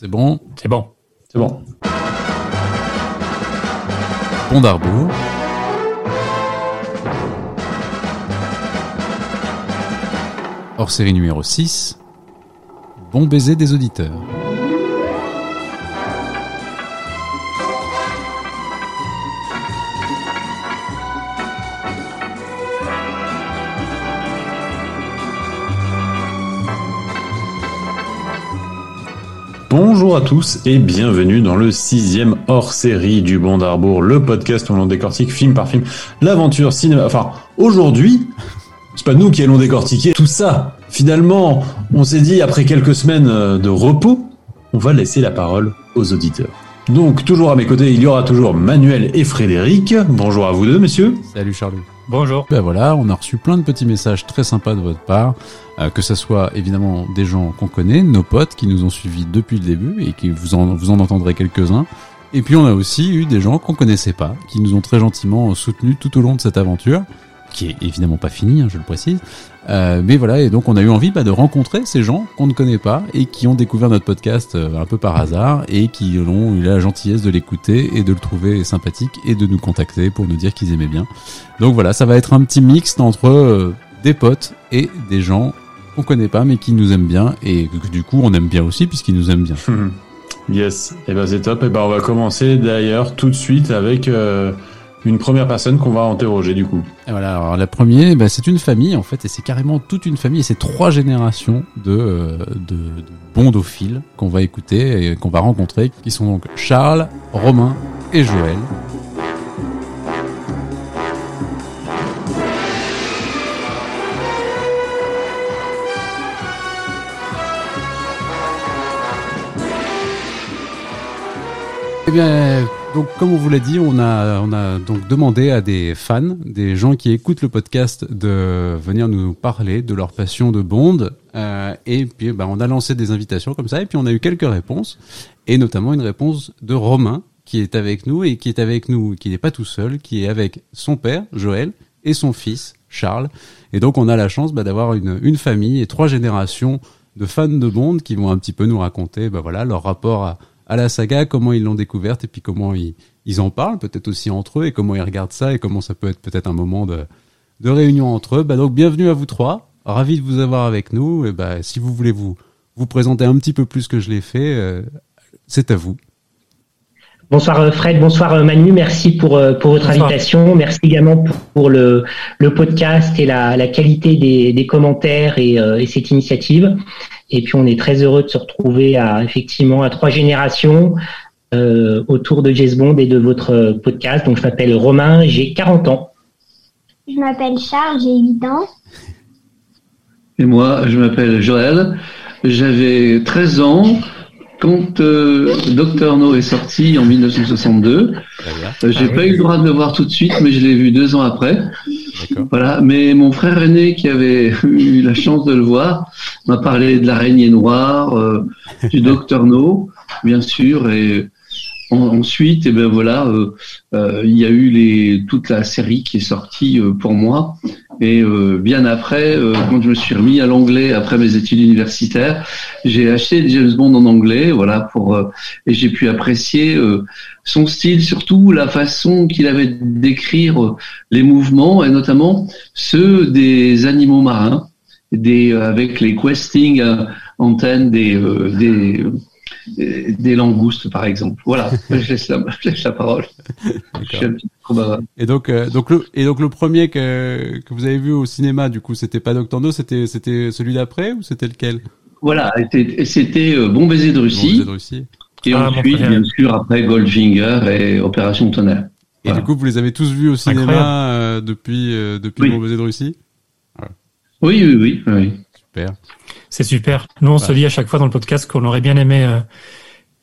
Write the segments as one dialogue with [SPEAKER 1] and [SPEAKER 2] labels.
[SPEAKER 1] C'est bon
[SPEAKER 2] C'est bon.
[SPEAKER 3] C'est bon.
[SPEAKER 1] Bon d'Arbour. Hors série numéro 6. Bon baiser des auditeurs.
[SPEAKER 3] Bonjour à tous et bienvenue dans le sixième hors-série du Bon d'Arbour, le podcast où l'on décortique film par film l'aventure cinéma. Enfin, aujourd'hui, c'est pas nous qui allons décortiquer tout ça. Finalement, on s'est dit après quelques semaines euh, de repos, on va laisser la parole aux auditeurs. Donc, toujours à mes côtés, il y aura toujours Manuel et Frédéric. Bonjour à vous deux, messieurs.
[SPEAKER 1] Salut Charlie.
[SPEAKER 2] Bonjour.
[SPEAKER 1] Ben voilà, on a reçu plein de petits messages très sympas de votre part, euh, que ce soit évidemment des gens qu'on connaît, nos potes qui nous ont suivis depuis le début et qui vous en, vous en entendrez quelques-uns. Et puis on a aussi eu des gens qu'on connaissait pas, qui nous ont très gentiment soutenus tout au long de cette aventure, qui est évidemment pas finie, hein, je le précise. Euh, mais voilà, et donc on a eu envie bah, de rencontrer ces gens qu'on ne connaît pas et qui ont découvert notre podcast euh, un peu par hasard et qui ont eu la gentillesse de l'écouter et de le trouver sympathique et de nous contacter pour nous dire qu'ils aimaient bien. Donc voilà, ça va être un petit mix entre euh, des potes et des gens qu'on connaît pas mais qui nous aiment bien et que du coup on aime bien aussi puisqu'ils nous aiment bien.
[SPEAKER 3] Yes, et ben c'est top. Et ben on va commencer d'ailleurs tout de suite avec une première personne qu'on va interroger du coup.
[SPEAKER 1] Et voilà, alors la première, bah, c'est une famille en fait, et c'est carrément toute une famille, et c'est trois générations de, euh, bondophiles qu'on va écouter et qu'on va rencontrer, qui sont donc Charles, Romain et Joël. Eh bien, donc comme on vous l'a dit, on a, on a donc demandé à des fans, des gens qui écoutent le podcast, de venir nous parler de leur passion de Bond. Euh, et puis, bah, on a lancé des invitations comme ça, et puis on a eu quelques réponses, et notamment une réponse de Romain qui est avec nous et qui est avec nous, qui n'est pas tout seul, qui est avec son père Joël et son fils Charles. Et donc, on a la chance bah, d'avoir une, une famille et trois générations de fans de Bond qui vont un petit peu nous raconter, bah voilà, leur rapport à à la saga, comment ils l'ont découverte et puis comment ils, ils en parlent, peut-être aussi entre eux et comment ils regardent ça et comment ça peut être peut-être un moment de, de réunion entre eux. Bah donc bienvenue à vous trois, ravi de vous avoir avec nous. Et bah si vous voulez vous vous présenter un petit peu plus que je l'ai fait, euh, c'est à vous.
[SPEAKER 4] Bonsoir euh, Fred, bonsoir euh, Manu, merci pour, pour votre
[SPEAKER 2] Bonsoir.
[SPEAKER 4] invitation, merci également pour, pour le, le podcast et la, la qualité des, des commentaires et, euh, et cette initiative. Et puis on est très heureux de se retrouver à effectivement à trois générations euh, autour de Bond et de votre podcast. Donc je m'appelle Romain, j'ai 40 ans.
[SPEAKER 5] Je m'appelle Charles, j'ai 8 ans.
[SPEAKER 6] Et moi, je m'appelle Joël. J'avais 13 ans quand euh, Docteur No est sorti en 1962. Euh, J'ai
[SPEAKER 2] Ah
[SPEAKER 6] pas
[SPEAKER 2] oui.
[SPEAKER 6] eu le droit de le voir tout de suite, mais je l'ai vu deux ans après. Voilà. Mais mon frère aîné, qui avait eu la chance de le voir, m'a parlé de l'araignée noire, euh, du Docteur No, bien sûr, et en- ensuite, et ben voilà, euh, euh, il y a eu les toute la série qui est sortie euh, pour moi. Et euh, bien après, euh, quand je me suis remis à l'anglais après mes études universitaires, j'ai acheté James Bond en anglais, voilà, pour euh, et j'ai pu apprécier euh, son style, surtout la façon qu'il avait d'écrire euh, les mouvements et notamment ceux des animaux marins, des euh, avec les questing antennes des des des- des langoustes par exemple. Voilà, je laisse la, je laisse la parole. Je suis un petit peu trop.
[SPEAKER 1] Et donc, euh, donc le et donc le premier que que vous avez vu au cinéma, du coup, c'était pas Doctor No, c'était c'était celui d'après ou c'était lequel?
[SPEAKER 6] Voilà, c'était- euh, Bon baiser de Russie.
[SPEAKER 1] de.
[SPEAKER 6] Et
[SPEAKER 2] Ah,
[SPEAKER 6] ensuite, bien sûr, après Goldfinger et Opération Tonnerre.
[SPEAKER 1] Et
[SPEAKER 6] Voilà.
[SPEAKER 1] du coup, vous les avez tous vus au cinéma euh, depuis euh, depuis
[SPEAKER 6] Oui.
[SPEAKER 1] Bon baiser de Russie?
[SPEAKER 6] Oui, oui, oui. oui.
[SPEAKER 1] Super.
[SPEAKER 2] C'est super. Nous, on se dit à chaque fois dans le podcast qu'on aurait bien aimé euh,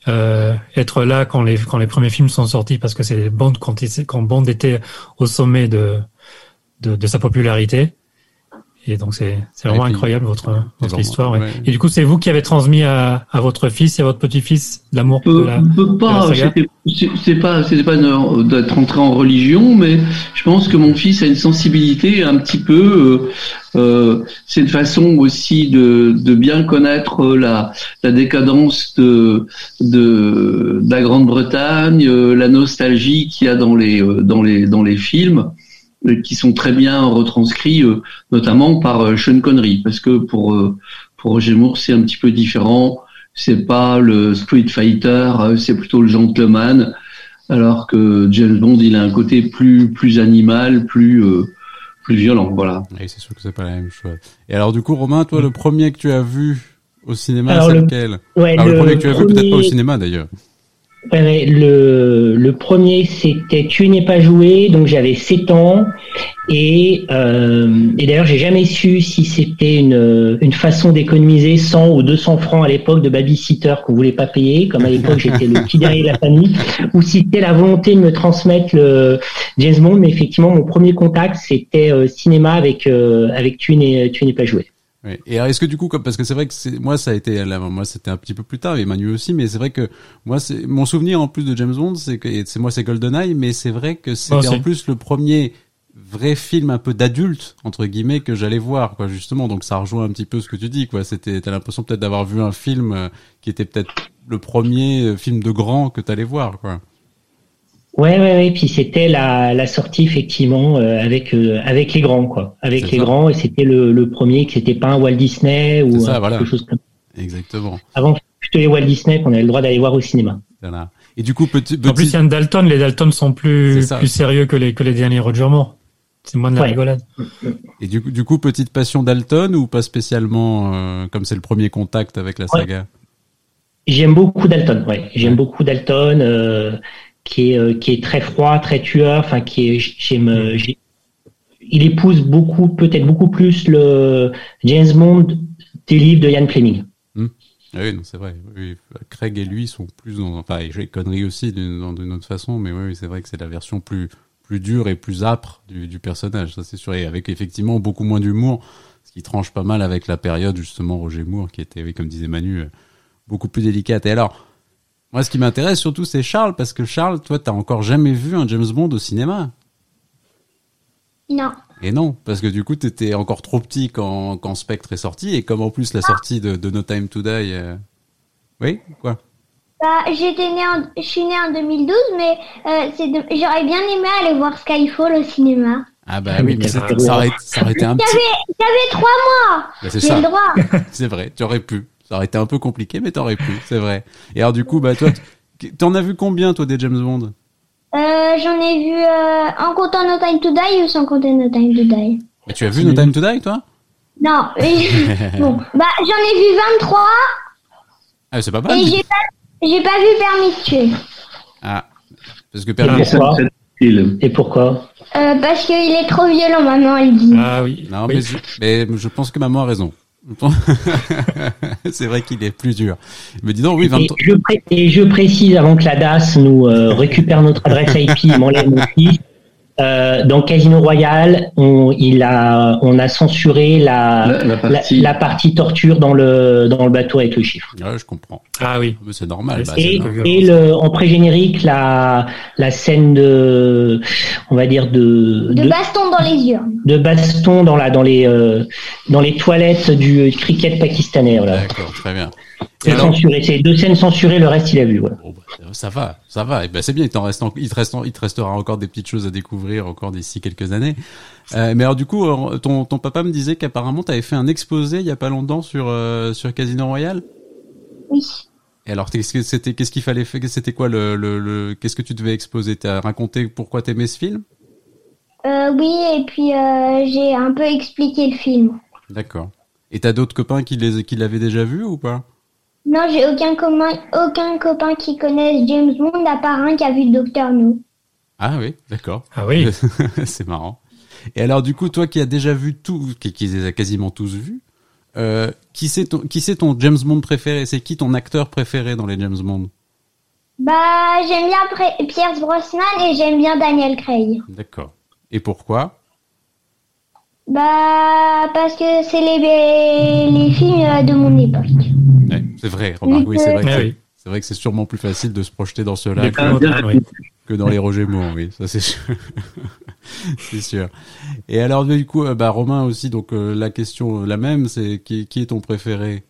[SPEAKER 2] euh, être là quand les quand les premiers films sont sortis parce que c'est Bond quand, il- quand Bond était au sommet de de, de sa popularité. Et donc c'est c'est vraiment
[SPEAKER 1] puis,
[SPEAKER 2] incroyable votre votre
[SPEAKER 1] vraiment-
[SPEAKER 2] histoire. ouais.
[SPEAKER 1] ouais.
[SPEAKER 2] Et du coup, c'est vous qui avez transmis à, à votre fils et à votre petit-fils l'amour de
[SPEAKER 6] Euh,
[SPEAKER 2] la.
[SPEAKER 6] peut pas,
[SPEAKER 2] de la saga
[SPEAKER 6] c'était- c'est c'est pas, c'était pas d'être entré en religion, mais je pense que mon fils a une sensibilité un petit peu. Euh, euh, c'est une façon aussi de, de bien connaître la, la décadence de, de, de la Grande-Bretagne, euh, la nostalgie qu'il y a dans les, euh, dans les, dans les films euh, qui sont très bien retranscrits, euh, notamment par euh, Sean Connery, parce que pour euh, pour Roger Moore c'est un petit peu différent c'est pas le street fighter, euh, c'est plutôt le gentleman, alors que James Bond, il a un côté plus plus animal, plus euh, plus violent, voilà.
[SPEAKER 1] Oui, c'est sûr que c'est pas la même chose. Et alors, du coup, Romain, toi, le premier que tu as vu au cinéma, c'est
[SPEAKER 4] le-
[SPEAKER 1] lequel?
[SPEAKER 4] Ouais,
[SPEAKER 1] le, premier que tu as vu, peut-être pas au cinéma d'ailleurs.
[SPEAKER 4] Ouais, le, le premier, c'était Tu n'es pas joué, donc j'avais 7 ans. Et, euh, et d'ailleurs, j'ai jamais su si c'était une, une façon d'économiser 100 ou 200 francs à l'époque de babysitter qu'on voulait pas payer, comme à l'époque j'étais le petit derrière la famille, ou si c'était la volonté de me transmettre le James Bond. Mais effectivement, mon premier contact, c'était euh, cinéma avec, euh, avec tu n'es pas joué.
[SPEAKER 1] Oui. Et est-ce que du coup, parce que c'est vrai que c'est, moi, ça a été, là, moi, c'était un petit peu plus tard, et Manu aussi, mais c'est vrai que moi, c'est, mon souvenir en plus de James Bond, c'est que, c'est moi, c'est GoldenEye, mais c'est vrai que c'était en plus le premier vrai film un peu d'adulte, entre guillemets, que j'allais voir, quoi, justement. Donc, ça rejoint un petit peu ce que tu dis, quoi. C'était, t'as l'impression peut-être d'avoir vu un film euh, qui était peut-être le premier euh, film de grand que t'allais voir, quoi.
[SPEAKER 4] Ouais, ouais, ouais. Puis c'était la, la sortie effectivement euh, avec euh, avec les grands, quoi. Avec
[SPEAKER 1] C'est
[SPEAKER 4] les
[SPEAKER 1] ça.
[SPEAKER 4] grands, et c'était le, le premier, que c'était pas un Walt Disney ou
[SPEAKER 1] ça,
[SPEAKER 4] euh,
[SPEAKER 1] voilà.
[SPEAKER 4] quelque chose comme.
[SPEAKER 1] Exactement.
[SPEAKER 4] Avant, plutôt les Walt Disney qu'on avait le droit d'aller voir au cinéma.
[SPEAKER 1] Voilà. Et du coup, petit,
[SPEAKER 2] En plus, il y a un Dalton. Les Dalton sont plus
[SPEAKER 1] ça.
[SPEAKER 2] plus sérieux que les que les derniers Roger Moore. C'est moins de la
[SPEAKER 4] Ouais.
[SPEAKER 2] rigolade.
[SPEAKER 1] et du coup, du coup, petite passion Dalton ou pas spécialement, euh, comme c'est le premier contact avec la
[SPEAKER 4] Ouais.
[SPEAKER 1] saga?
[SPEAKER 4] J'aime beaucoup Dalton, ouais. J'aime
[SPEAKER 1] Ouais.
[SPEAKER 4] beaucoup Dalton, euh, qui est euh, qui est très froid, très tueur. Enfin, qui est j'aime. j'ai- il épouse beaucoup, peut-être beaucoup plus le James Bond des livres de Ian Fleming.
[SPEAKER 1] Ah Oui, non, c'est vrai. Oui, Craig et lui sont plus dans, enfin, et j'ai conneries aussi d'une autre façon, mais oui, c'est vrai que c'est la version plus, plus dure et plus âpre du, du personnage, ça c'est sûr, et avec effectivement beaucoup moins d'humour, ce qui tranche pas mal avec la période justement Roger Moore, qui était, oui, comme disait Manu, euh, beaucoup plus délicate. Et alors, moi, ce qui m'intéresse surtout, c'est Charles, parce que Charles, toi, t'as encore jamais vu un James Bond au cinéma.
[SPEAKER 5] Non.
[SPEAKER 1] Et non, parce que du coup, t'étais encore trop petit quand, quand Spectre est sorti, et comme en plus la sortie de, de No Time to Die, euh, oui, quoi.
[SPEAKER 5] Bah, j'étais né en, je suis née en 2012, mais euh, de- j'aurais bien aimé aller voir Skyfall au cinéma.
[SPEAKER 1] Ah bah
[SPEAKER 4] Ah,
[SPEAKER 1] oui,
[SPEAKER 4] mais
[SPEAKER 1] ça aurait, ça aurait été un petit...
[SPEAKER 5] J'avais, trois mois.
[SPEAKER 1] Bah, c'est
[SPEAKER 5] J'ai
[SPEAKER 1] ça,
[SPEAKER 5] le droit.
[SPEAKER 1] c'est vrai, tu aurais pu. Ça aurait été un peu compliqué, mais t'aurais pu, c'est vrai. Et alors du coup, bah toi, t'en as vu combien toi des James Bond?
[SPEAKER 5] Euh, j'en ai vu euh, en comptant No Time to Die ou sans compter No Time to Die?
[SPEAKER 1] Bah, Tu as vu No Time to Die, toi?
[SPEAKER 5] Non. bon, bah j'en ai vu 23
[SPEAKER 1] Ah, c'est pas mal.
[SPEAKER 5] et j'ai pas, j'ai pas vu Permis de tuer.
[SPEAKER 1] Ah, parce que
[SPEAKER 4] pourquoi?
[SPEAKER 6] c'est difficile.
[SPEAKER 4] Et pourquoi?
[SPEAKER 5] Euh, parce qu'il est trop violent, maman, elle dit.
[SPEAKER 2] Ah oui.
[SPEAKER 1] Non,
[SPEAKER 2] Oui.
[SPEAKER 1] mais, je, mais je pense que maman a raison. c'est vrai qu'il est plus dur. Mais dis donc, oui,
[SPEAKER 4] et
[SPEAKER 1] 23...
[SPEAKER 4] je, et je précise avant que la DAS nous euh, récupère notre adresse IP et m'enlève mon fils. Euh, dans Casino Royale, on, il a, on a censuré la,
[SPEAKER 6] La, la
[SPEAKER 4] la,
[SPEAKER 6] partie.
[SPEAKER 4] la partie torture dans le, dans le bateau avec le chiffre.
[SPEAKER 1] Je comprends.
[SPEAKER 2] Ah oui.
[SPEAKER 1] C'est normal. Bah,
[SPEAKER 4] Et,
[SPEAKER 1] normal.
[SPEAKER 2] normal.
[SPEAKER 4] et le, en pré-générique, la, la scène de, on va dire de,
[SPEAKER 5] De
[SPEAKER 4] de,
[SPEAKER 5] baston dans les urnes.
[SPEAKER 4] de baston dans la, dans les, euh, dans les toilettes du cricket pakistanais. Voilà.
[SPEAKER 1] D'accord, très bien.
[SPEAKER 4] C'est censuré. C'est deux scènes censurées, le reste il a vu. Voilà.
[SPEAKER 1] Bon, bah, ça va, ça va. Et ben c'est bien. Il t'en reste, en- il te reste, en- il te restera encore des petites choses à découvrir encore d'ici quelques années. Euh, mais alors du coup, euh, ton, ton papa me disait qu'apparemment tu avais fait un exposé il y a pas longtemps sur euh, sur Casino Royale.
[SPEAKER 5] Oui.
[SPEAKER 1] Et alors qu'est-ce que c'était, qu'est-ce qu'il fallait faire, c'était quoi le, le, le- qu'est-ce que tu devais exposer? T'as raconté pourquoi t'aimais ce film?
[SPEAKER 5] Euh, oui, et puis j'ai un peu expliqué le film.
[SPEAKER 1] D'accord. Et t'as d'autres copains qui les, qui l'avaient déjà vu ou pas?
[SPEAKER 5] Non, j'ai aucun, commun, aucun copain qui connaisse James Bond à part un qui a vu Docteur No.
[SPEAKER 1] Ah oui, d'accord.
[SPEAKER 2] Ah oui.
[SPEAKER 1] c'est marrant. Et alors du coup, toi qui as déjà vu tout, qui, qui les a quasiment tous vus, euh, qui c'est ton, qui c'est ton James Bond préféré? C'est qui ton acteur préféré dans les James Bond?
[SPEAKER 5] Bah, j'aime bien Pierce Brosnan et j'aime bien Daniel Craig.
[SPEAKER 1] D'accord. Et pourquoi?
[SPEAKER 5] Bah, parce que c'est les, les films euh, de mon époque.
[SPEAKER 1] Ouais, c'est vrai, remarque, oui, c'est vrai, que
[SPEAKER 2] Ah
[SPEAKER 1] c'est-
[SPEAKER 2] oui.
[SPEAKER 1] c'est vrai que c'est sûrement plus facile de se projeter dans que,
[SPEAKER 2] oui.
[SPEAKER 1] Que dans les Roger Moore, oui, ça c'est sûr. c'est sûr. Et alors du coup, euh, bah Romain aussi, donc euh, la question euh, la même, c'est qui, qui est ton préféré?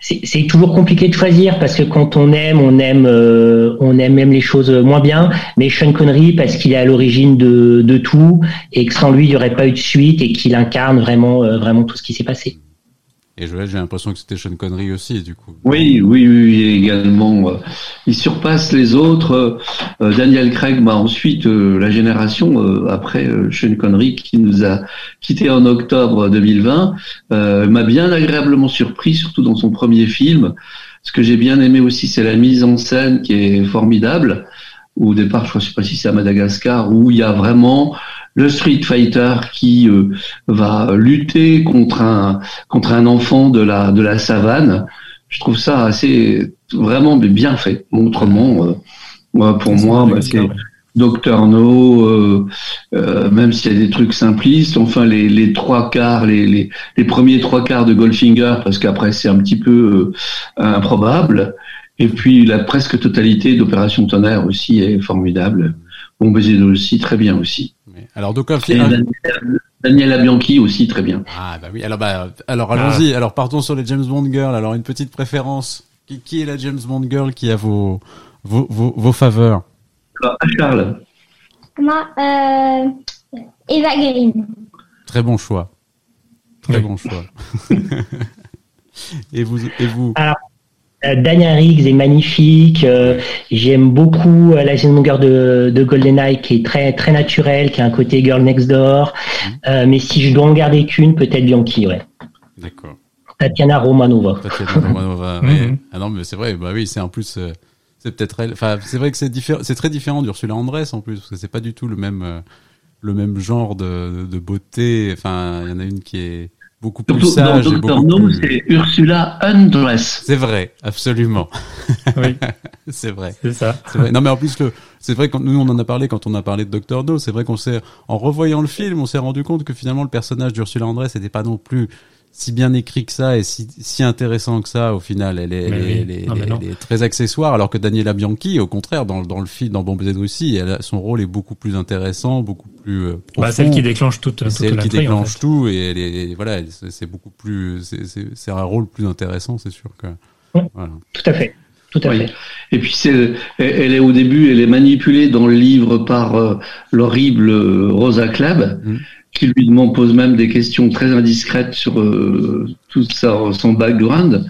[SPEAKER 4] C'est toujours compliqué de choisir parce que quand on aime, on aime, euh, on aime même les choses moins bien. Mais Sean Connery parce qu'il est à l'origine de, de tout et que sans lui il n'y aurait pas eu de suite et qu'il incarne vraiment, euh, vraiment tout ce qui s'est passé.
[SPEAKER 1] Et Joël, j'ai l'impression que c'était Sean Connery aussi, du coup.
[SPEAKER 6] Oui, oui, oui, également. euh, Il surpasse les autres. Euh, Daniel Craig m'a ensuite euh, la génération après Sean Connery qui nous a quitté en octobre 2020 euh, m'a bien agréablement surpris, surtout dans son premier film. Ce que j'ai bien aimé aussi, c'est la mise en scène qui est formidable. Au départ, je ne sais pas si c'est à Madagascar, où il y a vraiment le Street Fighter qui euh, va lutter contre un contre un enfant de la de la savane. Je trouve ça assez vraiment bien fait. Autrement, euh, moi, pour moi, bah, c'est. Docteur No, euh, euh, même s'il y a des trucs simplistes, enfin les, les trois quarts, les, les, les premiers trois quarts de Goldfinger, parce qu'après c'est un petit peu euh, improbable. Et puis la presque totalité d'Opération Tonnerre aussi est formidable. Bon baiser aussi très bien aussi.
[SPEAKER 1] Alors donc un film.
[SPEAKER 6] Daniel, Abianchi aussi très bien.
[SPEAKER 1] Ah bah oui. Alors bah alors allons-y. Alors partons sur les James Bond girls. Alors une petite préférence. Qui, qui est la James Bond girl qui a vos vos vos, vos faveurs?
[SPEAKER 6] À Charles.
[SPEAKER 5] Moi, euh, Eva Green.
[SPEAKER 1] Très bon choix. Très
[SPEAKER 2] Oui.
[SPEAKER 1] bon choix. et vous et vous?
[SPEAKER 4] Daniel Riggs est magnifique. euh, J'aime beaucoup euh, la scène longueur de, de GoldenEye qui est très très naturelle, qui a un côté Girl Next Door. Euh, mais si je dois en garder qu'une, peut-être Bianchi, ouais.
[SPEAKER 1] D'accord.
[SPEAKER 4] Tatiana Romanova.
[SPEAKER 1] Tatiana Romanova.
[SPEAKER 2] Mhm.
[SPEAKER 1] ouais. Ah non mais c'est vrai. Bah oui, c'est en plus. euh, c'est peut-être elle. Enfin, c'est vrai que c'est différent. C'est très différent d'Ursula Andress en plus parce que c'est pas du tout le même euh, le même genre de, de beauté. Enfin, il y en a une qui est beaucoup plus
[SPEAKER 6] Surtout dans
[SPEAKER 1] sage et
[SPEAKER 6] Doctor No,
[SPEAKER 1] plus.
[SPEAKER 6] c'est Ursula Undress.
[SPEAKER 1] C'est vrai, absolument.
[SPEAKER 2] Oui,
[SPEAKER 1] c'est vrai.
[SPEAKER 2] c'est ça.
[SPEAKER 1] C'est vrai. Non, mais en plus, le, c'est vrai quand nous on en a parlé quand on a parlé de Doctor No. C'est vrai qu'on s'est, en revoyant le film, on s'est rendu compte que finalement le personnage d'Ursula Andress n'était pas non plus si bien écrit que ça et si, si intéressant que ça. Au final, elle est, elle
[SPEAKER 2] Mais
[SPEAKER 1] est,
[SPEAKER 2] oui.
[SPEAKER 1] elle est-
[SPEAKER 2] Non,
[SPEAKER 1] elle est très accessoire, alors que Daniela Bianchi, au contraire, dans, dans le film, dans Bomb Z aussi, elle a- son rôle est beaucoup plus intéressant, beaucoup plus euh, profond.
[SPEAKER 2] Bah, celle qui déclenche toute, toute
[SPEAKER 1] c'est elle qui
[SPEAKER 2] en
[SPEAKER 1] déclenche
[SPEAKER 2] fait.
[SPEAKER 1] tout et elle est, voilà, c'est beaucoup plus, c'est- c'est c'est un rôle plus intéressant, c'est sûr que. Voilà.
[SPEAKER 4] Tout à fait. Tout à
[SPEAKER 6] Oui.
[SPEAKER 4] fait.
[SPEAKER 6] Et puis c'est, elle est au début, elle est manipulée dans le livre par euh, l'horrible Rosa Club,
[SPEAKER 1] Mm.
[SPEAKER 6] Qui lui demande pose même des questions très indiscrètes sur euh, tout sa, son background.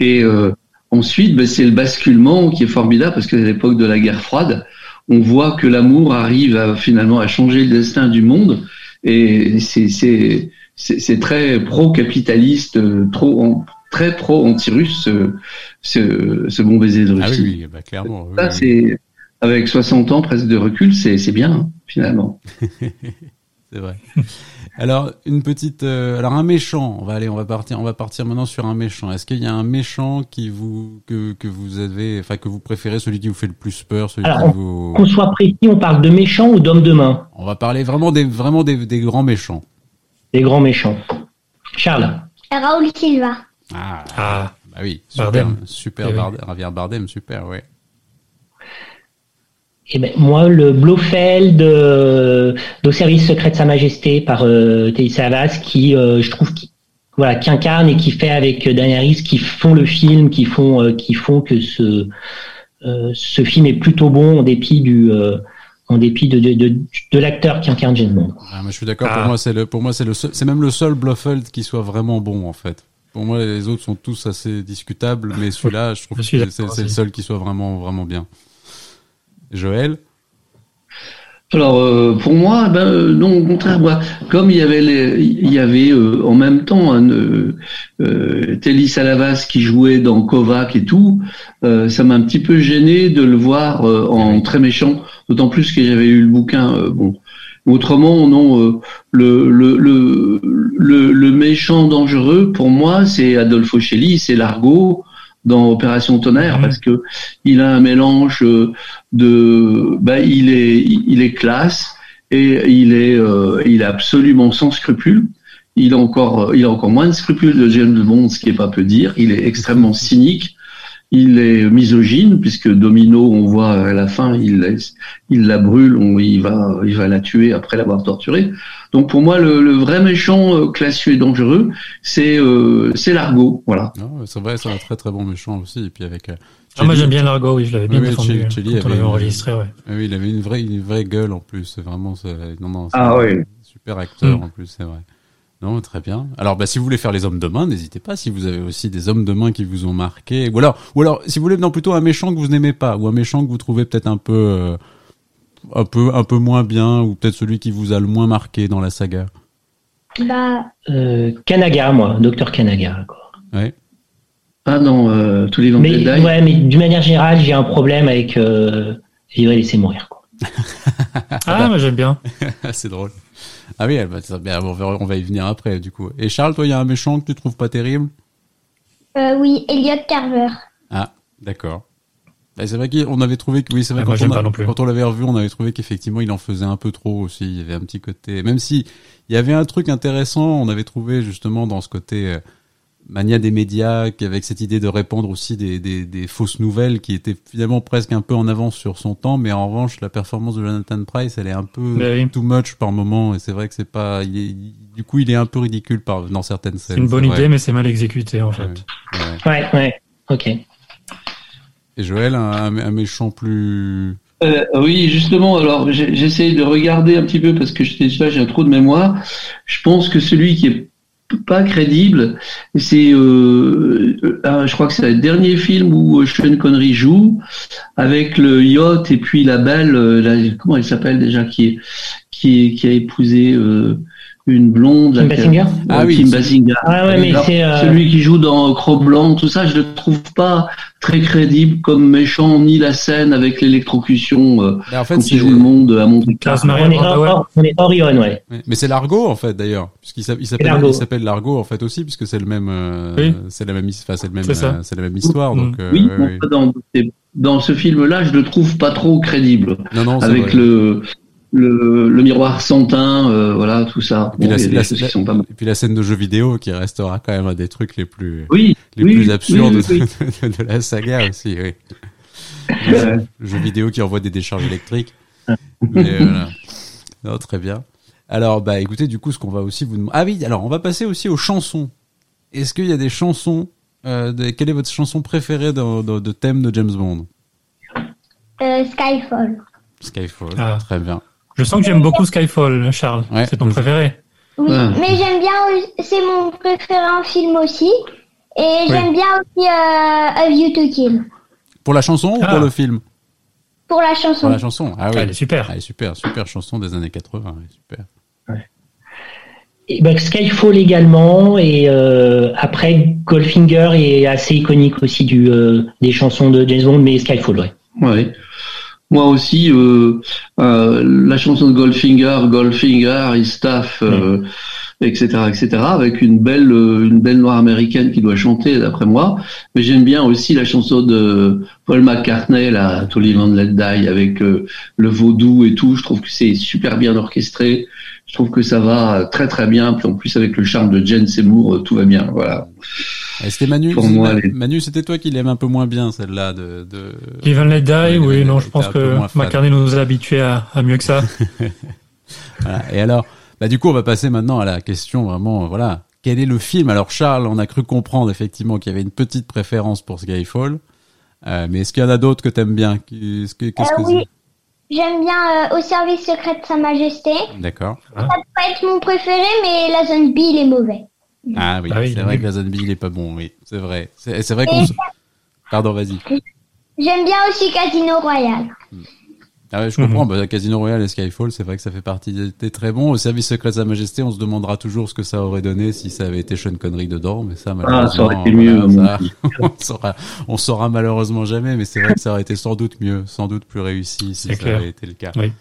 [SPEAKER 6] Et euh, ensuite, ben, c'est le basculement qui est formidable parce qu'à l'époque de la guerre froide, on voit que l'amour arrive à, finalement à changer le destin du monde. Et c'est très pro-capitaliste, euh, trop en- très pro-anti-russe ce, ce, ce bon baiser de
[SPEAKER 1] Ah
[SPEAKER 6] Russie.
[SPEAKER 1] oui, oui, bah clairement. oui,
[SPEAKER 6] Ça,
[SPEAKER 1] oui.
[SPEAKER 6] c'est avec 60 ans presque de recul, c'est c'est bien hein, finalement.
[SPEAKER 1] C'est vrai. Alors une petite, euh, alors un méchant. On va aller, on va partir, on va partir maintenant sur un méchant. Est-ce qu'il y a un méchant qui vous que que vous avez, enfin que vous préférez, celui qui vous fait le plus peur, celui
[SPEAKER 4] Alors,
[SPEAKER 1] qui vous.
[SPEAKER 4] Qu'on soit précis, on parle de méchants ou d'hommes de main?
[SPEAKER 1] On va parler vraiment des vraiment des, des grands méchants.
[SPEAKER 4] Des grands méchants. Charles.
[SPEAKER 5] Raoul Silva.
[SPEAKER 1] Ah,
[SPEAKER 2] Ah,
[SPEAKER 1] bah oui, super,
[SPEAKER 2] Bardem.
[SPEAKER 1] super
[SPEAKER 2] Eh oui.
[SPEAKER 1] Bardem, Javier Bardem, super, ouais.
[SPEAKER 4] Eh ben, moi, le Blofeld euh, d'au service secret de Sa Majesté par euh, Savas, qui, euh, je trouve, qui, voilà, qui incarne et qui fait avec Daniel Harris, qui font le film, qui font, euh, qui font que ce, euh, ce film est plutôt bon en dépit du, euh, en dépit de, de, de, de l'acteur qui incarne James Bond.
[SPEAKER 1] Ah, moi, je suis d'accord. Pour
[SPEAKER 2] Ah.
[SPEAKER 1] moi, c'est le, pour moi, c'est le, seul- c'est même le seul Blofeld qui soit vraiment bon en fait. Pour moi, les autres sont tous assez discutables, mais celui-là, je trouve
[SPEAKER 2] Je
[SPEAKER 1] que c'est, c'est le seul qui soit vraiment, vraiment bien. Joël.
[SPEAKER 6] Alors euh, pour moi, ben euh, non, au contraire, moi, comme il y avait les, il y avait euh, en même temps un euh, euh, Telly Salavas qui jouait dans Kovac et tout, euh, ça m'a un petit peu gêné de le voir euh, en très méchant, d'autant plus que j'avais eu le bouquin. euh, bon, autrement, non, euh, le, le, le, le, le méchant dangereux pour moi, c'est Adolfo Celli, c'est Largo dans Opération Tonnerre, parce que il a un mélange euh, de, bah, il est, il est classe et il est, euh, il est absolument sans scrupules. Il a encore, il a encore moins de scrupules de James Bond, ce qui est pas peu dire. Il est extrêmement cynique. Il est misogyne puisque Domino, on voit à la fin, il, il la brûle, on, il va, il va la tuer après l'avoir torturée. Donc pour moi, le, le vrai méchant euh, classieux et dangereux, c'est euh, c'est Largo, voilà.
[SPEAKER 1] Non, c'est vrai, c'est un très très bon méchant aussi. Et puis avec. euh,
[SPEAKER 2] Ah, moi j'aime bien Largo, oui, je l'avais bien
[SPEAKER 1] Oui,
[SPEAKER 2] défendu
[SPEAKER 1] Chili- Chili
[SPEAKER 2] quand on l'avait enregistré, ouais.
[SPEAKER 1] Ah oui, il avait une vraie, une vraie gueule en plus. Vraiment, c'est- non, non,
[SPEAKER 6] Ah
[SPEAKER 1] un
[SPEAKER 6] oui.
[SPEAKER 1] super acteur
[SPEAKER 2] Mm.
[SPEAKER 1] en plus, c'est vrai. Non, très bien. Alors, bah, si vous voulez faire les hommes de main, n'hésitez pas. Si vous avez aussi des hommes de main qui vous ont marqué, ou alors, ou alors, si vous voulez, non, plutôt un méchant que vous n'aimez pas, ou un méchant que vous trouvez peut-être un peu, euh, un peu, un peu moins bien, ou peut-être celui qui vous a le moins marqué dans la saga.
[SPEAKER 5] Bah,
[SPEAKER 4] Euh, Kanaga, moi, docteur Kanaga. Quoi.
[SPEAKER 1] Ouais.
[SPEAKER 6] Ah non, euh, tous les
[SPEAKER 4] Mais,
[SPEAKER 6] vampires die.
[SPEAKER 4] ouais, mais d'une manière générale, j'ai un problème avec euh, vivre et laisser mourir. Quoi.
[SPEAKER 2] Ah, moi j'aime bien.
[SPEAKER 1] c'est drôle. Ah oui, elle va- ça- on, va, on va y venir après, du coup. Et Charles, toi, il y a un méchant que tu trouves pas terrible?
[SPEAKER 5] Euh, oui, Elliot Carver.
[SPEAKER 1] Ah, d'accord. Bah, c'est vrai qu'on avait trouvé que oui, c'est vrai
[SPEAKER 2] Ah,
[SPEAKER 1] quand,
[SPEAKER 2] moi,
[SPEAKER 1] on a-
[SPEAKER 2] pas non plus.
[SPEAKER 1] quand on l'avait revu, on avait trouvé qu'effectivement il en faisait un peu trop aussi. Il y avait un petit côté, même si il y avait un truc intéressant, on avait trouvé justement dans ce côté euh, mania des médias, qui avec cette idée de répandre aussi des, des, des fausses nouvelles, qui était finalement presque un peu en avance sur son temps. Mais en revanche, la performance de Jonathan Price, elle est un peu
[SPEAKER 2] oui.
[SPEAKER 1] too much par moment, et c'est vrai que c'est pas. Il est, il- du coup, il est un peu ridicule par dans certaines scènes.
[SPEAKER 2] C'est une bonne
[SPEAKER 1] vrai.
[SPEAKER 2] idée, mais c'est mal exécuté en
[SPEAKER 1] Ouais,
[SPEAKER 2] fait.
[SPEAKER 1] ouais.
[SPEAKER 4] Ouais, ouais, ok.
[SPEAKER 1] Et Joël, un, méchant plus.
[SPEAKER 6] Euh, oui, justement, alors j'essaye de regarder un petit peu parce que j'ai un trou de mémoire. Je pense que celui qui est pas crédible, c'est, euh, euh, je crois que c'est le dernier film où euh, Sean Connery joue avec le yacht et puis la belle, euh, comment elle s'appelle déjà, qui est, qui est, qui a épousé euh, une blonde.
[SPEAKER 4] Kim
[SPEAKER 6] a-
[SPEAKER 4] Basinger
[SPEAKER 1] Ah
[SPEAKER 6] euh,
[SPEAKER 1] oui,
[SPEAKER 6] Kim Basinger.
[SPEAKER 4] Ah ouais, mais c'est... euh,
[SPEAKER 6] Celui qui joue dans Cro-Blanc, tout ça, je le trouve pas très crédible comme méchant, ni la scène avec l'électrocution euh,
[SPEAKER 1] Mais en fait,
[SPEAKER 6] quand il joue le monde à Monte Carlo.
[SPEAKER 4] On, est on est Orion, ouais.
[SPEAKER 1] Mais c'est Largo en fait d'ailleurs, puisqu'il s'a- il s'appelle
[SPEAKER 4] Largo.
[SPEAKER 1] en fait aussi, puisque c'est le même, euh,
[SPEAKER 2] Oui.
[SPEAKER 1] c'est la même, his- enfin c'est le même,
[SPEAKER 2] C'est ça.
[SPEAKER 1] euh, c'est la même histoire. Donc euh,
[SPEAKER 6] Oui, dans, dans ce film-là, je le trouve pas trop crédible.
[SPEAKER 1] non non, c'est
[SPEAKER 6] Avec
[SPEAKER 1] vrai.
[SPEAKER 6] le, le, le miroir sans teint, euh, voilà, tout ça.
[SPEAKER 1] Et puis
[SPEAKER 6] Bon,
[SPEAKER 1] la-
[SPEAKER 6] il y a des
[SPEAKER 1] la-
[SPEAKER 6] choses
[SPEAKER 1] la-
[SPEAKER 6] qui sont pas mal.
[SPEAKER 1] Et puis la scène de jeu vidéo qui restera quand même un des trucs les plus,
[SPEAKER 6] Oui,
[SPEAKER 1] les
[SPEAKER 6] oui,
[SPEAKER 1] plus absurdes
[SPEAKER 6] oui, oui,
[SPEAKER 1] De, de la saga aussi. Oui.
[SPEAKER 6] Euh,
[SPEAKER 1] jeu vidéo qui envoie des décharges électriques. Mais voilà. Non, très bien. Alors, bah, écoutez, du coup, ce qu'on va aussi vous demander. Ah oui, alors, on va passer aussi aux chansons. Est-ce qu'il y a des chansons euh, de- Quelle est votre chanson préférée de, de, de thème de James Bond?
[SPEAKER 5] Euh, Skyfall.
[SPEAKER 1] Skyfall.
[SPEAKER 2] Ah.
[SPEAKER 1] Très bien.
[SPEAKER 2] Je sens que j'aime beaucoup Skyfall, Charles.
[SPEAKER 1] Ouais.
[SPEAKER 2] c'est ton préféré.
[SPEAKER 5] Oui,
[SPEAKER 6] Ah.
[SPEAKER 5] mais j'aime bien, aussi- c'est mon préféré en film aussi. Et j'aime bien aussi euh, A View to Kill.
[SPEAKER 1] Pour la chanson ou
[SPEAKER 2] Ah.
[SPEAKER 1] pour le film?
[SPEAKER 5] Pour la chanson.
[SPEAKER 1] Pour la chanson. Ah oui.
[SPEAKER 2] Elle est super.
[SPEAKER 1] Ah, elle est super, super chanson des années 80. ouais, super.
[SPEAKER 4] Et ben, Skyfall également, et euh, après Goldfinger est assez iconique aussi du, euh, des chansons de James Bond, mais Skyfall, ouais.
[SPEAKER 6] Ouais. Moi aussi, euh, euh, la chanson de Goldfinger, Goldfinger, his staff, euh, etc., etc., avec une belle, une belle noire américaine qui doit chanter, d'après moi. Mais j'aime bien aussi la chanson de Paul McCartney, la To Live and Let Die, avec le vaudou et tout. Je trouve que c'est super bien orchestré. Je trouve que ça va très très bien. Puis en plus avec le charme de Jane Seymour, euh, tout va bien. Voilà.
[SPEAKER 1] C'était Manu.
[SPEAKER 6] Pour
[SPEAKER 1] c'est-
[SPEAKER 6] moi, les-
[SPEAKER 1] Manu, c'était toi qui l'aime un peu moins bien, celle-là de. de...
[SPEAKER 2] And Let Die,
[SPEAKER 1] Ouais,
[SPEAKER 2] oui, non, je pense que. McCartney nous a habitués à, à mieux que ça.
[SPEAKER 1] Voilà. Et alors, bah du coup, on va passer maintenant à la question vraiment, voilà, quel est le film? Alors Charles, on a cru comprendre effectivement qu'il y avait une petite préférence pour Skyfall, euh, mais est-ce qu'il y en a d'autres que t'aimes bien? Qui- est-ce que- Qu'est-ce
[SPEAKER 5] Euh,
[SPEAKER 1] que
[SPEAKER 5] oui. J'aime bien euh, Au service secret de Sa Majesté.
[SPEAKER 1] D'accord.
[SPEAKER 5] Ça peut être mon préféré, mais la zone B, il est mauvais.
[SPEAKER 1] Ah oui,
[SPEAKER 2] Ah oui,
[SPEAKER 1] c'est
[SPEAKER 2] est
[SPEAKER 1] vrai que la zone B, il est pas bon, oui, c'est vrai. C'est vrai qu'on. Pardon, vas-y.
[SPEAKER 5] j'aime bien aussi Casino Royale.
[SPEAKER 1] Ah ouais, je
[SPEAKER 2] Mhm.
[SPEAKER 1] comprends. Bah, Casino Royale et Skyfall, c'est vrai que ça fait partie des, des très bons. Au service secret de Sa Majesté, on se demandera toujours ce que ça aurait donné si ça avait été Sean Connery dedans, mais ça, malheureusement,
[SPEAKER 6] Ah, ça aurait été mieux,
[SPEAKER 1] ça, on saura, on saura malheureusement jamais, mais c'est vrai que ça aurait été sans doute mieux, sans doute plus réussi si ça
[SPEAKER 2] clair.
[SPEAKER 1] avait été le cas.
[SPEAKER 2] Oui.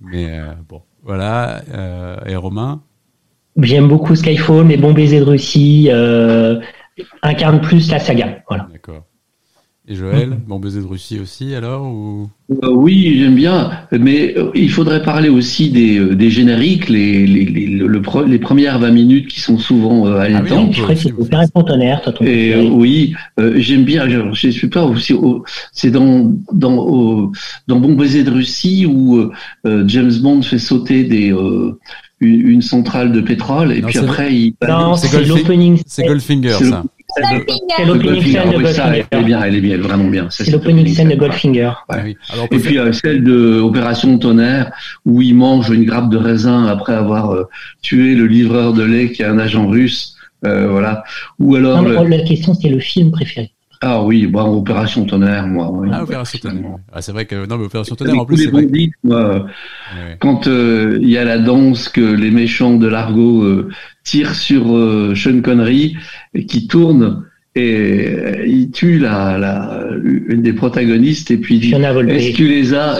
[SPEAKER 1] Mais euh, bon, voilà. Euh, et Romain,
[SPEAKER 4] J'aime beaucoup Skyfall, mais Bon baiser de Russie euh, incarne plus la saga. Voilà.
[SPEAKER 1] d'accord. Et Joël, bon baiser de Russie aussi alors ou?
[SPEAKER 6] Euh, oui, j'aime bien, mais euh, il faudrait parler aussi des, euh, des génériques, les, les, les, le, le pre- les premières 20 minutes qui sont souvent euh,
[SPEAKER 1] Ah oui,
[SPEAKER 6] haletantes.
[SPEAKER 1] on
[SPEAKER 4] Je crois que c'est Tonnerre, toi, ton
[SPEAKER 6] Et euh, oui, euh, j'aime bien. Je, je suis pas aussi. C'est dans dans dans Bon baiser de Russie où James Bond fait sauter des euh, une, centrale de pétrole et
[SPEAKER 1] Non,
[SPEAKER 6] puis
[SPEAKER 1] c'est-
[SPEAKER 6] après il.
[SPEAKER 4] Non,
[SPEAKER 1] c'est Goldfinger.
[SPEAKER 4] l'opening.
[SPEAKER 1] C'est Goldfinger ça.
[SPEAKER 6] C'est
[SPEAKER 4] C'est l'opening
[SPEAKER 6] Goldfinger.
[SPEAKER 4] scène de
[SPEAKER 6] Oui, ça, elle est
[SPEAKER 4] Goldfinger.
[SPEAKER 6] bien, elle est bien, vraiment bien.
[SPEAKER 4] C'est l'opening scène de Goldfinger.
[SPEAKER 1] Ah
[SPEAKER 6] Et puis euh, celle de Opération Tonnerre où il mange une grappe de raisin après avoir euh, tué le livreur de lait qui est un agent russe. Euh, voilà. Ou alors
[SPEAKER 4] Non, mais
[SPEAKER 6] le-
[SPEAKER 4] la question, c'était le film préféré.
[SPEAKER 6] Ah oui, bon, Opération Tonnerre, moi. oui.
[SPEAKER 1] Ah, Opération Tonnerre. Ah, c'est vrai que non mais Opération Tonnerre en plus c'est vrai.
[SPEAKER 6] bandits, moi, euh,
[SPEAKER 1] Ouais.
[SPEAKER 6] quand euh, il y a la danse que les méchants de l'argot euh, tirent sur euh, Sean Connery et qui tourne et euh, il tue la, la une des protagonistes et puis il dit est-ce que tu les as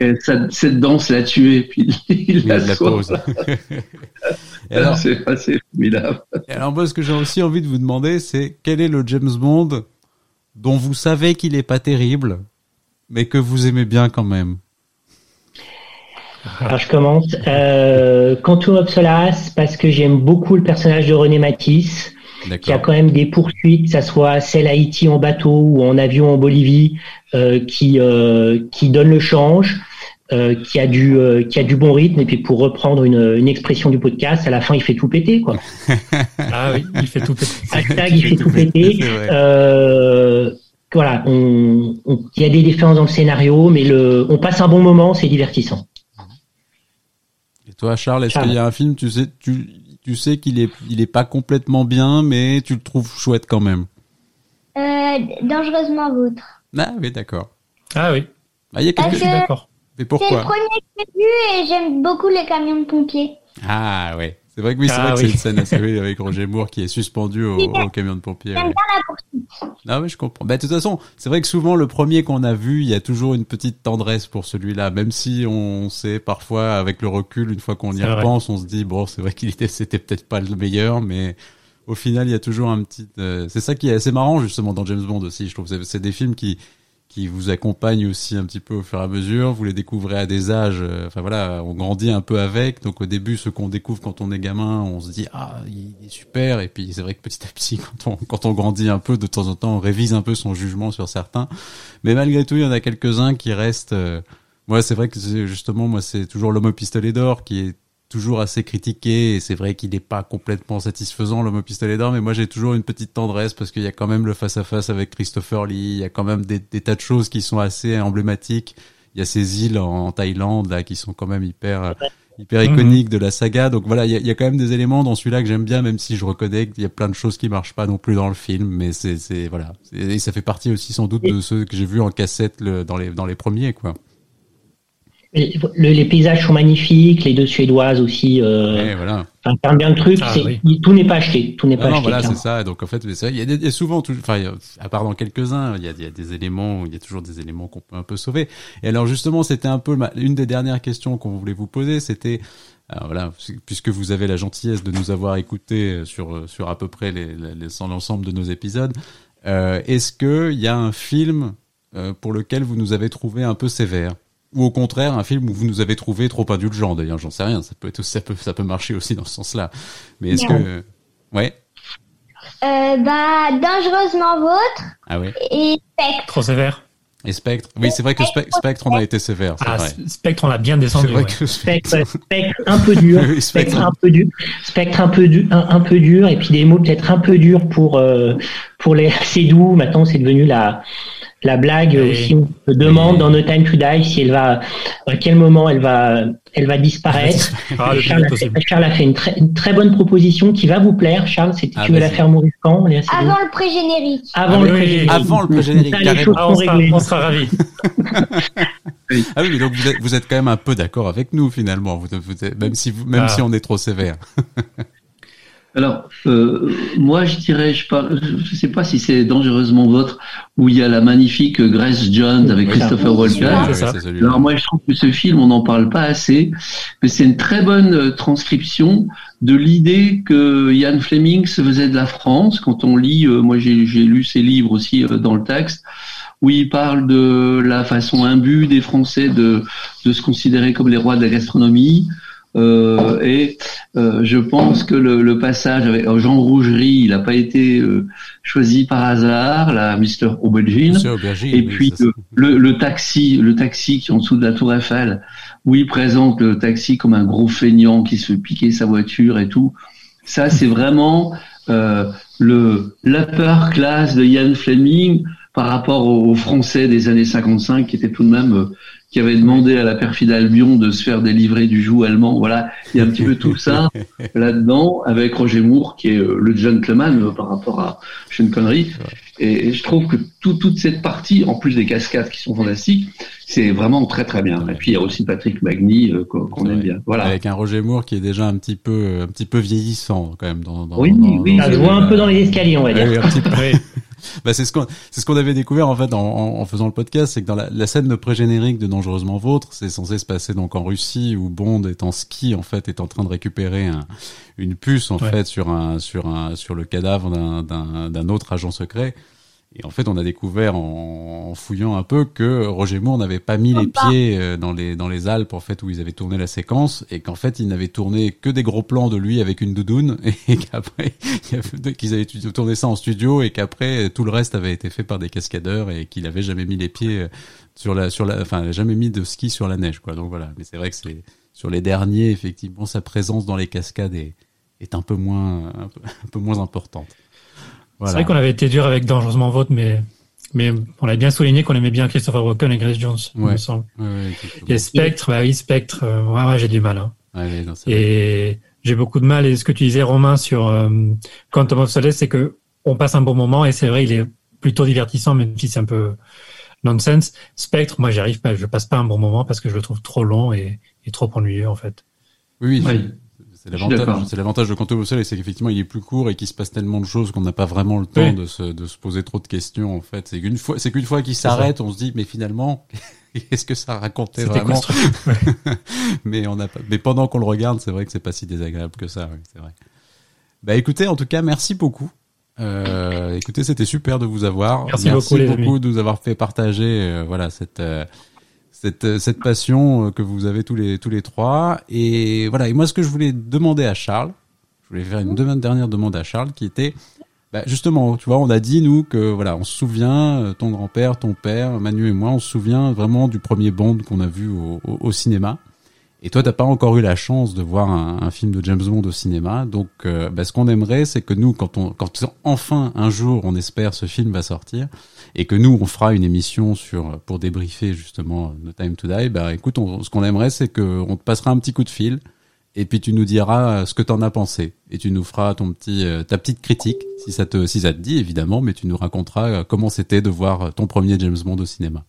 [SPEAKER 6] les- ça- cette danse l'a tué puis il
[SPEAKER 1] Il
[SPEAKER 6] la
[SPEAKER 1] la pose. alors,
[SPEAKER 6] c'est assez formidable
[SPEAKER 1] et alors moi ce que j'ai aussi envie de vous demander c'est quel est le James Bond dont vous savez qu'il est pas terrible mais que vous aimez bien quand même?
[SPEAKER 4] Alors je commence. Euh, Quantum of Solace, parce que j'aime beaucoup le personnage de René Matisse, qui a
[SPEAKER 1] D'accord.
[SPEAKER 4] quand même des poursuites, que ça soit celle à Haïti en bateau ou en avion en Bolivie, euh, qui euh, qui donne le change, euh, qui a du euh, qui a du bon rythme. Et puis pour reprendre une, une expression du podcast, à la fin il fait tout péter quoi.
[SPEAKER 2] Ah oui, il fait tout péter.
[SPEAKER 4] Hashtag il fait tout péter. Euh, voilà, on, on- il y a des différences dans le scénario, mais le, on passe un bon moment, c'est divertissant.
[SPEAKER 1] Et toi Charles, est-ce qu'il y a un film tu sais tu tu sais qu'il est il est pas complètement bien mais tu le trouves chouette quand même.
[SPEAKER 5] Euh, dangereusement vôtre.
[SPEAKER 1] Ah oui d'accord.
[SPEAKER 2] Ah oui,
[SPEAKER 1] Ah, il y a
[SPEAKER 2] je
[SPEAKER 1] quelques...
[SPEAKER 2] suis d'accord.
[SPEAKER 1] Mais
[SPEAKER 5] C'est le
[SPEAKER 1] pourquoi
[SPEAKER 5] premier que j'ai vu et j'aime beaucoup les camions de pompiers.
[SPEAKER 1] Ah ouais. C'est vrai que oui, c'est
[SPEAKER 2] Ah
[SPEAKER 1] vrai que c'est une scène assez oui, avec Roger Moore qui est suspendu au, au camion de pompiers.
[SPEAKER 5] J'aime
[SPEAKER 1] ouais.
[SPEAKER 5] bien la poursuite.
[SPEAKER 1] Ah oui, je comprends. Bah, de toute façon, c'est vrai que souvent le premier qu'on a vu, il y a toujours une petite tendresse pour celui-là, même si on sait parfois avec le recul, une fois qu'on y
[SPEAKER 2] vrai.
[SPEAKER 1] repense, on se dit bon, c'est vrai qu'il était, c'était peut-être pas le meilleur, mais au final, il y a toujours un petit. euh, c'est ça qui est assez marrant justement dans James Bond aussi. Je trouve c'est des films qui qui vous accompagnent aussi un petit peu au fur et à mesure. Vous les découvrez à des âges. euh, Enfin voilà, on grandit un peu avec. Donc au début, ce qu'on découvre quand on est gamin, on se dit ah il est super. Et puis c'est vrai que petit à petit, quand on quand on grandit un peu, de temps en temps, on révise un peu son jugement sur certains. Mais malgré tout, il y en a quelques-uns qui restent. euh, moi, c'est vrai que justement, moi, c'est toujours l'homme au pistolet d'or qui est toujours assez critiqué et c'est vrai qu'il n'est pas complètement satisfaisant l'homme au pistolet d'or mais moi j'ai toujours une petite tendresse parce qu'il y a quand même le face à face avec Christopher Lee il y a quand même des, des tas de choses qui sont assez emblématiques. Il y a ces îles en, en Thaïlande là qui sont quand même hyper hyper
[SPEAKER 2] Mhm.
[SPEAKER 1] iconiques de la saga. Donc voilà il y a, il y a quand même des éléments dans celui-là que j'aime bien même si je reconnais qu'il y a plein de choses qui marchent pas non plus dans le film mais c'est voilà. Et ça fait partie aussi sans doute de ceux que j'ai vus en cassette le, dans les dans les premiers quoi
[SPEAKER 4] le- les paysages sont magnifiques, les deux suédoises aussi euh,
[SPEAKER 1] voilà
[SPEAKER 4] incarnent bien le truc.
[SPEAKER 2] Ah,
[SPEAKER 4] c'est-
[SPEAKER 2] oui.
[SPEAKER 4] tout n'est pas acheté, tout n'est pas
[SPEAKER 1] Non,
[SPEAKER 4] acheté.
[SPEAKER 1] voilà, c'est ça. Donc en fait, ça. Il y a, des- il y a souvent, tout- enfin, a- à part dans quelques-uns, il y a, il y a des éléments, il y a toujours des éléments qu'on peut un peu sauver. Et alors justement, c'était un peu ma- une des dernières questions qu'on voulait vous poser, c'était alors voilà, puisque vous avez la gentillesse de nous avoir écouté sur sur à peu près les, les, les- l'ensemble de nos épisodes, euh, est-ce que il y a un film euh, pour lequel vous nous avez trouvé un peu sévère? Ou au contraire un film où vous nous avez trouvé trop indulgent d'ailleurs j'en sais rien ça peut être ça peut ça peut marcher aussi dans ce sens-là mais est-ce que ouais
[SPEAKER 5] Euh, bah, dangereusement vôtre
[SPEAKER 1] ah ouais
[SPEAKER 5] et Spectre.
[SPEAKER 2] Trop sévère.
[SPEAKER 1] Et Spectre Oui, c'est vrai que Spe- Spectre, on a été sévère, c'est
[SPEAKER 2] Ah,
[SPEAKER 1] vrai.
[SPEAKER 2] Spectre, on l'a bien
[SPEAKER 1] C'est
[SPEAKER 2] descendu.
[SPEAKER 1] vrai
[SPEAKER 2] ouais.
[SPEAKER 1] que Spectre...
[SPEAKER 4] Un peu dur,
[SPEAKER 1] Oui, Spectre.
[SPEAKER 4] spectre un peu dur, spectre un peu dur, un, un peu dur, et puis des mots peut-être un peu durs pour euh, pour les c'est doux. Maintenant, c'est devenu la la blague
[SPEAKER 2] Oui.
[SPEAKER 4] aussi. On se demande dans No Time to Die si elle va à quel moment elle va elle va disparaître.
[SPEAKER 2] Ah,
[SPEAKER 4] Charles, a fait, Charles a fait une très, une très bonne proposition qui va vous plaire. Charles, c'est
[SPEAKER 1] Ah,
[SPEAKER 4] tu veux la faire mourir quand
[SPEAKER 5] Avant le pré-générique.
[SPEAKER 4] Avant
[SPEAKER 2] Ah,
[SPEAKER 4] le
[SPEAKER 2] oui,
[SPEAKER 1] avant le pré-générique,
[SPEAKER 4] Ça, les
[SPEAKER 1] carrément.
[SPEAKER 4] choses
[SPEAKER 2] Ah,
[SPEAKER 4] sont
[SPEAKER 2] on, sera,
[SPEAKER 4] réglées.
[SPEAKER 2] on sera ravis.
[SPEAKER 1] Ah oui, mais donc vous êtes, vous êtes quand même un peu d'accord avec nous finalement, vous, vous êtes- même si vous, même
[SPEAKER 2] Ah.
[SPEAKER 1] si on est trop sévère.
[SPEAKER 6] Alors, euh, moi, je dirais, je ne sais pas si c'est dangereusement votre, où il y a la magnifique Grace Jones avec Christopher Walken. Alors moi, je trouve que ce film, on n'en parle pas assez, mais c'est une très bonne euh, transcription de l'idée que Ian Fleming se faisait de la France. Quand on lit, euh, moi j'ai lu ses livres aussi dans le texte, où il parle de la façon imbue des Français de, de se considérer comme les rois de la gastronomie, euh, et euh, je pense que le, le, passage avec Jean Rougerie, il n'a pas été euh, choisi par hasard, la Mister Aubergine. et puis le, le, taxi, le taxi qui est en dessous de la Tour Eiffel, où il présente le taxi comme un gros feignant qui se fait piquer sa voiture et tout. Ça, c'est vraiment euh, le l'upper class de Ian Fleming par rapport aux Français des années 55 qui étaient tout de même qui avait demandé à la perfide Albion de se faire délivrer du joug allemand. Voilà, il y a un petit peu tout ça là-dedans, avec Roger Moore, qui est euh, le gentleman euh, par rapport à Sean Connery. Et, je trouve que toute cette partie, en plus des cascades qui sont fantastiques, c'est vraiment très très bien. Et puis il y a aussi Patrick Magny euh, qu'on aime bien. Voilà.
[SPEAKER 1] Avec un Roger Moore qui est déjà un petit peu un petit peu vieillissant quand même. Dans,
[SPEAKER 4] oui, oui, ça se voit un peu dans les escaliers, on va dire. un petit peu.
[SPEAKER 1] bah, c'est ce qu'on c'est ce qu'on avait découvert en fait en, en, faisant le podcast, c'est que dans la, la scène de pré-générique de Dangereusement Vôtre, c'est censé se passer donc en Russie où Bond est en ski en fait, est en train de récupérer un, une puce en fait sur un sur un sur le cadavre d'un d'un autre agent secret. Et en fait, on a découvert en, fouillant un peu que Roger Moore n'avait pas mis les pieds euh, dans les dans les Alpes en fait où ils avaient tourné la séquence et qu'en fait, il n'avait tourné que des gros plans de lui avec une doudoune et qu'après qu'ils avaient tourné ça en studio et qu'après tout le reste avait été fait par des cascadeurs et qu'il avait jamais mis les pieds euh, sur la sur la enfin jamais mis de ski sur la neige quoi. Donc voilà, mais c'est vrai que c'est sur les derniers effectivement sa présence dans les cascades est, est un peu moins un peu moins importante.
[SPEAKER 2] C'est vrai qu'on avait été dur avec Dangereusement Vote, mais, mais on a bien souligné qu'on aimait bien Christopher Walken et Grace Jones, il me semble. et Spectre, bah oui, Spectre, euh, ouais, j'ai du mal. Hein. Non, et j'ai beaucoup de mal. Et ce que tu disais, Romain, sur euh, Quantum of Solace, c'est que on passe un bon moment et c'est vrai, il est plutôt divertissant, même si c'est un peu nonsense. Spectre, moi, j'arrive pas, je passe pas un bon moment parce que je le trouve trop long et, et trop ennuyeux, en fait.
[SPEAKER 1] Oui, oui. C'est l'avantage, de Quantum of Solace, c'est qu'effectivement il est plus court et qu'il se passe tellement de choses qu'on n'a pas vraiment le temps de, se, de se poser trop de questions en fait. C'est qu'une fois, c'est qu'une fois qu'il s'arrête, on se dit mais finalement est-ce que ça racontait vraiment Mais on a pas, mais pendant qu'on le regarde, c'est vrai que c'est pas si désagréable que ça. Oui, c'est vrai. Bah écoutez, en tout cas, merci beaucoup. Euh, écoutez, c'était super de vous avoir.
[SPEAKER 2] Merci, beaucoup,
[SPEAKER 1] beaucoup de nous avoir fait partager, euh, voilà cette. Euh, cette, cette passion euh, que vous avez tous les tous les trois. Et voilà. Et moi, ce que je voulais demander à Charles, je voulais faire une dernière demande à Charles, qui était bah justement, tu vois, on a dit nous que voilà, on se souvient, euh, ton grand-père, ton père, Manu et moi, on se souvient vraiment du premier Bond qu'on a vu au, au, cinéma. Et toi, t'as pas encore eu la chance de voir un, un film de James Bond au cinéma. Donc, euh, bah, ce qu'on aimerait, c'est que nous, quand on, quand enfin un jour, on espère, ce film va sortir, et que nous on fera une émission sur pour débriefer justement No Time to Die, bah écoute, ce qu'on aimerait c'est que on te passera un petit coup de fil et puis tu nous diras ce que t'en as pensé et tu nous feras ton petit euh, ta petite critique si ça te si ça te dit évidemment, mais tu nous raconteras euh, comment c'était de voir ton premier James Bond au cinéma.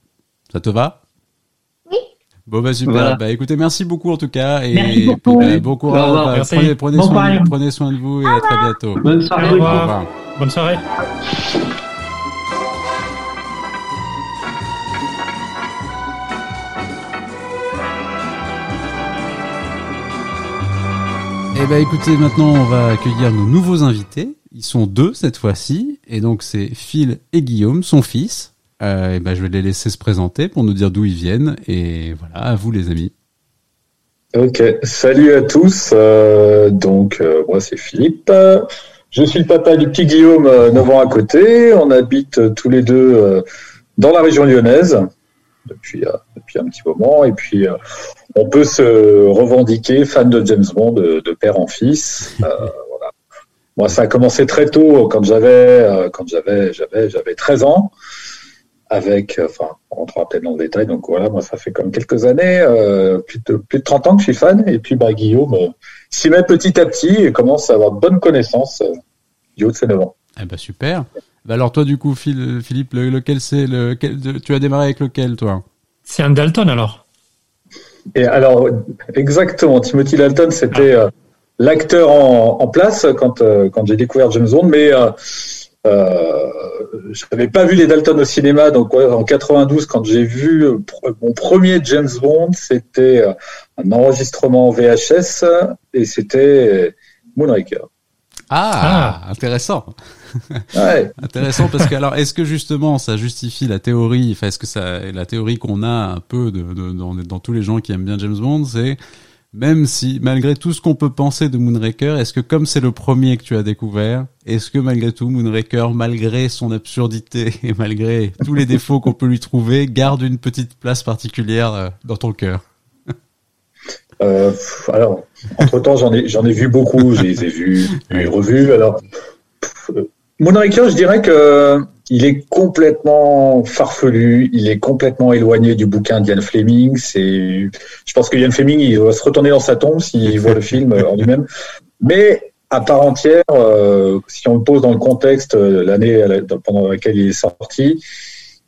[SPEAKER 1] Ça te va? Bon bah super. Bah écoutez, merci beaucoup en tout cas et
[SPEAKER 4] merci beaucoup.
[SPEAKER 1] Bah, bon courage. prenez, prenez, soin, prenez soin de vous et à très bientôt.
[SPEAKER 6] Bonne soirée. Au revoir.
[SPEAKER 2] Bonne soirée.
[SPEAKER 1] Eh ben écoutez, maintenant on va accueillir nos nouveaux invités. Ils sont deux cette fois-ci, et donc c'est Phil et Guillaume, son fils. Euh, et ben je vais les laisser se présenter pour nous dire d'où ils viennent. Et voilà, à vous les amis.
[SPEAKER 7] Ok, salut à tous. Euh, donc euh, moi c'est Philippe. Je suis le papa du petit Guillaume, 9 ans à côté. On habite tous les deux dans la région lyonnaise depuis, depuis un petit moment. Et puis on peut se revendiquer fan de James Bond de, père en fils. Voilà. Moi, ça a commencé très tôt quand j'avais quand j'avais j'avais j'avais 13 ans avec enfin on rentrera peut-être dans le détail donc voilà moi ça fait comme quelques années euh, plus de plus de 30 ans que je suis fan et puis bah Guillaume s'y met petit à petit et commence à avoir de bonnes connaissances du haut de ses 9 ans.
[SPEAKER 1] Eh ben super. Bah alors toi du coup Philippe lequel c'est le tu as démarré avec lequel toi?
[SPEAKER 2] C'est un Dalton alors.
[SPEAKER 7] Et alors, exactement, Timothy Dalton, c'était euh, l'acteur en, place quand quand j'ai découvert James Bond, mais euh, je n'avais pas vu les Dalton au cinéma, donc en 92, quand j'ai vu mon premier James Bond, c'était un enregistrement VHS et c'était Moonraker.
[SPEAKER 1] Ah, ah, intéressant. Ouais. intéressant parce que alors est-ce que justement ça justifie la théorie, enfin est-ce que ça la théorie qu'on a un peu de, de, dans, dans, tous les gens qui aiment bien James Bond, c'est même si malgré tout ce qu'on peut penser de Moonraker, est-ce que comme c'est le premier que tu as découvert, est-ce que malgré tout Moonraker, malgré son absurdité et malgré tous les défauts qu'on peut lui trouver, garde une petite place particulière euh, dans ton cœur?
[SPEAKER 7] Euh, alors, entre temps, j'en ai, j'en ai vu beaucoup, je les ai vus, revus. Alors, Moonraker, je dirais que il est complètement farfelu, il est complètement éloigné du bouquin d'Ian Fleming. C'est, je pense que Ian Fleming, il va se retourner dans sa tombe s'il voit le film en lui-même. Mais à part entière, euh, si on le pose dans le contexte euh, l'année pendant laquelle il est sorti,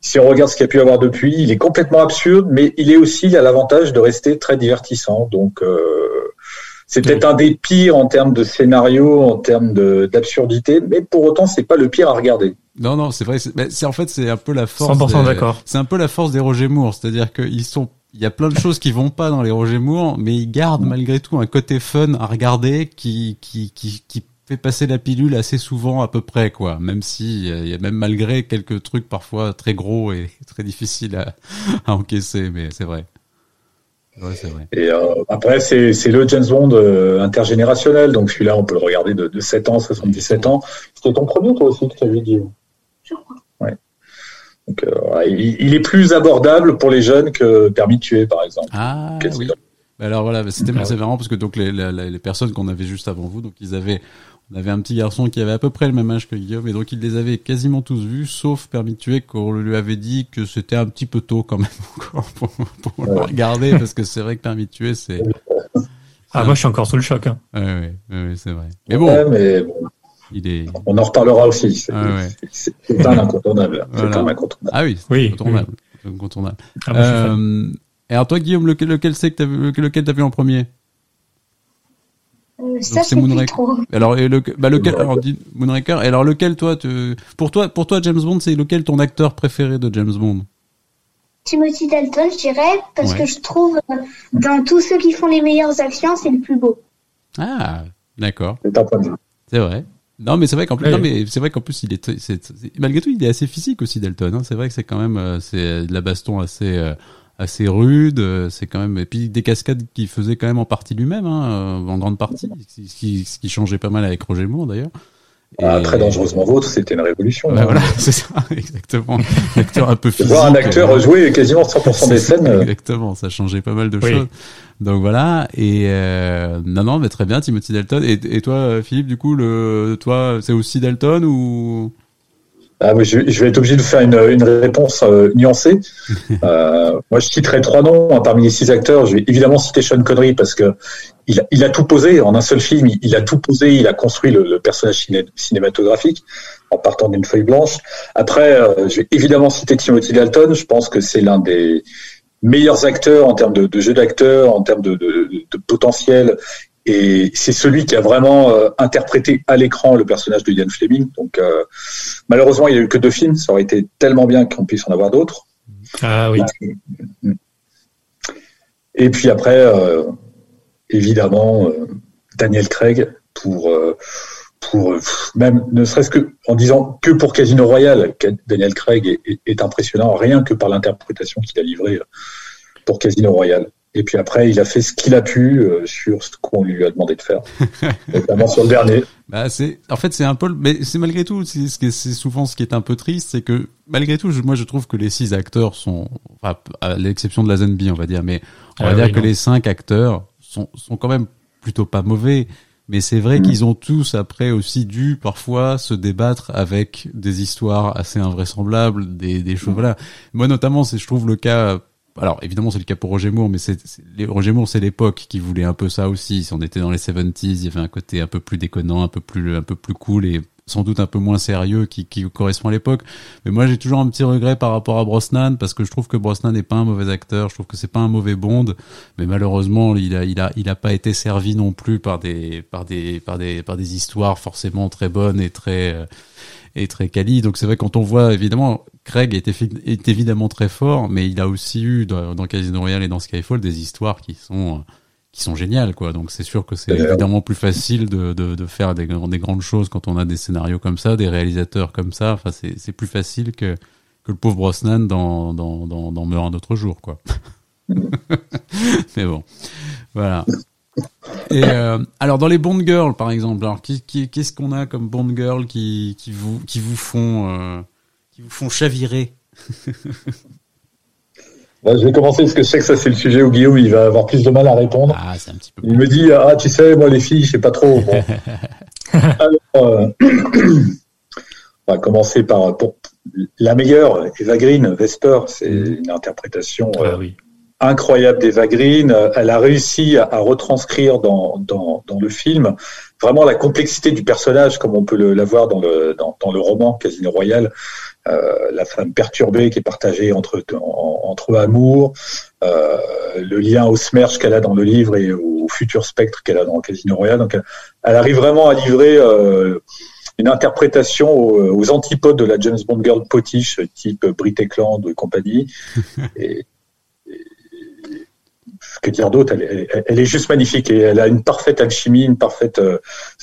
[SPEAKER 7] si on regarde ce qu'il y a pu avoir depuis, il est complètement absurde, mais il est aussi, il a l'avantage de rester très divertissant. Donc, euh, c'est peut-être un des pires en termes de scénario, en termes d'absurdité, mais pour autant, c'est pas le pire à regarder.
[SPEAKER 1] Non, non, c'est vrai. C'est en fait, c'est un peu la force.
[SPEAKER 2] 100% d'accord.
[SPEAKER 1] C'est un peu la force des Roger Moore, c'est-à-dire qu'ils sont il y a plein de choses qui vont pas dans les Roger Moore, mais ils gardent malgré tout un côté fun à regarder qui qui qui, qui fait passer la pilule assez souvent à peu près quoi même si euh, il y a même malgré quelques trucs parfois très gros et très difficiles à, à encaisser mais c'est vrai
[SPEAKER 7] ouais, c'est vrai. Et euh, après c'est c'est le James Bond euh, intergénérationnel. Donc celui-là on peut le regarder de, de 7 ans 77 ans. C'était ton premier toi aussi que tu avais dit je crois. Ouais. Donc euh, il, il, est plus abordable pour les jeunes que Permis de tuer par exemple.
[SPEAKER 1] Ah oui. alors voilà, c'était c'est marrant parce que donc les, les, les personnes qu'on avait juste avant vous, donc ils avaient on avait un petit garçon qui avait à peu près le même âge que Guillaume, et donc il les avait quasiment tous vus, sauf permis de tuer qu'on lui avait dit que c'était un petit peu tôt quand même encore pour, pour le regarder, parce que c'est vrai que permis de tuer, c'est...
[SPEAKER 2] Ah, moi je suis encore sous le choc. Hein.
[SPEAKER 1] Ouais, ouais, c'est vrai. Mais bon,
[SPEAKER 7] mais Il est... On en reparlera aussi. C'est un incontournable. Un incontournable.
[SPEAKER 1] Ah oui, oui, incontournable. Oui. incontournable. Ah, euh, et alors toi Guillaume, lequel, lequel c'est que t'as lequel t'as vu en premier?
[SPEAKER 5] Euh, ça c'est Moonraker.
[SPEAKER 1] Alors et le, bah lequel alors Moonraker. Et alors lequel toi te, pour toi pour toi James Bond c'est lequel ton acteur préféré de James Bond?
[SPEAKER 5] Timothy Dalton, je dirais, parce que je trouve euh, dans tous ceux qui font les meilleures actions, c'est le plus beau.
[SPEAKER 1] Ah, d'accord. C'est vrai. Non, mais c'est vrai qu'en plus, non, mais c'est vrai qu'en plus, il est, malgré tout, il est assez physique aussi, Dalton. Hein. C'est vrai que c'est quand même, euh, c'est de la baston assez, assez rude. Euh, c'est quand même et puis des cascades qu'il faisait quand même en partie lui-même, hein, euh, en grande partie, ce qui, ce qui changeait pas mal avec Roger Moore d'ailleurs.
[SPEAKER 7] Ah, très dangereusement vôtre, c'était une révolution.
[SPEAKER 1] Bah, voilà, c'est ça, exactement. Un acteur un peu physique.
[SPEAKER 7] Voir un acteur euh, jouer quasiment 100% des scènes.
[SPEAKER 1] Exactement, ça changeait pas mal de choses. Donc voilà, et euh, non, non, mais très bien, Timothy Dalton. Et, et toi, Philippe, du coup, le, toi, c'est aussi Dalton ou?
[SPEAKER 7] Ah, oui, je, je, vais être obligé de faire une, une réponse euh, nuancée. Euh, moi, je citerai trois noms hein, parmi les six acteurs. Je vais évidemment citer Sean Connery parce que il, il a tout posé en un seul film. Il, il a tout posé. Il a construit le, le personnage cinématographique en partant d'une feuille blanche. Après, euh, je vais évidemment citer Timothy Dalton. Je pense que c'est l'un des meilleurs acteurs en termes de, de jeu d'acteur, en termes de, de, de, potentiel et c'est celui qui a vraiment euh, interprété à l'écran le personnage de Ian Fleming. Donc euh, malheureusement, il n'y a eu que deux films. Ça aurait été tellement bien qu'on puisse en avoir d'autres.
[SPEAKER 2] Ah oui.
[SPEAKER 7] Et puis après, euh, évidemment, Daniel Craig pour pour même ne serait-ce que en disant que pour Casino Royale, Daniel Craig est, est impressionnant rien que par l'interprétation qu'il a livrée pour Casino Royale. Et puis après, il a fait ce qu'il a pu euh, sur ce qu'on lui a demandé de faire, notamment sur le dernier.
[SPEAKER 1] Bah c'est, en fait, c'est un peu, mais c'est malgré tout, c'est, c'est souvent ce qui est un peu triste, c'est que malgré tout, moi, je trouve que les six acteurs sont, enfin, à l'exception de la Zenby, on va dire, mais on va ah dire que les cinq acteurs sont, sont quand même plutôt pas mauvais. Mais c'est vrai mm. qu'ils ont tous après aussi dû parfois se débattre avec des histoires assez invraisemblables, des, des choses. Mm. Voilà. Moi notamment, c'est je trouve le cas alors évidemment c'est le cas pour Roger Moore, mais c'est Roger Moore c'est l'époque qui voulait un peu ça aussi. Si on était dans les 70s, il y avait un côté un peu plus déconnant, un peu plus un peu plus cool et sans doute un peu moins sérieux qui, qui correspond à l'époque. Mais moi, j'ai toujours un petit regret par rapport à Brosnan parce que je trouve que Brosnan n'est pas un mauvais acteur. Je trouve que c'est pas un mauvais Bond, mais malheureusement, il a, il a, il a pas été servi non plus par des, par des, par des, par des histoires forcément très bonnes et très, euh, et très quali. Donc c'est vrai quand on voit évidemment Craig est, est, évidemment très fort, mais il a aussi eu dans, dans Casino Royale et dans Skyfall des histoires qui sont qui sont géniales quoi. Donc c'est sûr que c'est évidemment plus facile de, de, de faire des, des, grandes choses quand on a des scénarios comme ça des réalisateurs comme ça. Enfin c'est c'est plus facile que que le pauvre Brosnan dans dans dans, dans Meurt un autre jour quoi. Mais bon. Voilà et euh, alors dans les Bond Girls par exemple alors qui, qu'est-ce qu'on a comme Bond Girl qui qui vous qui vous font euh, qui vous font chavirer?
[SPEAKER 7] Bah, je vais commencer parce que je sais que ça c'est le sujet où Guillaume il va avoir plus de mal à répondre.
[SPEAKER 1] Ah, c'est un petit peu
[SPEAKER 7] il me dit ah tu sais moi les filles je sais pas trop. Alors, euh, on va commencer par pour, la meilleure Eva Green Vesper c'est mm. une interprétation ah, incroyable d'Eva Green. Elle a réussi à, à retranscrire dans, dans, dans le film vraiment la complexité du personnage comme on peut le, la dans le dans, dans le roman Casino Royale. Euh, la femme perturbée qui est partagée entre entre amour, euh, le lien au smerge qu'elle a dans le livre et au futur spectre qu'elle a dans Casino Royale. Donc, elle, arrive vraiment à livrer euh, une interprétation aux, antipodes de la James Bond girl potiche, type Brit Eklund et compagnie. que dire d'autre elle, est juste magnifique et elle a une parfaite alchimie, une parfaite,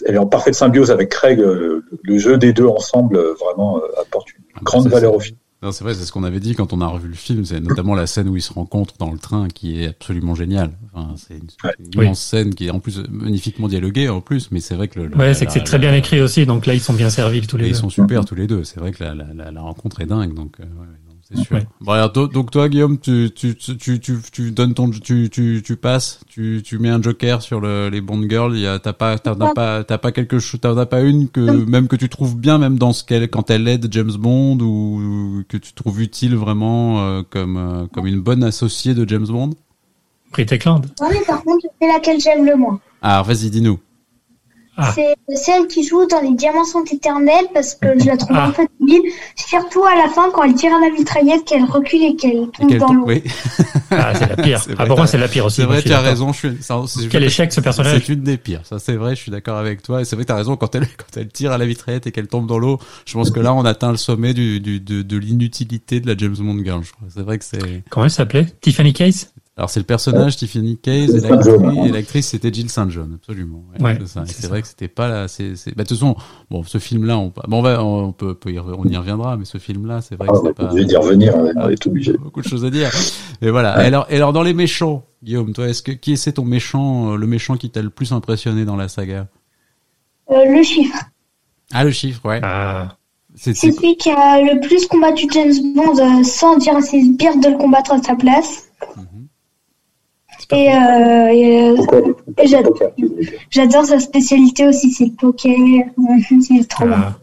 [SPEAKER 7] elle est en parfaite symbiose avec Craig. Le, le jeu des deux ensemble vraiment apporte une grande valeur au film.
[SPEAKER 1] C'est vrai, c'est ce qu'on avait dit quand on a revu le film, c'est notamment la scène où ils se rencontrent dans le train qui est absolument géniale. Enfin, c'est une, immense scène qui est en plus magnifiquement dialoguée en plus, mais c'est vrai que le,
[SPEAKER 2] ouais, c'est que c'est très bien écrit aussi, donc là ils sont bien servis tous les deux.
[SPEAKER 1] Ils sont super tous les deux. C'est vrai que la, la, la, rencontre est dingue, donc. Euh, c'est sûr. Bon, alors, donc toi, Guillaume, tu, tu, tu, tu, tu donnes ton, tu, tu, tu passes, tu, tu mets un joker sur le, les Bond Girls. Il y a, t'as pas, t'as pas, t'as pas quelque chose, t'as pas une que même que tu trouves bien, même dans ce qu'elle, quand elle aide James Bond ou que tu trouves utile vraiment euh, comme, euh, comme une bonne associée de James Bond?
[SPEAKER 2] Brit Eklund.
[SPEAKER 5] Oui, par contre, c'est laquelle j'aime le moins.
[SPEAKER 1] Alors, vas-y, dis-nous.
[SPEAKER 5] Ah. C'est celle qui joue dans les Diamants sont éternels parce que je la trouve ah. un peu débile. Surtout à la fin quand elle tire à la mitraillette, qu'elle recule et qu'elle tombe dans l'eau. Oui.
[SPEAKER 2] ah, c'est la pire. Ah, pour moi, c'est la pire aussi.
[SPEAKER 1] C'est vrai, tu as raison. Je
[SPEAKER 2] suis, Quel échec ce personnage.
[SPEAKER 1] C'est une des pires. Ça, c'est vrai. Je suis d'accord avec toi. Et c'est vrai, tu as raison. Quand elle, quand elle tire à la mitraillette et qu'elle tombe dans l'eau, je pense que là, on atteint le sommet du, du de, de l'inutilité de la James Bond girl. C'est vrai que c'est.
[SPEAKER 2] Comment elle s'appelait? Tiffany Case?
[SPEAKER 1] Alors c'est le personnage Tiffany Case et l'actrice c'était Jill St. John absolument.
[SPEAKER 2] Ouais,
[SPEAKER 1] c'est vrai que c'était pas là. C'est bah, de toute façon bon ce film là on, bon, on va on peut, y, on y reviendra mais ce film là c'est vrai que ah, c'est pas.
[SPEAKER 7] On d'y revenir on est obligé.
[SPEAKER 1] Beaucoup de choses à dire. Et voilà. Et alors et alors dans les méchants Guillaume toi est-ce que qui est ton méchant euh, le méchant qui t'a le plus impressionné dans la saga?
[SPEAKER 5] Euh, Le chiffre.
[SPEAKER 1] Ah le chiffre ouais.
[SPEAKER 2] Ah.
[SPEAKER 5] C'est celui qui a le plus combattu James Bond euh, sans dire à ses sbires de le combattre à sa place. Mhm. Et, euh, euh j'adore sa spécialité aussi, c'est le poker. c'est trop
[SPEAKER 1] ah.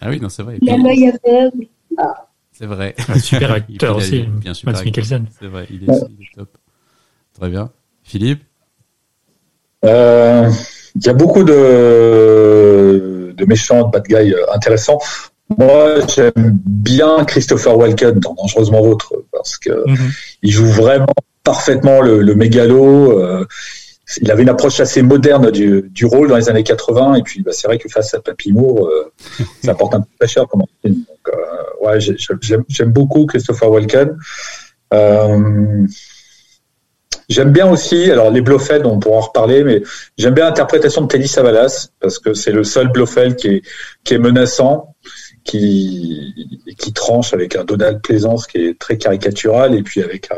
[SPEAKER 1] ah oui, non, c'est vrai.
[SPEAKER 5] Il a l'œil aveugle.
[SPEAKER 1] Ah. C'est vrai.
[SPEAKER 2] Un super acteur aussi, bien sûr. Mikkelsen.
[SPEAKER 1] C'est vrai, il est, il est, top. Très bien. Philippe
[SPEAKER 7] euh, Il y a beaucoup de, de méchants, de bad guys intéressants. Moi, j'aime bien Christopher Walken dans Dangereusement Vôtre parce que mhm. il joue vraiment parfaitement le, le mégalo. Euh, il avait une approche assez moderne du, du, rôle dans les années 80 et puis bah, c'est vrai que face à Papy Moore, euh, ça porte un peu très cher comme Donc, euh, ouais, j'aime beaucoup Christopher Walken. Euh, j'aime bien aussi, alors les Blofeld, on pourra en reparler, mais j'aime bien l'interprétation de Teddy Savalas parce que c'est le seul Blofeld qui est, qui est menaçant qui, qui tranche avec un Donald Plaisance qui est très caricatural et puis avec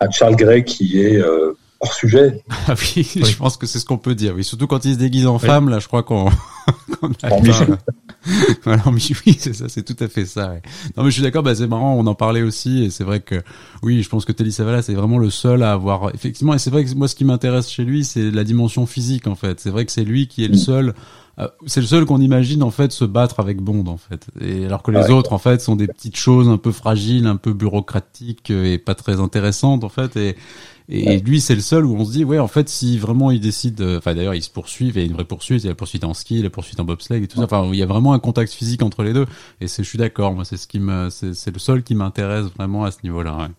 [SPEAKER 7] un, Charles Gray qui est euh, hors sujet.
[SPEAKER 1] Ah oui, je pense que c'est ce qu'on peut dire. Oui, surtout quand il se déguise en femme, là, je crois qu'on. qu
[SPEAKER 7] en Michou.
[SPEAKER 1] voilà, en Michou, oui, c'est ça, c'est tout à fait ça. Non, mais je suis d'accord. Bah, c'est marrant, on en parlait aussi, et c'est vrai que oui, je pense que Telly Savalas c'est vraiment le seul à avoir effectivement. Et c'est vrai que moi, ce qui m'intéresse chez lui, c'est la dimension physique en fait. C'est vrai que c'est lui qui est le mm. seul c'est le seul qu'on imagine en fait se battre avec Bond en fait. Et alors que les autres en fait sont des petites choses un peu fragiles, un peu bureaucratiques euh, et pas très intéressantes en fait. Et, Et, lui, c'est le seul où on se dit, ouais, en fait, si vraiment il décide, enfin d'ailleurs, ils se poursuivent, il y a une vraie poursuite, il y a la poursuite en ski, la poursuite en bobsleigh et tout ça. Enfin, il y a vraiment un contact physique entre les deux. Et c'est, je suis d'accord, moi, c'est ce qui me, c'est, le seul qui m'intéresse vraiment à ce niveau-là.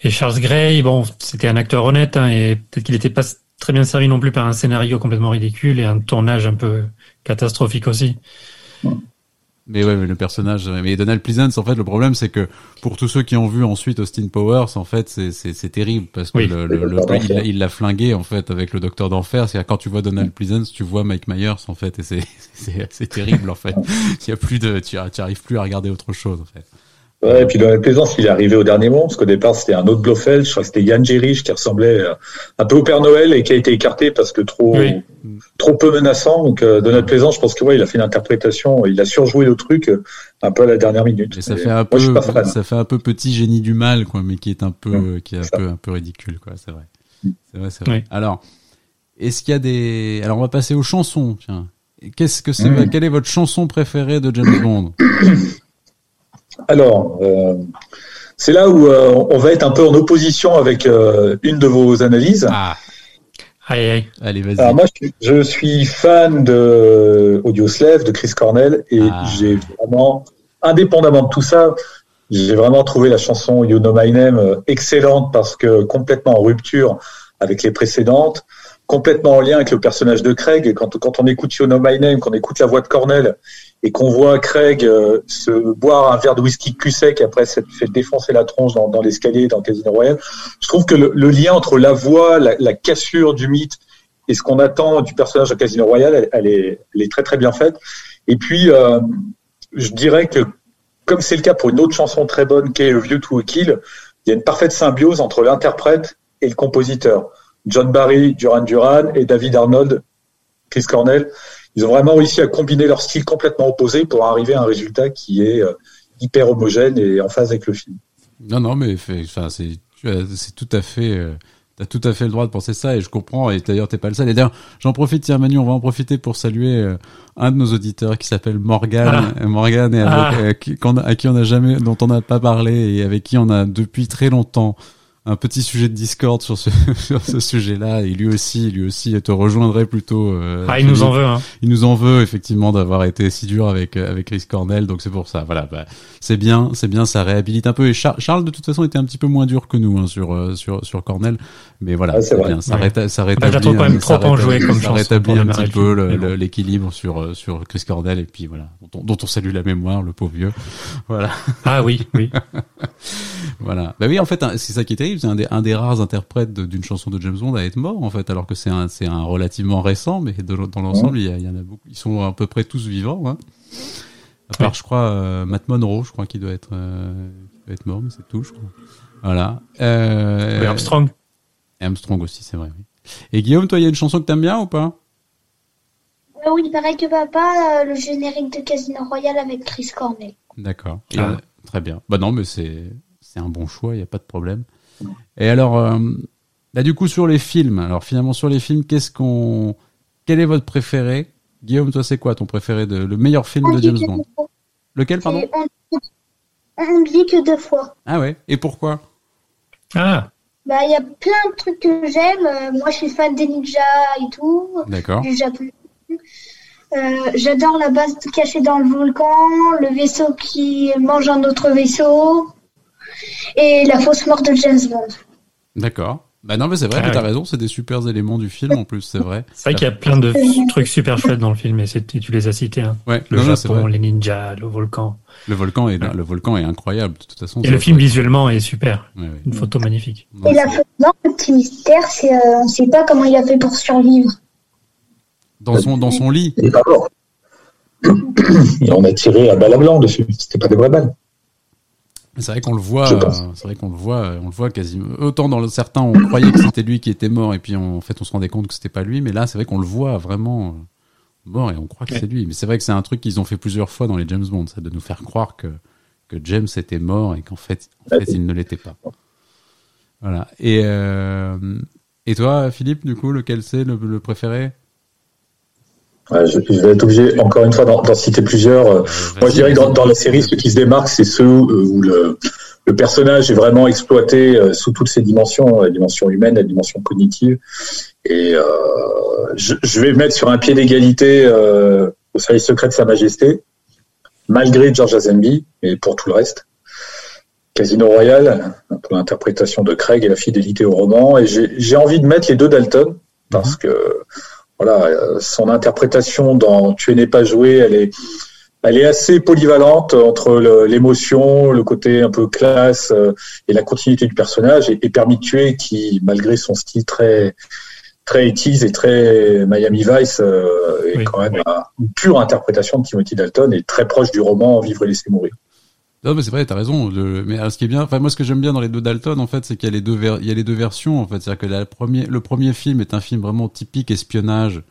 [SPEAKER 2] Et Charles Gray, bon, c'était un acteur honnête, hein, et peut-être qu'il n'était pas très bien servi non plus par un scénario complètement ridicule et un tournage un peu catastrophique aussi.
[SPEAKER 1] Mais ouais, mais le personnage, mais Donald Pleasance, en fait, le problème, c'est que pour tous ceux qui ont vu ensuite Austin Powers, en fait, c'est terrible parce que le, le, il l'a flingué en fait avec le Docteur d'enfer. C'est quand tu vois Donald Pleasance, tu vois Mike Myers en fait, et c'est c'est terrible en fait. Il y a plus de, tu, tu arrives plus à regarder autre chose en fait.
[SPEAKER 7] Ouais, et puis dans la plaisance, il est arrivé au dernier moment, parce qu'au départ, c'était un autre Blofeld, je crois que c'était Yann Gerich qui ressemblait euh, un peu au Père Noël et qui a été écarté parce que trop, trop peu menaçant. Donc, euh, de notre plaisance, je pense que ouais, il a fait une interprétation, il a surjoué le truc euh, un peu à la dernière minute.
[SPEAKER 1] Et ça fait un peu, ça fait un peu petit génie du mal, quoi, mais qui est un peu, qui est un peu, un peu ridicule, quoi, c'est vrai. C'est vrai, c'est vrai. Alors, est-ce qu'il y a des, alors on va passer aux chansons, tiens. Qu'est-ce que c'est, mmh. quelle est votre chanson préférée de James Bond?
[SPEAKER 7] Alors, euh, c'est là où euh, on va être un peu en opposition avec euh, une de vos analyses.
[SPEAKER 2] Ah. Allez, allez,
[SPEAKER 7] vas-y. Alors moi, je, suis fan de Audioslave, de Chris Cornell, et ah. j'ai vraiment, indépendamment de tout ça, j'ai vraiment trouvé la chanson You Know My Name excellente parce que complètement en rupture avec les précédentes, complètement en lien avec le personnage de Craig. Et quand, quand on écoute You Know My Name, qu'on écoute la voix de Cornell, et qu'on voit Craig euh, se boire un verre de whisky cul sec après s'être fait défoncer la tronche dans, dans l'escalier dans Casino Royale, je trouve que le, lien entre la voix, la, la, cassure du mythe et ce qu'on attend du personnage de Casino Royale, elle, est, elle, est, très très bien faite. Et puis, euh, je dirais que comme c'est le cas pour une autre chanson très bonne qui est View to a Kill, il y a une parfaite symbiose entre l'interprète et le compositeur. John Barry, Duran Duran et David Arnold, Chris Cornell ils ont vraiment réussi à combiner leurs styles complètement opposés pour arriver à un résultat qui est euh, hyper homogène et en phase avec le film.
[SPEAKER 1] Non, non, mais enfin, c'est c'est tout à fait. Euh, T'as tout à fait le droit de penser ça et je comprends. Et d'ailleurs, t'es pas le seul. Et d'ailleurs, j'en profite, tiens, Manu, on va en profiter pour saluer euh, un de nos auditeurs qui s'appelle Morgan. Ah. Morgan, et avec, ah. qui, à qui on a jamais, dont on n'a pas parlé et avec qui on a depuis très longtemps un petit sujet de Discord sur ce sur ce sujet-là. Et lui aussi lui aussi te rejoindrait plutôt
[SPEAKER 2] euh, ah il nous en veut hein.
[SPEAKER 1] il nous en veut effectivement d'avoir été si dur avec euh, avec Chris Cornell. Donc c'est pour ça. Voilà bah, c'est bien c'est bien ça réhabilite un peu. Et Charles de toute façon était un petit peu moins dur que nous hein, sur euh, sur sur Cornell. Mais voilà c'est bien. Ça, réta ça rétablit
[SPEAKER 2] bah, quand même trop enjoué comme ça
[SPEAKER 1] rétablit un petit peu l'équilibre sur sur Chris Cornell et puis voilà dont, dont on salue la mémoire le pauvre vieux. Voilà.
[SPEAKER 2] Ah oui oui
[SPEAKER 1] voilà bah oui en fait c'est ça qui est terrible c'est un des, un des rares interprètes d'une chanson de James Bond à être mort en fait, alors que c'est un, c'est un relativement récent, mais dans l'ensemble, il, y, en a beaucoup. Ils sont à peu près tous vivants. Hein. À part, je crois, euh, Matt Monroe, je crois qu'il doit être, euh, doit être mort, mais c'est tout, je crois. Voilà.
[SPEAKER 2] Euh, Armstrong.
[SPEAKER 1] Armstrong aussi, c'est vrai. Oui. Et Guillaume, toi, il y a une chanson que t'aimes bien ou pas?
[SPEAKER 5] Euh, Oui, pareil que papa, le générique de Casino Royale avec Chris Cornell.
[SPEAKER 1] D'accord. Ah. Très bien. Bah non, mais c'est c'est un bon choix, il n'y a pas de problème. Et alors, euh, bah, du coup, sur les films, alors finalement, sur les films, qu'est-ce qu'on. Quel est votre préféré? Guillaume, toi, c'est quoi ton préféré de le meilleur film de James Bond? Lequel, pardon?
[SPEAKER 5] On dit que deux fois.
[SPEAKER 1] Ah ouais Et pourquoi?
[SPEAKER 2] Ah
[SPEAKER 5] Bah, il y a plein de trucs que j'aime. Euh, moi, je suis fan des ninjas et tout.
[SPEAKER 1] D'accord.
[SPEAKER 5] Euh, j'adore la base cachée dans le volcan, le vaisseau qui mange un autre vaisseau et la fausse mort de James Bond.
[SPEAKER 1] D'accord. Bah non, mais c'est vrai, ah, t'as raison, c'est des super éléments du film en plus, c'est vrai.
[SPEAKER 2] C'est vrai qu'il y a plein de trucs super chouettes dans le film, et tu les as cités. Hein.
[SPEAKER 1] Ouais,
[SPEAKER 2] le Japon, les ninjas, le volcan.
[SPEAKER 1] Le volcan est, le volcan est incroyable, de toute façon.
[SPEAKER 2] Et le film visuellement est super. Une photo magnifique.
[SPEAKER 5] et la fausse mort, le petit mystère, c'est, euh, on sait pas comment il a fait pour survivre.
[SPEAKER 1] Dans son, dans son lit.
[SPEAKER 7] Il est pas mort. on a tiré à balle à blanc dessus, c'était pas des vraies balles.
[SPEAKER 1] C'est vrai qu'on le voit, c'est vrai qu'on le voit, on le voit quasiment. Autant dans certains, on croyait que c'était lui qui était mort et puis en fait on se rendait compte que c'était pas lui, mais là c'est vrai qu'on le voit vraiment euh, mort et on croit que c'est lui. Mais c'est vrai que c'est un truc qu'ils ont fait plusieurs fois dans les James Bond, c'est de nous faire croire que que James était mort et qu'en fait, en fait il ne l'était pas. Voilà. Et euh, et toi, Philippe, du coup, lequel c'est le, le préféré?
[SPEAKER 7] Je, vais être obligé, encore une fois, d'en citer plusieurs. Moi, je dirais que dans, la série, ceux qui se démarquent, c'est ceux où le, le personnage est vraiment exploité sous toutes ses dimensions, la dimension humaine, la dimension cognitive. Et je, je, vais mettre sur un pied d'égalité au service secret de Sa Majesté, malgré George Lazenby, mais pour tout le reste. Casino Royale, pour l'interprétation de Craig et la fidélité au roman. Et j'ai envie de mettre les deux Dalton, parce que voilà, son interprétation dans Tu n'es pas joué, elle est, elle est assez polyvalente entre l'émotion, le, côté un peu classe euh, et la continuité du personnage. Et, et Permis de tuer, qui, malgré son style très très 80 et très Miami Vice, euh, est quand même une pure interprétation de Timothy Dalton et très proche du roman Vivre et laisser mourir.
[SPEAKER 1] Non, mais c'est vrai, t'as raison. Mais ce qui est bien, enfin moi, ce que j'aime bien dans les deux Dalton, en fait, c'est qu'il y a les deux, il y a les deux versions, en fait. C'est-à-dire que la premier, le premier film est un film vraiment typique espionnage,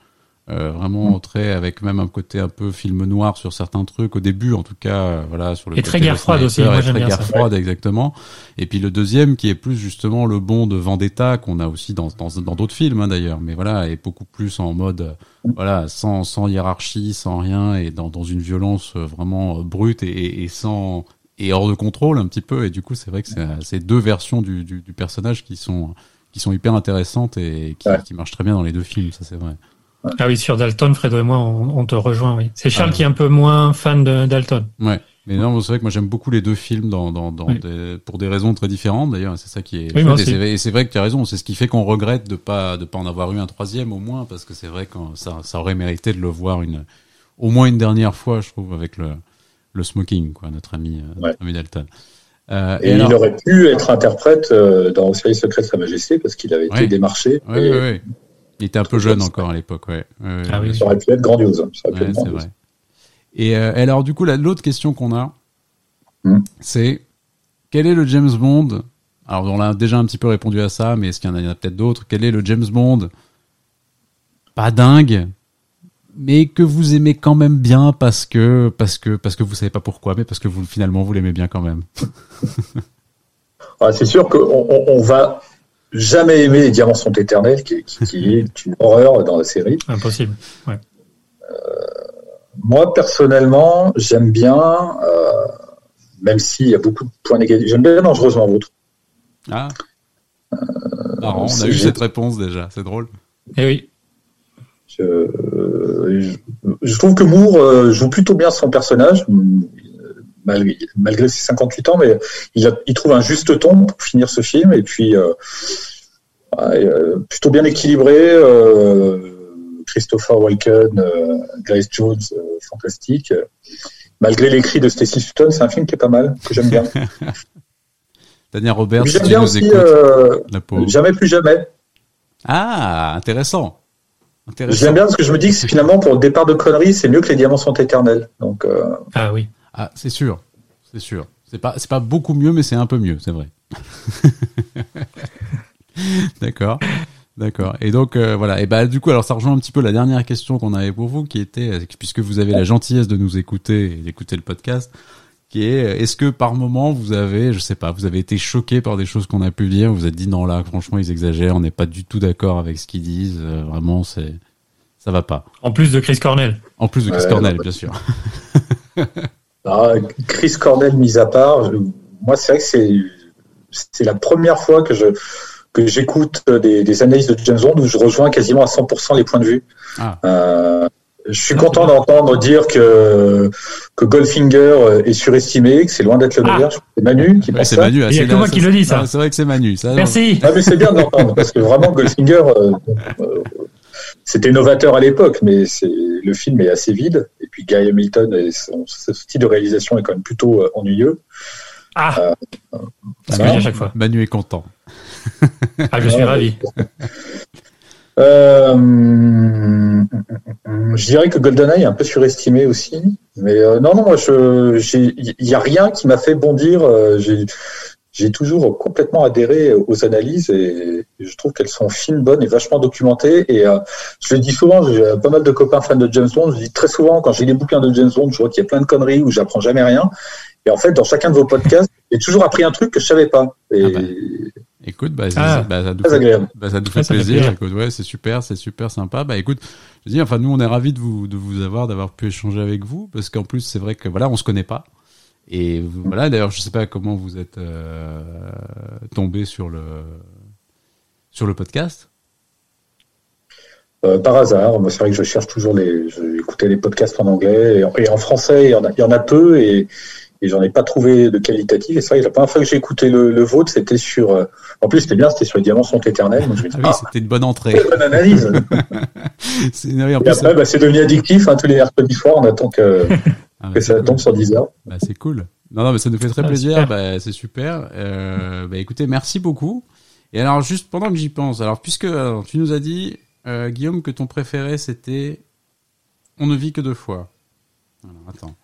[SPEAKER 1] euh, vraiment mm. très avec même un côté un peu film noir sur certains trucs au début en tout cas euh, voilà sur le
[SPEAKER 2] et très guerre froide aussi moi
[SPEAKER 1] très guerre froide exactement et puis le deuxième qui est plus justement le bon de Vendetta qu'on a aussi dans dans d'autres films hein, d'ailleurs mais voilà est beaucoup plus en mode mm. voilà sans sans hiérarchie sans rien et dans dans une violence euh, vraiment brute et, et sans et hors de contrôle un petit peu et du coup c'est vrai que c'est deux versions du, du, du personnage qui sont qui sont hyper intéressantes et qui, qui marchent très bien dans les deux films ça c'est vrai
[SPEAKER 2] ah oui, sur Dalton, Fredo et moi, on, te rejoint, oui. C'est Charles ah. qui est un peu moins fan de Dalton.
[SPEAKER 1] Ouais. Mais non, c'est vrai que moi j'aime beaucoup les deux films dans, dans, dans pour des raisons très différentes d'ailleurs. C'est ça qui est. Oui, et c'est vrai que tu as raison. C'est ce qui fait qu'on regrette de pas de pas en avoir eu un troisième au moins parce que c'est vrai que ça, ça aurait mérité de le voir une au moins une dernière fois, je trouve, avec le le smoking, quoi, notre ami, euh, notre ami Dalton.
[SPEAKER 7] Euh, et, il aurait pu être interprète euh, dans Série secret de Sa Majesté parce qu'il avait été démarché.
[SPEAKER 1] Oui, oui, oui. Il était un peu jeune encore à l'époque, ouais.
[SPEAKER 7] ah oui. Ça aurait pu être grandiose. Ça aurait pu être grandiose.
[SPEAKER 1] Vrai. Et euh, alors, du coup, l'autre question qu'on a, hmm. c'est quel est le James Bond Alors, on a déjà un petit peu répondu à ça, mais est-ce qu'il y en a, a peut-être d'autres Quel est le James Bond Pas dingue, mais que vous aimez quand même bien parce que parce que parce que vous savez pas pourquoi, mais parce que vous finalement vous l'aimez bien quand même.
[SPEAKER 7] c'est sûr qu'on on va jamais aimé Les Diamants sont éternels, qui, est une horreur dans la série.
[SPEAKER 2] Impossible. Ouais.
[SPEAKER 7] Euh, moi, personnellement, j'aime bien, euh, même s'il y a beaucoup de points négatifs, j'aime bien Dangereusement Vôtre.
[SPEAKER 1] Ah. Euh, Marrant, on a eu cette réponse déjà, c'est drôle.
[SPEAKER 2] Eh oui.
[SPEAKER 7] Je, je, trouve que Moore joue plutôt bien son personnage malgré, malgré ses 58 ans, mais il, il, trouve un juste ton pour finir ce film. Et puis, euh, euh plutôt bien équilibré. Euh, Christopher Walken, euh, Grace Jones, fantastique. Malgré l'écrit de Stacy Sutton, c'est un film qui est pas mal, que j'aime bien.
[SPEAKER 1] Daniel Robert,
[SPEAKER 7] j'aime bien aussi Jamais plus jamais.
[SPEAKER 1] Ah, intéressant.
[SPEAKER 7] J'aime bien parce que je me dis que finalement, pour le départ de conneries, c'est mieux que les diamants sont éternels. Donc,
[SPEAKER 2] Ah oui.
[SPEAKER 1] Ah, c'est sûr, c'est sûr. C'est pas, c'est pas beaucoup mieux, mais c'est un peu mieux, c'est vrai. D'accord. D'accord. Et donc euh, voilà. Et bah du coup, alors ça rejoint un petit peu la dernière question qu'on avait pour vous, qui était, puisque vous avez la gentillesse de nous écouter et d'écouter le podcast, qui est, est-ce que par moment vous avez, je sais pas, vous avez été choqué par des choses qu'on a pu dire, vous vous êtes dit non là, franchement ils exagèrent, on n'est pas du tout d'accord avec ce qu'ils disent, euh, vraiment c'est, ça va pas.
[SPEAKER 2] En plus de Chris Cornell.
[SPEAKER 1] En plus de Chris Cornell, bien sûr.
[SPEAKER 7] Ah, Chris Cornell mis à part, moi c'est vrai que c'est c'est la première fois que je que j'écoute des, des, analyses de James Bond où je rejoins quasiment à 100% les points de vue. Ah. Euh, je suis content d'entendre dire que que Goldfinger est surestimé, que c'est loin d'être le ah. meilleur. C'est Manu qui
[SPEAKER 1] pense c'est Manu.
[SPEAKER 2] Il y a que moi qui le dis ça.
[SPEAKER 1] C'est vrai que c'est Manu. Ça,
[SPEAKER 2] Merci.
[SPEAKER 7] Ah, mais c'est bien d'entendre parce que vraiment Goldfinger, euh, euh, c'était novateur à l'époque, mais c'est le film est assez vide. Et puis Guy Hamilton, et son, style de réalisation est quand même plutôt euh, ennuyeux.
[SPEAKER 2] Ah, euh, à chaque fois.
[SPEAKER 1] Manu est content.
[SPEAKER 2] ah, je suis ravi.
[SPEAKER 7] Euh, je dirais que GoldenEye est un peu surestimé aussi, mais non, non, moi, il n'y a rien qui m'a fait bondir. j'ai j'ai toujours complètement adhéré aux analyses et je trouve qu'elles sont fines, bonnes et vachement documentées. Et euh, je le dis souvent, j'ai pas mal de copains fans de James Bond. Je dis très souvent, quand j'ai les bouquins de James Bond, je vois qu'il y a plein de conneries où j'apprends jamais rien. Et en fait, dans chacun de vos podcasts, j'ai toujours appris un truc que je savais pas. Et... Ah bah.
[SPEAKER 1] Écoute, bah, ah. bah, ça nous fait, bah, ça nous fait plaisir. Écoute, ouais, c'est super, c'est super sympa. Bah, écoute, je dis, enfin, nous, on est ravis de vous, de vous avoir, d'avoir pu échanger avec vous, parce qu'en plus, c'est vrai que voilà, on se connaît pas. Et voilà, d'ailleurs, je sais pas comment vous êtes tombé sur le sur le podcast.
[SPEAKER 7] par hasard, c'est vrai que je cherche toujours les, j'écoutais les podcasts en anglais et en, français, il y, en a, il y en a peu et et j'en ai pas trouvé de qualitatif. Et c'est vrai la première fois que j'ai écouté le, vôtre, c'était sur. Euh, en plus, c'était bien, c'était sur les diamants sont éternels.
[SPEAKER 1] ah, oui, ah, c'était une bonne entrée. Une
[SPEAKER 7] bonne analyse. c'est, et après, bah, c'est devenu addictif. Hein, tous les mercredis soirs, on attend que, ah, que ça tombe sur 10 heures.
[SPEAKER 1] Bah, c'est cool. Non, non, mais ça nous fait très plaisir. Bah, c'est super. Euh, bah, écoutez, merci beaucoup. Et alors, juste pendant que j'y pense, alors puisque tu nous as dit, euh, Guillaume, que ton préféré c'était On ne vit que deux fois. Alors, attends.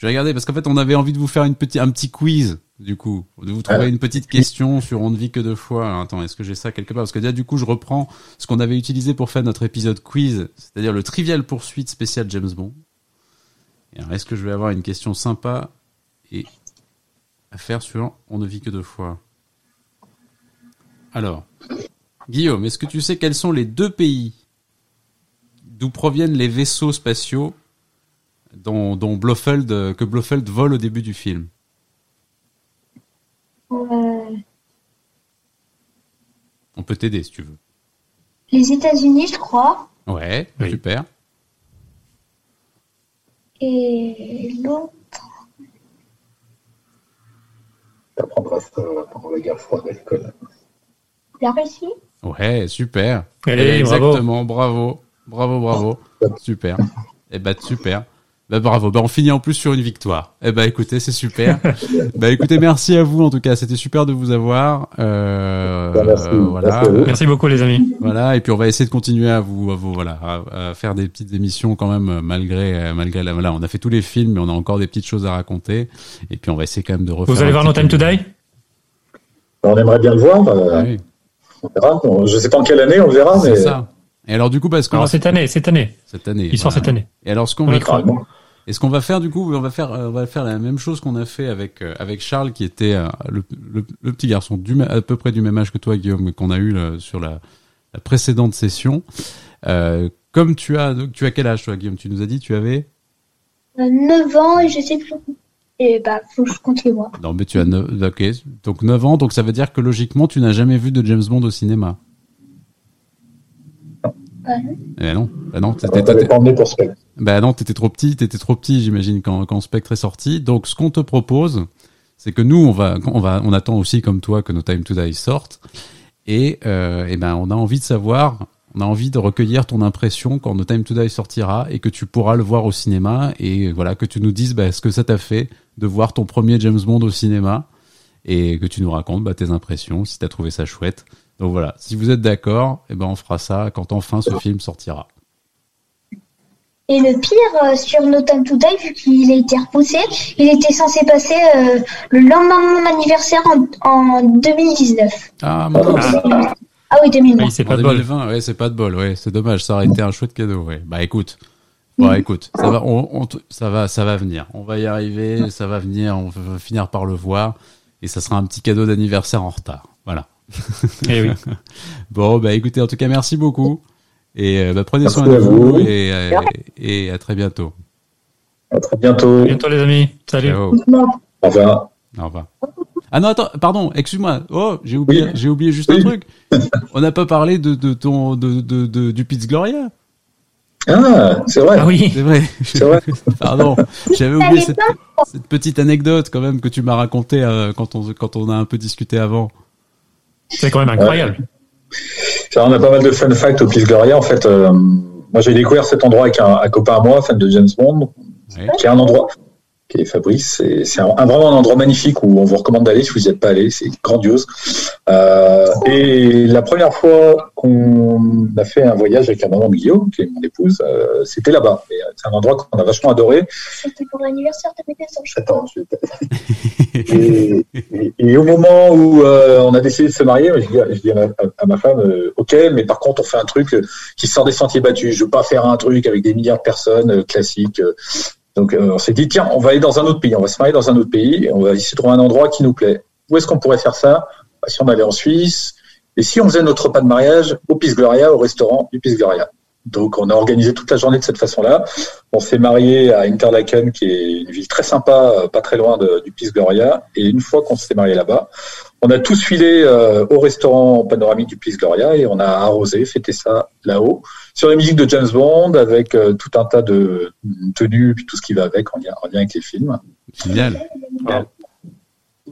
[SPEAKER 1] Je vais regarder parce qu'en fait, on avait envie de vous faire une petite, un petit quiz, du coup, de vous trouver une petite question sur On ne vit que deux fois. Alors, attends, est-ce que j'ai ça quelque part? Parce que déjà, du coup, je reprends ce qu'on avait utilisé pour faire notre épisode quiz, c'est-à-dire le trivial poursuite spécial James Bond. Et alors, est-ce que je vais avoir une question sympa et à faire sur On ne vit que deux fois? Alors, Guillaume, est-ce que tu sais quels sont les deux pays d'où proviennent les vaisseaux spatiaux dont, dont Blofeld, que Blofeld vole au début du film On peut t'aider si tu veux.
[SPEAKER 5] Les États-Unis, je crois.
[SPEAKER 1] Ouais, super.
[SPEAKER 5] Et l'autre.
[SPEAKER 7] Ça pendant la guerre froide à l'école.
[SPEAKER 5] La Russie
[SPEAKER 1] Ouais, super. Exactement, bravo. Bravo, bravo. Super. Eh ben, super. Bah bravo, bah on finit en plus sur une victoire. Eh ben écoutez, c'est super. bah écoutez, merci à vous en tout cas, c'était super de vous avoir. Euh,
[SPEAKER 2] bah, merci. voilà. Merci, beaucoup les amis.
[SPEAKER 1] Voilà, et puis on va essayer de continuer à vous, à vous voilà, à, faire des petites émissions quand même malgré malgré la. Voilà, on a fait tous les films, mais on a encore des petites choses à raconter. Et puis on va essayer quand même de refaire.
[SPEAKER 2] Vous allez voir No Time to Die
[SPEAKER 7] On aimerait bien le voir. Euh, ah oui. On verra. Je sais pas en quelle année, on verra. C'est ça.
[SPEAKER 1] Et alors du coup, parce que
[SPEAKER 2] cette année, cette année,
[SPEAKER 1] cette année,
[SPEAKER 2] il sort cette année.
[SPEAKER 1] Et alors ce qu'on va et ce qu'on va faire du coup, on va faire, euh, on va faire la même chose qu'on a fait avec euh, avec Charles, qui était euh, le, le, petit garçon du à peu près du même âge que toi, Guillaume, qu'on a eu sur la, la, précédente session. comme tu as, tu as quel âge toi, Guillaume? Tu nous as dit, tu avais
[SPEAKER 5] 9 ans et je sais plus. Et bah, faut que je compte les mois.
[SPEAKER 1] Non, mais tu as 9, ok. Donc 9 ans, donc ça veut dire que logiquement, tu n'as jamais vu de James Bond au cinéma.
[SPEAKER 5] Non.
[SPEAKER 1] Eh non, bah non,
[SPEAKER 7] t'étais pas pour Spectre.
[SPEAKER 1] Bah non, t'étais trop petit, t'étais trop petit, j'imagine quand quand Spectre est sorti. Donc ce qu'on te propose, c'est que nous on va on va on attend aussi comme toi que No Time to Die sorte et euh, et ben on a envie de savoir, on a envie de recueillir ton impression quand No Time to Die sortira et que tu pourras le voir au cinéma et voilà que tu nous dises bah, ce que ça t'a fait de voir ton premier James Bond au cinéma et que tu nous racontes bah, tes impressions si t'as trouvé ça chouette. Donc voilà, si vous êtes d'accord, eh ben on fera ça quand enfin ce film sortira.
[SPEAKER 5] Et le pire euh, sur No Time to Die, vu qu'il a été repoussé, il était censé passer euh, le lendemain de mon anniversaire en, 2019.
[SPEAKER 1] Ah,
[SPEAKER 5] ah oui, 2020.
[SPEAKER 1] c'est pas, de bol. Ouais, c'est pas de bol. Ouais, c'est dommage. Ça aurait été un chouette cadeau. Ouais. Bah écoute, bon, écoute, ça va, on, ça va, ça va venir. On va y arriver. Ça va venir. On va finir par le voir, et ça sera un petit cadeau d'anniversaire en retard. Voilà.
[SPEAKER 2] Eh oui.
[SPEAKER 1] bon, bah écoutez, en tout cas, merci beaucoup. Et euh, bah, prenez soin de vous, Et, euh, et, à très bientôt.
[SPEAKER 7] À très bientôt.
[SPEAKER 2] À bientôt les amis. Salut.
[SPEAKER 7] Au revoir.
[SPEAKER 1] Au revoir. Ah non, attends, pardon, excuse-moi. Oh, j'ai oublié, j'ai oublié juste un truc. On n'a pas parlé de, de ton, de, de, de, du Pizz Gloria.
[SPEAKER 7] Ah, c'est vrai.
[SPEAKER 2] Ah oui,
[SPEAKER 1] c'est vrai. C'est vrai. Pardon, j'avais oublié cette, cette, petite anecdote quand même que tu m'as raconté euh, quand on quand on a un peu discuté avant.
[SPEAKER 2] C'est quand même incroyable.
[SPEAKER 7] on a pas mal de fun facts au Pis Gloria. En fait, euh, moi j'ai découvert cet endroit avec un, copain à moi, fan de James Bond, qui est un endroit qui est Fabrice. C'est un, vraiment un endroit magnifique où on vous recommande d'aller si vous n'y êtes pas allé. C'est grandiose. Euh, et la première fois qu'on a fait un voyage avec la maman de Guillaume, qui est mon épouse, euh, c'était là-bas. Euh, c'est un endroit qu'on a vachement adoré.
[SPEAKER 5] C'était pour l'anniversaire de mes Attends, je...
[SPEAKER 7] et, et, et, au moment où euh, on a décidé de se marier, je dis, à, ma, femme, euh, ok, mais par contre on fait un truc qui sort des sentiers battus. Je veux pas faire un truc avec des milliards de personnes classiques. Donc euh, on s'est dit tiens, on va aller dans un autre pays, on va se marier dans un autre pays, on va essayer de trouver un endroit qui nous plaît. Où est-ce qu'on pourrait faire ça? Bah, Si on allait en Suisse, et si on faisait notre repas de mariage au Pis Gloria, au restaurant du Pis Gloria. Donc on a organisé toute la journée de cette façon-là. On s'est marié à Interlaken, qui est une ville très sympa, pas très loin du Pis Gloria. Et une fois qu'on s'est marié là-bas, on a tous filé au restaurant panoramique du Pis Gloria et on a arrosé, fêté ça là-haut, sur la musique de James Bond, avec tout un tas de tenues, puis tout ce qui va avec en lien, avec les films.
[SPEAKER 1] Génial.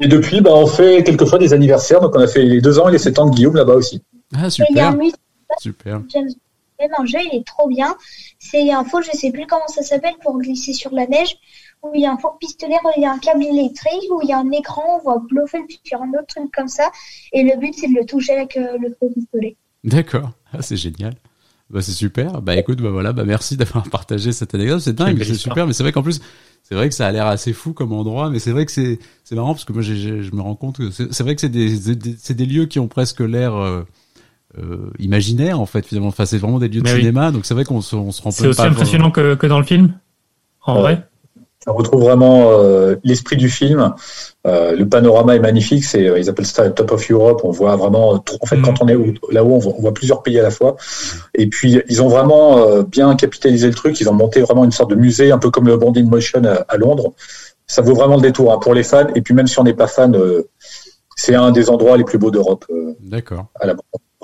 [SPEAKER 7] Et depuis, bah, on fait quelquefois des anniversaires. Donc, on a fait les deux ans et les sept ans de Guillaume là-bas aussi.
[SPEAKER 1] Ah, super. super.
[SPEAKER 5] Un jeu, il est trop bien. C'est un faux, je sais plus comment ça s'appelle, pour glisser sur la neige, où il y a un faux pistolet, où il y a un câble électrique, où il y a un écran, on voit Blofeld sur un autre truc comme ça. Et le but, c'est de le toucher avec euh, le faux pistolet.
[SPEAKER 1] D'accord. Ah, c'est génial. Bah, c'est super. Bah, écoute, bah voilà, bah, merci d'avoir partagé cette anecdote. C'est dingue, c'est super. Mais c'est vrai qu'en plus, c'est vrai que ça a l'air assez fou comme endroit, mais c'est vrai que c'est c'est marrant parce que moi je me rends compte que c'est vrai que c'est des c'est des lieux qui ont presque l'air euh, euh, imaginaire en fait finalement. Enfin c'est vraiment des lieux de cinéma, donc c'est vrai qu'on se on se rend
[SPEAKER 2] C'est aussi impressionnant que que dans le film, en vrai
[SPEAKER 7] on retrouve vraiment euh, l'esprit du film. Euh, le panorama est magnifique. C'est, ils appellent ça Top of Europe. On voit vraiment, en fait, quand mm. on est là-haut, on voit, plusieurs pays à la fois. Et puis, ils ont vraiment bien capitalisé le truc. Ils ont monté vraiment une sorte de musée, un peu comme le Bonding Motion à, Londres. Ça vaut vraiment le détour hein, pour les fans. Et puis, même si on n'est pas fan, c'est un des endroits les plus beaux d'Europe.
[SPEAKER 1] D'accord.
[SPEAKER 7] À la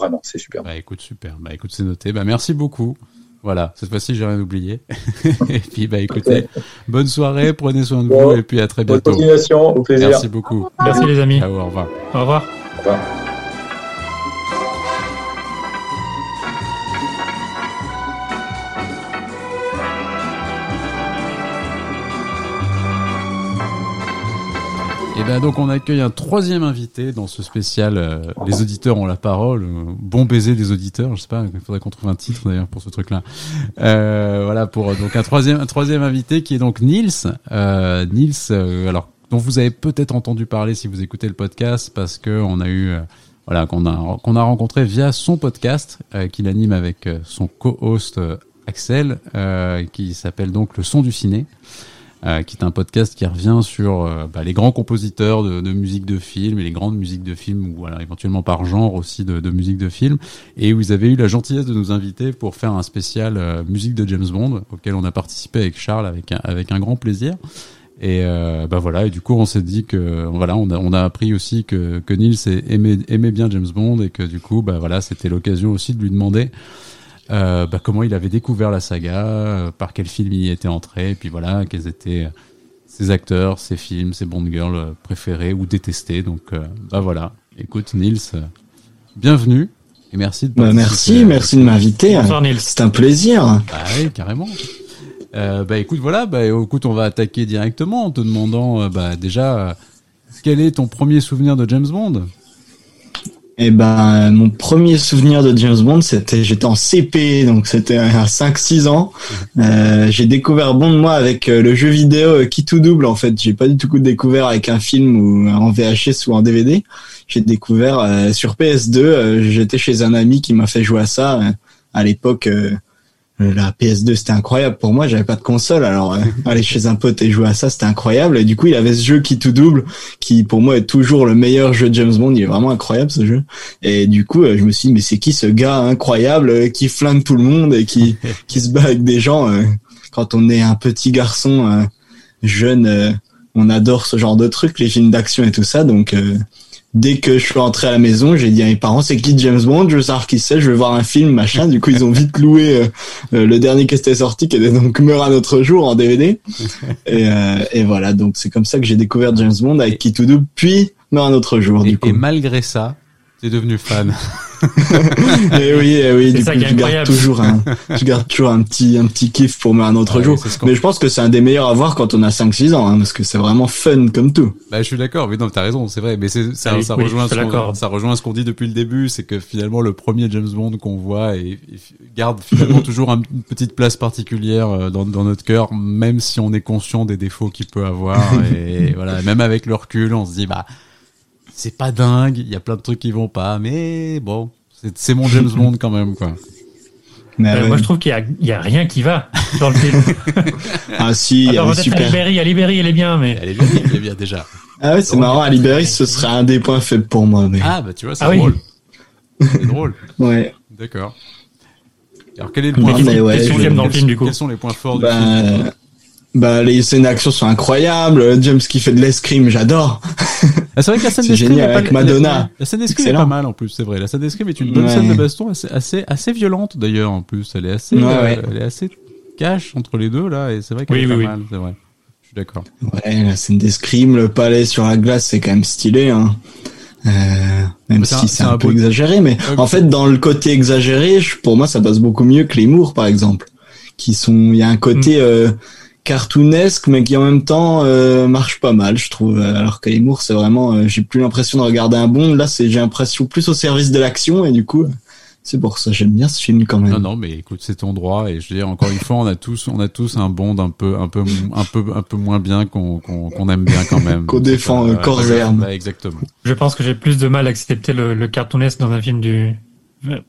[SPEAKER 7] Vraiment, c'est super.
[SPEAKER 1] Bah écoute, super. Bah écoute, c'est noté. Bah merci beaucoup. Voilà, cette fois-ci, j'ai rien oublié. et puis, bah, écoutez, bonne soirée, prenez soin de vous, et puis à très bientôt.
[SPEAKER 7] Bonne continuation, au plaisir.
[SPEAKER 1] Merci beaucoup.
[SPEAKER 2] Merci les amis.
[SPEAKER 1] au revoir.
[SPEAKER 2] Au revoir.
[SPEAKER 7] Au revoir.
[SPEAKER 1] Et ben donc on accueille un troisième invité dans ce spécial. Euh, les auditeurs ont la parole. Euh, bon baiser des auditeurs. Je sais pas. Il faudrait qu'on trouve un titre d'ailleurs pour ce truc-là. Euh, voilà pour donc un troisième un troisième invité qui est donc Nils. Euh, Nils. alors dont vous avez peut-être entendu parler si vous écoutez le podcast parce que on a eu voilà qu'on a qu'on a rencontré via son podcast qu'il anime avec son co-host Axel qui s'appelle donc le son du ciné. Euh, qui est un podcast qui revient sur euh, bah, les grands compositeurs de, de, musique de film et les grandes musiques de film, ou voilà, éventuellement par genre aussi de, de musique de film. Et vous avez eu la gentillesse de nous inviter pour faire un spécial euh, musique de James Bond, auquel on a participé avec Charles avec un, avec un grand plaisir. Et bah voilà, et du coup on s'est dit que voilà, on a, on a appris aussi que, que Nils aimait, aimait bien James Bond et que du coup bah voilà, c'était l'occasion aussi de lui demander euh, bah, comment il avait découvert la saga, euh, par quel film il y était entré, et puis voilà, quels étaient ses acteurs, ses films, ses Bond Girls préférés ou détestés. Donc, euh, bah voilà. Écoute, Nils, bienvenue et merci de
[SPEAKER 8] bah, Merci, merci de m'inviter. C'est un plaisir.
[SPEAKER 1] Bah oui, carrément. Euh, bah écoute, voilà, bah écoute, on va attaquer directement en te demandant, bah déjà, quel est ton premier souvenir de James Bond?
[SPEAKER 8] Eh ben, mon premier souvenir de James Bond, c'était j'étais en CP, donc c'était à 5-6 ans. Euh, j'ai découvert Bond moi avec euh, le jeu vidéo euh, Qui tout double en fait. J'ai pas du tout découvert avec un film ou en VHS ou en DVD. J'ai découvert sur PS2. J'étais chez un ami qui m'a fait jouer à ça. à l'époque, la PS2 c'était incroyable. Pour moi j'avais pas de console alors euh, aller chez un pote et jouer à ça c'était incroyable. Et du coup il avait ce jeu qui tout double qui pour moi est toujours le meilleur jeu de James Bond. Il est vraiment incroyable ce jeu. Et du coup euh, je me suis dit mais c'est qui ce gars incroyable qui flingue tout le monde et qui qui se bat avec des gens quand on est un petit garçon jeune on adore ce genre de trucs les films d'action et tout ça. Donc dès que je suis rentré à la maison, j'ai dit à mes parents, c'est qui James Bond? Je veux savoir qui c'est, je veux voir un film, machin. Du coup, ils ont vite loué euh, euh, le dernier qui était sorti, qui était donc Meurt un autre jour en DVD. Et, euh, et voilà, donc c'est comme ça que j'ai découvert James Bond avec Qui tout double, puis Meurt un autre jour. Du coup.
[SPEAKER 1] et malgré ça, t'es devenu fan.
[SPEAKER 8] et eh oui, et eh oui, du coup, je garde toujours un, je garde toujours un petit, un petit kiff pour un autre jour. Mais je pense que c'est un des meilleurs à voir quand on a 5-6 ans, hein, parce que c'est vraiment fun comme tout.
[SPEAKER 1] Bah, je suis d'accord, mais non, t'as raison, c'est vrai, mais c'est, ça, ça, rejoint ce qu'on, ça rejoint ce qu'on dit depuis le début, c'est que finalement, le premier James Bond qu'on voit et, garde finalement toujours une petite place particulière euh, dans, dans notre cœur, même si on est conscient des défauts qu'il peut avoir, et voilà, même avec le recul, on se dit, bah, c'est pas dingue, il y a plein de trucs qui vont pas, mais bon, c'est mon James Bond quand même, quoi.
[SPEAKER 2] Euh, moi, je trouve qu'il y a, y a rien qui va dans le film.
[SPEAKER 8] ah si,
[SPEAKER 2] Alors, elle est super. Libéry, Libéry, elle est bien, mais.
[SPEAKER 1] Elle est bien, elle est bien déjà.
[SPEAKER 8] Ah ouais, c'est marrant. À Libéry, ce serait un des points faibles pour moi. Mais...
[SPEAKER 1] Ah bah tu vois, c'est ah drôle. C'est drôle.
[SPEAKER 8] Ouais.
[SPEAKER 1] D'accord. Alors quel est le point fort
[SPEAKER 2] ouais, dans le film du coup
[SPEAKER 1] Quels sont les points forts
[SPEAKER 8] bah,
[SPEAKER 1] du film
[SPEAKER 8] bah les scènes d'action sont incroyables. James qui fait de l'escrime, j'adore.
[SPEAKER 1] Ah, c'est vrai que la scène d'escrime
[SPEAKER 8] est avec Madonna.
[SPEAKER 1] La, scène d'escrime est pas mal en plus, c'est vrai. La scène d'escrime est une bonne scène de baston, assez assez, assez violente d'ailleurs en plus. Elle est assez, euh, elle est assez cash entre les deux là, et c'est vrai qu'elle est pas mal, c'est vrai. Je suis d'accord.
[SPEAKER 8] Ouais, la scène d'escrime, le palais sur la glace, c'est quand même stylé. Hein. Euh, même si c'est un, peu exagéré, mais en fait dans le côté exagéré, pour moi ça passe beaucoup mieux que les Mours par exemple, qui sont, il y a un côté mm. euh, cartoonesque mais qui en même temps euh, marche pas mal je trouve. Alors qu'Aimour c'est vraiment euh, j'ai plus l'impression de regarder un Bond. Là c'est j'ai l'impression plus au service de l'action et du coup c'est pour ça j'aime bien ce film quand même.
[SPEAKER 1] Non non mais écoute c'est ton droit et je veux dire encore une fois on a tous on a tous un Bond un peu un peu un peu un peu moins bien qu'on qu'on aime bien quand même.
[SPEAKER 8] Qu'on défend euh, corps et âme.
[SPEAKER 1] exactement.
[SPEAKER 2] Je pense que j'ai plus de mal à accepter le, le cartoonesque dans un film du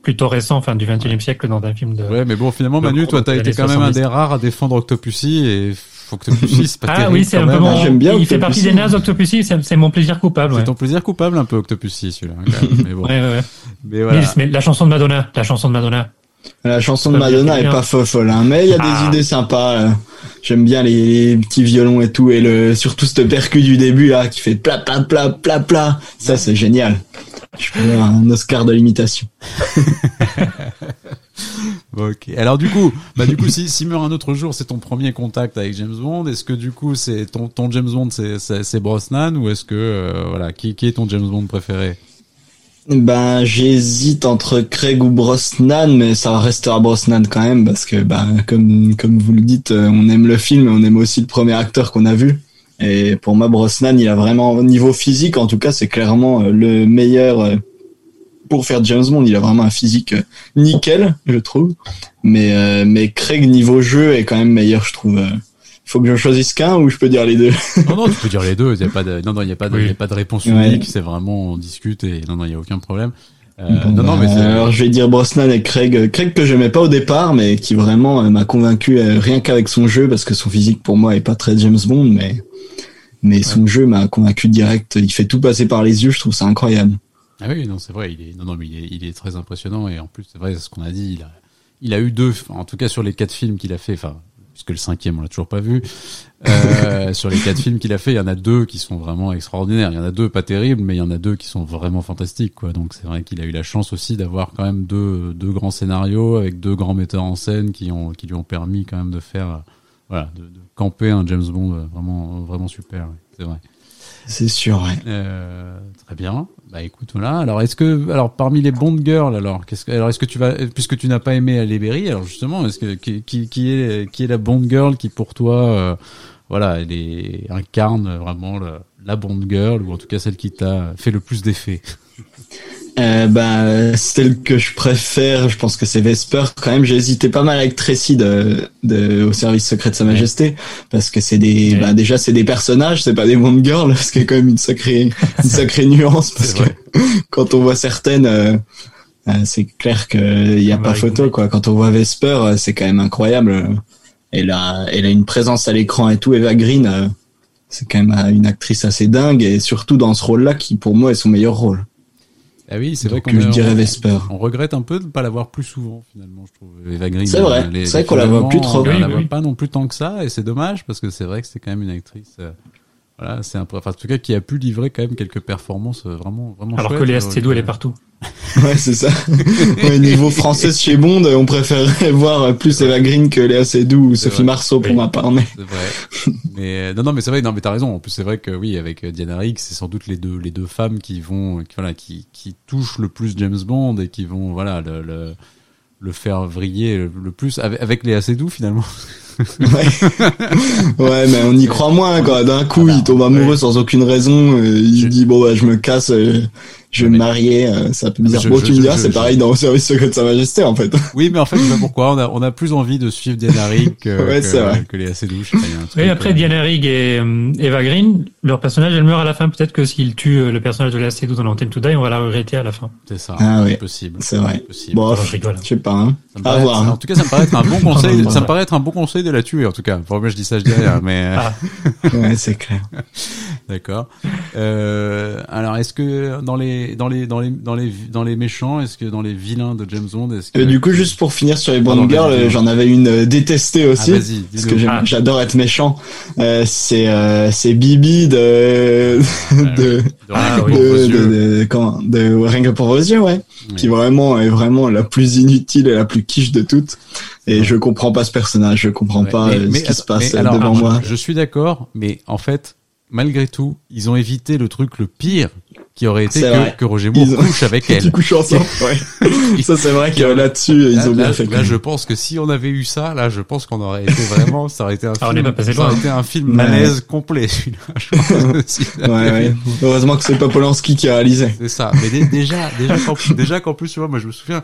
[SPEAKER 2] plutôt récent, enfin du 21e siècle dans un film de.
[SPEAKER 1] Ouais, mais bon, finalement, Manu, toi, t'as été quand même un des rares à défendre Octopussy et faut que Octopussy, c'est pas
[SPEAKER 2] ah, oui, c'est un peu mon... J'aime bien. Il fait partie des nazes Octopussy, c'est mon plaisir coupable.
[SPEAKER 1] C'est ton plaisir coupable un peu Octopussy, celui-là. mais bon.
[SPEAKER 2] ouais, ouais, Mais voilà. mais la chanson de Madonna, la chanson de Madonna.
[SPEAKER 8] La chanson de Madonna est pas folle, hein, mais il y a des ah. idées sympas. J'aime bien les, petits violons et tout, et le surtout cette percu du début là qui fait pla pla pla pla pla. Ça c'est génial. Je peux un Oscar de l'imitation.
[SPEAKER 1] ok. Alors du coup, bah du coup, si, si meurt un autre jour, c'est ton premier contact avec James Bond. Est-ce que du coup, c'est ton, ton James Bond, c'est, c'est, Brosnan ou est-ce que euh, voilà, qui, qui est ton James Bond préféré?
[SPEAKER 8] Ben, j'hésite entre Craig ou Brosnan, mais ça restera Brosnan quand même parce que, ben, comme comme vous le dites, euh, on aime le film, on aime aussi le premier acteur qu'on a vu. Et pour moi, Brosnan, il a vraiment, au niveau physique, en tout cas, c'est clairement euh, le meilleur euh, pour faire James Bond. Il a vraiment un physique nickel, je trouve. Mais, mais Craig, niveau jeu, est quand même meilleur, je trouve. Il faut que je choisisse qu'un ou je peux dire les deux?
[SPEAKER 1] Non, non, tu peux dire les deux. Il y a pas de, non, non, il y a pas de, il y a pas de réponse unique. C'est vraiment, on discute et non, non, il y a aucun problème.
[SPEAKER 8] non, non, mais alors je vais dire Brosnan et Craig. Craig que j'aimais pas au départ, mais qui vraiment m'a convaincu rien qu'avec son jeu, parce que son physique pour moi est pas très James Bond, mais mais son jeu m'a convaincu direct. Il fait tout passer par les yeux, je trouve ça incroyable.
[SPEAKER 1] Ah oui, non, c'est vrai, il est, non, non, mais il est, très impressionnant et en plus, c'est vrai, ce qu'on a dit, il a, il a eu deux, en tout cas sur les quatre films qu'il a fait, enfin, puisque le cinquième on l'a toujours pas vu, euh, sur les quatre films qu'il a fait, il y en a deux qui sont vraiment extraordinaires. Il y en a deux pas terribles, mais il y en a deux qui sont vraiment fantastiques, quoi. Donc c'est vrai qu'il a eu la chance aussi d'avoir quand même deux, deux grands scénarios avec deux grands metteurs en scène qui ont, qui lui ont permis quand même de faire, voilà, de, de camper un James Bond euh, vraiment, vraiment super. C'est vrai.
[SPEAKER 8] C'est sûr. Ouais.
[SPEAKER 1] Euh, très bien. Bah écoute voilà. Alors est-ce que alors parmi les Bond girls alors qu'est-ce que alors est-ce que tu vas puisque tu n'as pas aimé Halle Berry alors justement est-ce que qui, qui, est qui est la Bond girl qui pour toi euh, voilà elle est incarne vraiment la Bond girl ou en tout cas celle qui t'a fait le plus d'effet?
[SPEAKER 8] Euh, bah, celle que je préfère, je pense que c'est Vesper. Quand même, j'ai hésité pas mal avec Tracy de, de, au service secret de Sa Majesté, parce que c'est des, bah, déjà c'est des personnages, c'est pas des Bond Girls, ce qui est quand même une sacrée, une sacrée nuance, parce que quand on voit certaines, euh, euh, c'est clair qu'il n'y a pas photo, quoi. Quand on voit Vesper, euh, c'est quand même incroyable. Elle a, elle a une présence à l'écran et tout. Eva Green, c'est quand même une actrice assez dingue, et surtout dans ce rôle-là, qui pour moi est son meilleur rôle.
[SPEAKER 1] Ah oui, c'est vrai qu'on
[SPEAKER 8] dirais Vesper.
[SPEAKER 1] On regrette un peu de ne pas l'avoir plus souvent finalement, je trouve. Eva
[SPEAKER 8] Green. C'est vrai. C'est vrai qu'on la voit plus trop.
[SPEAKER 1] On la voit pas non plus tant que ça et c'est dommage parce que c'est vrai que c'est quand même une actrice. Euh, voilà, c'est un, enfin, en tout cas, qui a pu livrer quand même quelques performances euh, vraiment, vraiment.
[SPEAKER 2] Alors que Léa Seydoux, elle est partout.
[SPEAKER 8] ouais, c'est ça. Au niveau français chez Bond, on préférerait voir plus Eva Green que Léa Seydoux ou Sophie Marceau pour ma part.
[SPEAKER 1] Mais... C'est vrai. mais euh, non, non, mais c'est vrai. Non, mais t'as raison. En plus, c'est vrai que oui, avec Diana Rigg, c'est sans doute les deux, les deux femmes qui vont, qui, voilà, qui, qui touchent le plus James Bond et qui vont, voilà, le, le, le faire vriller le, plus avec, avec Léa Seydoux finalement.
[SPEAKER 8] ouais. mais on y croit moins, quoi. D'un coup, il tombe amoureux sans aucune raison. il dit, bon, bah, je me casse, je vais me marier. Euh, ça peut dire, bon, tu me diras, c'est pareil dans le service secret de Sa Majesté, en fait.
[SPEAKER 1] Oui, mais en fait, je sais pas pourquoi. On a, on a plus envie de suivre Diana Rigg que,
[SPEAKER 8] ouais, que,
[SPEAKER 1] que, les assez douches.
[SPEAKER 2] Oui, après, euh, Diana Rigg et Eva Green, leur personnage, elle meurt à la fin. Peut-être que s'ils tuent le personnage de la Seydoux dans l'antenne to Die, on va la regretter à la fin.
[SPEAKER 1] C'est ça.
[SPEAKER 8] Ah, oui.
[SPEAKER 1] possible.
[SPEAKER 8] C'est vrai. Possible. Bon, je, je sais pas, hein.
[SPEAKER 1] À voir. En tout cas, ça me paraît être un bon conseil. ça me paraît être un bon conseil de la tuer en tout cas. Pour moi, je dis ça, je dis rien, mais.
[SPEAKER 8] Ah. ouais, c'est clair.
[SPEAKER 1] D'accord. Euh, alors, est-ce que dans les dans les dans les dans les dans les méchants, est-ce que dans les vilains de James Bond, est-ce que
[SPEAKER 8] euh, du coup, juste pour finir sur les Bond Girls, j'en avais une euh, détestée ah, aussi, ah, parce que j'adore être méchant. Euh, c'est euh, c'est Bibi de de,
[SPEAKER 1] ah,
[SPEAKER 8] de, de, de, de, comment de Rien que pour vos yeux, ouais, qui vraiment est vraiment la plus inutile et la plus quiche de toutes. Et je comprends pas ce personnage, je comprends pas ce qui se passe devant moi.
[SPEAKER 1] Je suis d'accord, mais en fait, malgré tout, ils ont évité le truc le pire qui aurait été que, que, Roger Moore couche avec elle.
[SPEAKER 8] Ils couchent ensemble, ouais. ça c'est vrai que là-dessus, ils ont bien fait.
[SPEAKER 1] Là, je pense que si on avait eu ça, là, je pense qu'on aurait été vraiment, ça aurait été un
[SPEAKER 2] ah,
[SPEAKER 1] film, ça aurait été un film malaise complet,
[SPEAKER 8] celui-là. ouais, ouais. Heureusement que c'est pas Polanski qui a réalisé.
[SPEAKER 1] C'est ça. Mais déjà, déjà, qu'en plus, déjà qu'en plus, tu vois, moi, je me souviens,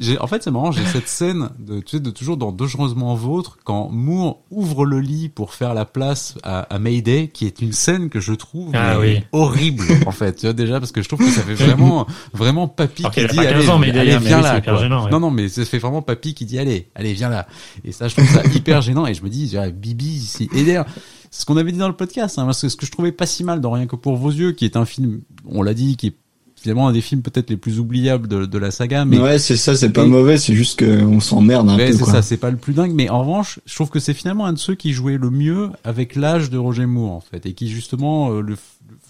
[SPEAKER 1] j'ai, en fait, c'est marrant, j'ai cette scène de, tu sais, de toujours dans Dangereusement Vôtre, quand Moore ouvre le lit pour faire la place à, à Mayday, qui est une scène que je trouve
[SPEAKER 2] ah, oui.
[SPEAKER 1] horrible, en fait. Tu vois, déjà, parce que je trouve que ça fait vraiment, vraiment papy qui dit, allez,
[SPEAKER 2] ans,
[SPEAKER 1] mais
[SPEAKER 2] allez,
[SPEAKER 1] viens là.
[SPEAKER 2] Gênant,
[SPEAKER 1] Non, non, mais ça fait vraiment papy qui dit, allez, allez, viens là. Et ça, je trouve ça hyper gênant. Et je me dis, Bibi ici. Et d'ailleurs, ce qu'on avait dit dans le podcast, hein, parce que ce que je trouvais pas si mal dans Rien que pour vos yeux, qui est un film, on l'a dit, qui est finalement un des films peut-être les plus oubliables de, de la saga. Mais
[SPEAKER 8] ouais, c'est ça, c'est pas mauvais, c'est juste qu'on s'emmerde un ouais, peu.
[SPEAKER 1] c'est ça, c'est pas le plus dingue. Mais en revanche, je trouve que c'est finalement un de ceux qui jouait le mieux avec l'âge de Roger Moore en fait, et qui justement euh, le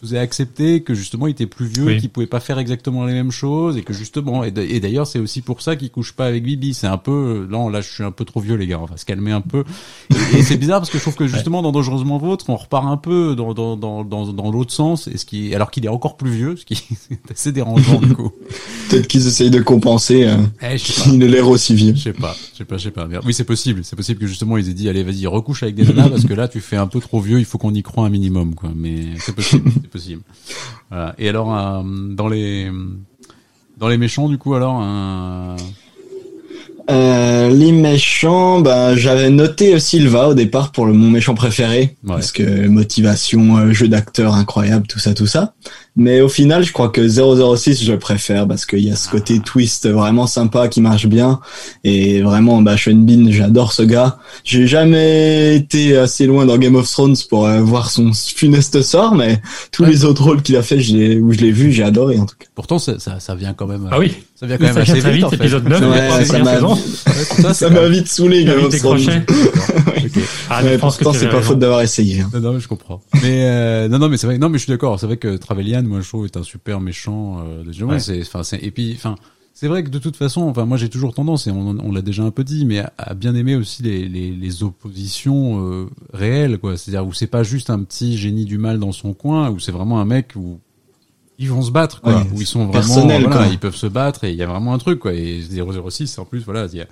[SPEAKER 1] faisait accepter que justement il était plus vieux, qu'il pouvait pas faire exactement les mêmes choses et que justement et d'ailleurs c'est aussi pour ça qu'il couche pas avec Bibi. C'est un peu là là je suis un peu trop vieux les gars, on va se calmer un peu. Et, c'est bizarre parce que je trouve que justement dans Dangereusement Vôtre on repart un peu dans dans dans dans, dans l'autre sens et ce qui alors qu'il est encore plus vieux, ce qui est assez dérangeant du coup.
[SPEAKER 8] Peut-être qu'ils essayent de compenser. Hein, eh, il a l'air aussi vieux.
[SPEAKER 1] Je sais pas, je sais pas, je sais pas. Oui c'est possible, c'est possible que justement ils aient dit allez vas-y recouche avec des nanas parce que là tu fais un peu trop vieux, il faut qu'on y croit un minimum quoi. Mais c'est possible possible. Voilà. Et alors, euh, dans les dans les méchants, du coup, alors. Euh...
[SPEAKER 8] Euh, les méchants, ben j'avais noté Silva au départ pour le mon méchant préféré parce que motivation, jeu d'acteur incroyable, tout ça, tout ça. Mais au final, je crois que 006 je préfère parce qu'il y a ce côté twist vraiment sympa qui marche bien et vraiment bah Sean Bean, j'adore ce gars. J'ai jamais été assez loin dans Game of Thrones pour euh, voir son funeste sort, mais tous les autres rôles qu'il a fait, je où je l'ai vu, j'ai adoré en tout cas.
[SPEAKER 1] Pourtant ça, ça, ça vient quand même.
[SPEAKER 2] Ah oui.
[SPEAKER 1] Ça vient quand même assez vite, vite
[SPEAKER 2] épisode 9,
[SPEAKER 8] ouais, ça m'a ça m'a vite saoulé Game of Thrones.
[SPEAKER 2] Ah, mais pourtant
[SPEAKER 8] c'est pas faute d'avoir essayé. Hein.
[SPEAKER 1] Non, non, mais je comprends. Mais euh, non, non, mais c'est vrai. Non, mais je suis d'accord. C'est vrai que Moi, je trouve, est un super méchant euh, de ouais. C'est, enfin, c'est et puis, enfin, c'est vrai que de toute façon, enfin, moi, j'ai toujours tendance, et on, on l'a déjà un peu dit, mais à, bien aimer aussi les les, les oppositions euh, réelles, quoi. C'est-à-dire où c'est pas juste un petit génie du mal dans son coin, où c'est vraiment un mec où ils vont se battre, quoi. où ils sont vraiment, voilà, ils peuvent se battre et il y a vraiment un truc, quoi. Et 006, en plus, voilà, il y a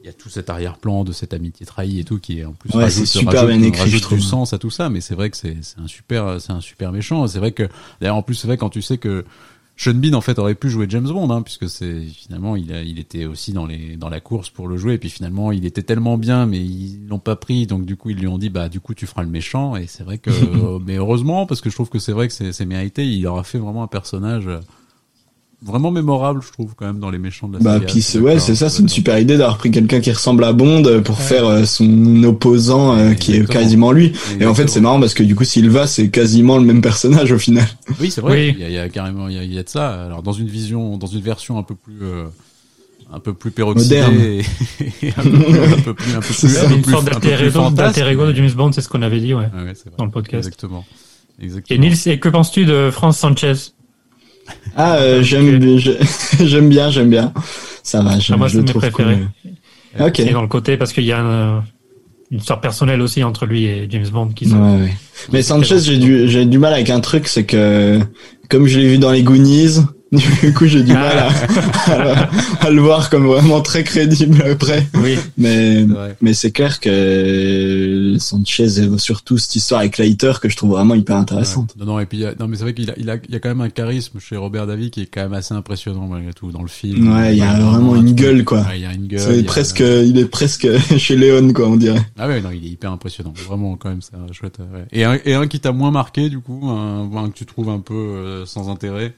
[SPEAKER 1] il y a tout cet arrière-plan de cette amitié trahie et tout qui est en plus
[SPEAKER 8] ouais, rajoute, super rajoute, bien écrit,
[SPEAKER 1] du sens à tout ça mais c'est vrai que c'est c'est un super c'est un super méchant. C'est vrai que d'ailleurs en plus c'est vrai quand tu sais que Sean Bean en fait aurait pu jouer James Bond hein, puisque c'est finalement il a, il était aussi dans les dans la course pour le jouer. Et puis finalement il était tellement bien mais ils l'ont pas pris. Donc du coup ils lui ont dit bah du coup tu feras le méchant. Et c'est vrai que mais heureusement parce que je trouve que c'est vrai que c'est mérité. Il aura fait vraiment un personnage vraiment mémorable, je trouve, quand même, dans les méchants de la
[SPEAKER 8] bah, Puis ouais, c'est ça, c'est une super idée d'avoir pris quelqu'un qui ressemble à Bond euh, pour faire euh, son opposant euh, qui est quasiment lui. Et en fait, c'est marrant parce que du coup, Silva, c'est quasiment le même personnage au final.
[SPEAKER 1] Oui, c'est vrai. Il, y a, carrément, il y a, de ça. Alors, dans une vision, dans une version un peu plus, un peu plus peroxydée et, un, peu plus, un peu plus, un peu plus,
[SPEAKER 2] une sorte d'alter ego de James Bond, c'est ce qu'on avait dit, ouais, ouais dans le podcast.
[SPEAKER 1] Exactement.
[SPEAKER 2] Exactement. Et Nils, que penses-tu de France Sanchez?
[SPEAKER 8] Ah, euh, j'aime, j'aime bien, j'aime bien. Ça va, je, ah, moi, je le trouve préféré.
[SPEAKER 2] Cool. Ok. dans le côté parce qu'il y a une, une sorte personnelle aussi entre lui et James Bond qui sont.
[SPEAKER 8] Ouais, ouais. Mais Sanchez, j'ai du, j'ai du mal avec un truc, c'est que comme je l'ai vu dans les Goonies, du coup, j'ai du mal à, à, le voir comme vraiment très crédible après.
[SPEAKER 2] Oui.
[SPEAKER 8] Mais, mais c'est clair que Sanchez, surtout cette histoire avec Leiter que je trouve vraiment hyper intéressante.
[SPEAKER 1] Non, non, et puis, non, mais c'est vrai qu'il a, il a, il y a quand même un charisme chez Robert Davi qui est quand même assez impressionnant malgré tout dans le film.
[SPEAKER 8] Ouais, il y a vraiment une gueule, quoi.
[SPEAKER 1] il y a une gueule.
[SPEAKER 8] C'est presque, il est presque chez Léon, quoi, on dirait.
[SPEAKER 1] Ah ouais, non, il est hyper impressionnant. Vraiment, quand même, c'est chouette. Ouais. Et un, et un qui t'a moins marqué, du coup, un, un que tu trouves un peu euh, sans intérêt?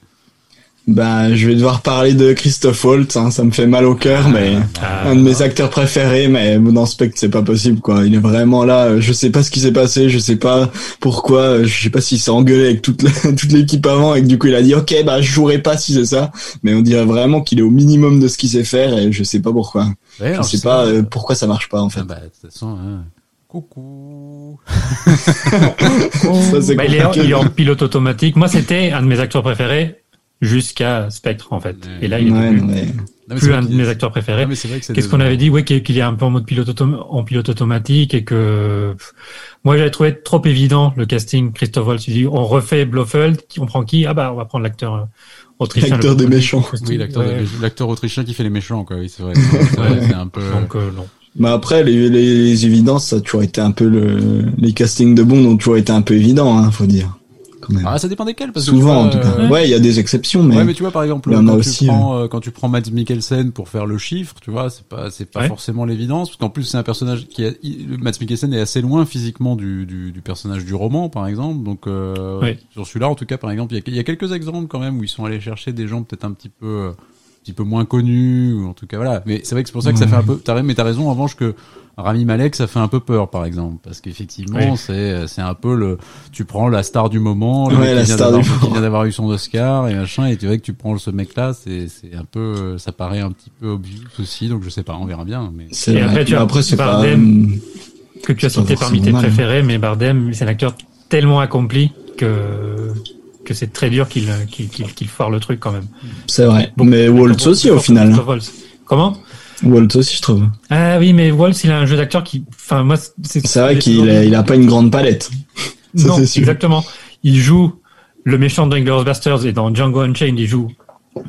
[SPEAKER 8] Ben, je vais devoir parler de Christophe Waltz, hein, ça me fait mal au cœur, mais ah, un de mes acteurs préférés, mais dans Spectre, c'est pas possible, quoi. Il est vraiment là, je sais pas ce qui s'est passé, je sais pas pourquoi, je sais pas s'il s'est engueulé avec toute toute l'équipe avant et que du coup il a dit, ok, bah, je jouerai pas si c'est ça, mais on dirait vraiment qu'il est au minimum de ce qu'il sait faire et je sais pas pourquoi. je sais pas euh, pourquoi ça marche pas, en fait. Ah
[SPEAKER 1] bah, de toute façon, hein. Coucou.
[SPEAKER 2] ça, bah, il, est, il est en pilote automatique. Moi, c'était un de mes acteurs préférés jusqu'à Spectre en fait. Et là, il est plus, un de mes acteurs préférés. Qu'est-ce qu'on avait dit Oui, qu'il est un peu en mode pilote en pilote automatique et que moi j'avais trouvé trop évident le casting. Christophe Waltz, dit on refait Blofeld, on prend qui? Ah bah on va prendre l'acteur euh, autrichien.
[SPEAKER 8] L'acteur des méchants.
[SPEAKER 1] Oui, l'acteur autrichien qui fait les méchants quoi. Oui, c'est vrai. C'est un peu.
[SPEAKER 2] Donc euh, non.
[SPEAKER 8] Mais après, les, les, évidences, ça a toujours été un peu le, les castings de Bond ont toujours été un peu évidents, hein, faut dire.
[SPEAKER 1] Ah, ça dépend desquels. Parce
[SPEAKER 8] Souvent, que en tout cas. Euh, ouais, il y a des exceptions, mais.
[SPEAKER 1] Ouais, mais tu vois, par exemple, quand, tu prends, euh, quand tu prends Mads Mikkelsen pour faire le chiffre, tu vois, c'est pas, c'est pas forcément l'évidence, parce qu'en plus, c'est un personnage qui a, Mads Mikkelsen est assez loin physiquement du, du, du personnage du roman, par exemple. Donc, euh, sur celui-là, en tout cas, par exemple, il y, y, a quelques exemples quand même où ils sont allés chercher des gens peut-être un petit peu, euh, un petit peu moins connus, ou en tout cas, voilà. Mais c'est vrai que c'est pour ça que ça fait un peu, t'as, mais t'as raison, en revanche, que, Rami Malek, ça fait un peu peur, par exemple, parce qu'effectivement, c'est c'est un peu le, tu prends la star du moment, le
[SPEAKER 8] ouais,
[SPEAKER 1] qui, vient d'avoir eu son Oscar et machin, et tu vois que tu prends ce mec-là, c'est c'est un peu, ça paraît un petit peu obvious aussi, donc je sais pas, on verra bien. Mais
[SPEAKER 2] et après, tu as après, c'est Bardem que tu as cité parmi tes préférés, mais Bardem, c'est un acteur tellement accompli que que c'est très dur qu'il qu'il qu'il foire le truc quand même.
[SPEAKER 8] C'est vrai. mais Waltz aussi au final.
[SPEAKER 2] Comment?
[SPEAKER 8] Walt aussi, je trouve.
[SPEAKER 2] Ah oui, mais Walt, il a un jeu d'acteur qui, enfin, moi, c'est.
[SPEAKER 8] C'est vrai qu'il a, il a pas une grande palette.
[SPEAKER 2] non, exactement. Il joue le méchant dans Inglourious Basterds et dans Django Unchained, il joue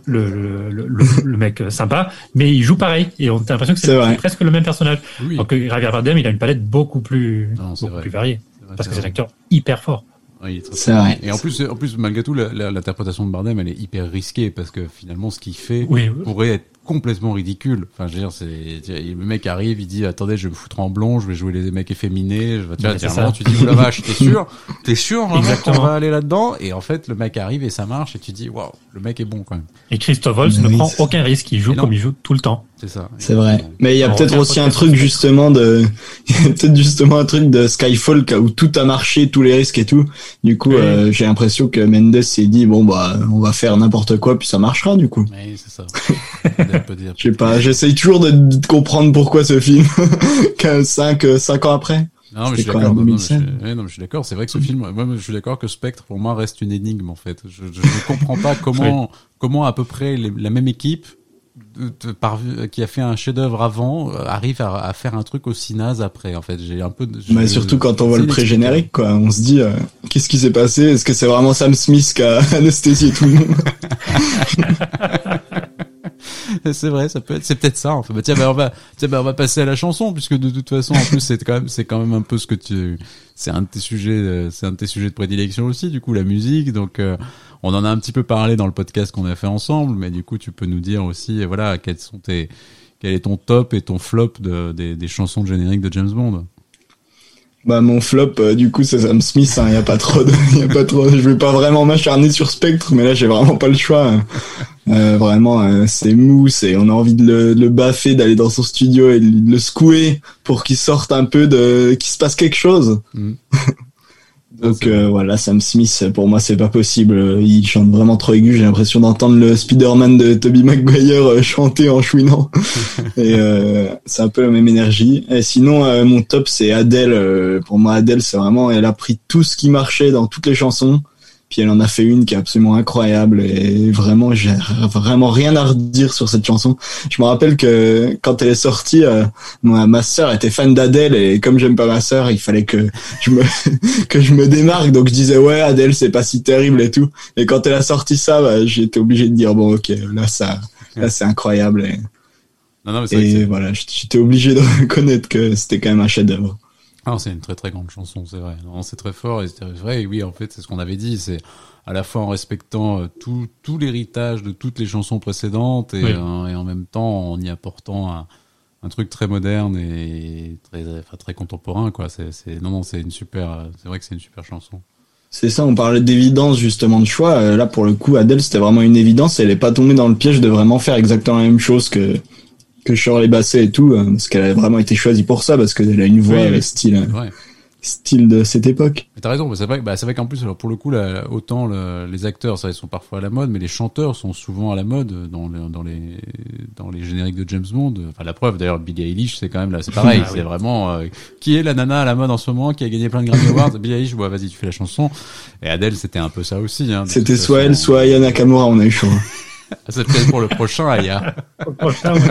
[SPEAKER 2] le, le, le, mec sympa, mais il joue pareil et on a l'impression que c'est presque le même personnage. Oui. Alors que Javier Bardem, il a une palette beaucoup plus, beaucoup plus variée. parce que c'est un acteur hyper fort.
[SPEAKER 1] Oui, c'est vrai. Et en plus, en plus, malgré tout, l'interprétation de Bardem, elle est hyper risquée parce que finalement, ce qu'il fait pourrait être complètement ridicule. Enfin, je veux dire, c'est le mec arrive, il dit attendez, je vais me foutre en blond, je vais jouer les mecs efféminés. Je vais tu, vois, tu dis oh la vache, t'es sûr, t'es sûr vraiment? Qu'on va aller là-dedans Et en fait, le mec arrive et ça marche et tu dis waouh, le mec est bon quand même.
[SPEAKER 2] Et Christophe Waltz ne prend aucun risque, il joue comme il joue tout le temps.
[SPEAKER 1] C'est ça.
[SPEAKER 8] C'est vrai. Mais il y a peut-être aussi un truc justement de, il y a peut-être justement un truc de Skyfall où tout a marché, tous les risques et tout. Du coup, euh, j'ai l'impression que Mendes s'est dit bon bah on va faire n'importe quoi puis ça marchera du coup.
[SPEAKER 1] Oui, c'est ça.
[SPEAKER 8] Je sais pas, j'essaye toujours de, comprendre pourquoi ce film, 5, 5 ans après.
[SPEAKER 1] Non, mais je suis d'accord. Non, je suis d'accord. C'est vrai que ce film, moi, je suis d'accord que Spectre, pour moi, reste une énigme, en fait. Je, je ne comprends pas comment, comment à peu près la même équipe, de, par, qui a fait un chef-d'œuvre avant, euh, arrive à, à, faire un truc aussi naze après, en fait. J'ai un peu.
[SPEAKER 8] mais surtout quand on voit le pré-générique, quoi. On se dit, euh, qu'est-ce qui s'est passé? Est-ce que c'est vraiment Sam Smith qui a anesthésié tout le monde?
[SPEAKER 1] c'est vrai, ça peut être, c'est peut-être ça. En. Bah, tiens, bah, on va, tiens, bah, on va passer à la chanson puisque de toute façon, en plus, c'est quand même, c'est quand même un peu ce que tu, c'est un de tes sujets, euh, c'est un de tes sujets de prédilection aussi, du coup, la musique. Donc, euh, on en a un petit peu parlé dans le podcast qu'on a fait ensemble, mais du coup, tu peux nous dire aussi, voilà, quels sont tes, quel est ton top et ton flop de, des, des chansons de générique de James Bond.
[SPEAKER 8] Bah mon flop euh, du coup c'est Sam Smith, il hein, y a pas trop de y a pas trop je vais pas vraiment m'acharner sur Spectre mais là j'ai vraiment pas le choix. Hein. Euh, vraiment euh, c'est mou, c'est on a envie de le, de le baffer, d'aller dans son studio et de le secouer pour qu'il sorte un peu de qu'il se passe quelque chose. Mm. Donc euh, voilà, Sam Smith, pour moi, c'est pas possible. Il chante vraiment trop aigu. J'ai l'impression d'entendre le Spider-Man de Tobey Maguire euh, chanter en chouinant. et euh, c'est un peu la même énergie. Et sinon, mon top, c'est Adele. pour moi, Adele, c'est vraiment, elle a pris tout ce qui marchait dans toutes les chansons. Puis elle en a fait une qui est absolument incroyable et vraiment j'ai vraiment rien à redire sur cette chanson. Je me rappelle que quand elle est sortie, euh, ma, ma sœur était fan d'Adèle et comme j'aime pas ma sœur, il fallait que je me que je me démarque. Donc je disais ouais Adèle c'est pas si terrible et tout. Et quand elle a sorti ça, bah, j'étais obligé de dire bon ok là ça là c'est incroyable. Et, non, non, mais et voilà, j'étais obligé de reconnaître que c'était quand même un chef-d'œuvre.
[SPEAKER 1] Ah, c'est une très très grande chanson, c'est vrai. Non, c'est très fort et c'est vrai. Et oui, en fait, c'est ce qu'on avait dit. C'est à la fois en respectant euh, tout, tout l'héritage de toutes les chansons précédentes et, euh, et, en même temps en y apportant un, un truc très moderne et très, enfin, très contemporain, quoi. C'est, c'est, non, non, c'est une super. C'est vrai que c'est une super chanson.
[SPEAKER 8] C'est ça, on parlait d'évidence justement de choix. Euh, là, pour le coup, Adèle, c'était vraiment une évidence. Elle est pas tombée dans le piège de vraiment faire exactement la même chose que que Shirley Basset et tout, euh, parce qu'elle a vraiment été choisie pour ça, parce qu'elle a une voix style. Ouais style de cette époque.
[SPEAKER 1] T'as raison, c'est vrai, bah, c'est vrai qu'en plus, alors pour le coup, là, autant les acteurs, ça, ils sont parfois à la mode, mais les chanteurs sont souvent à la mode dans, dans les dans les génériques de James Bond. Enfin, la preuve, d'ailleurs, Billie Eilish, c'est quand même là, c'est pareil, ah c'est vraiment euh, qui est la nana à la mode en ce moment, qui a gagné plein de Grammy Awards? Billie Eilish, ouais, vas-y, tu fais la chanson. Et Adele, c'était un peu ça aussi. Hein,
[SPEAKER 8] c'était soit elle, soit Yana Nakamura, on a eu chaud.
[SPEAKER 1] C'est peut-être pour le prochain, Aya. le prochain,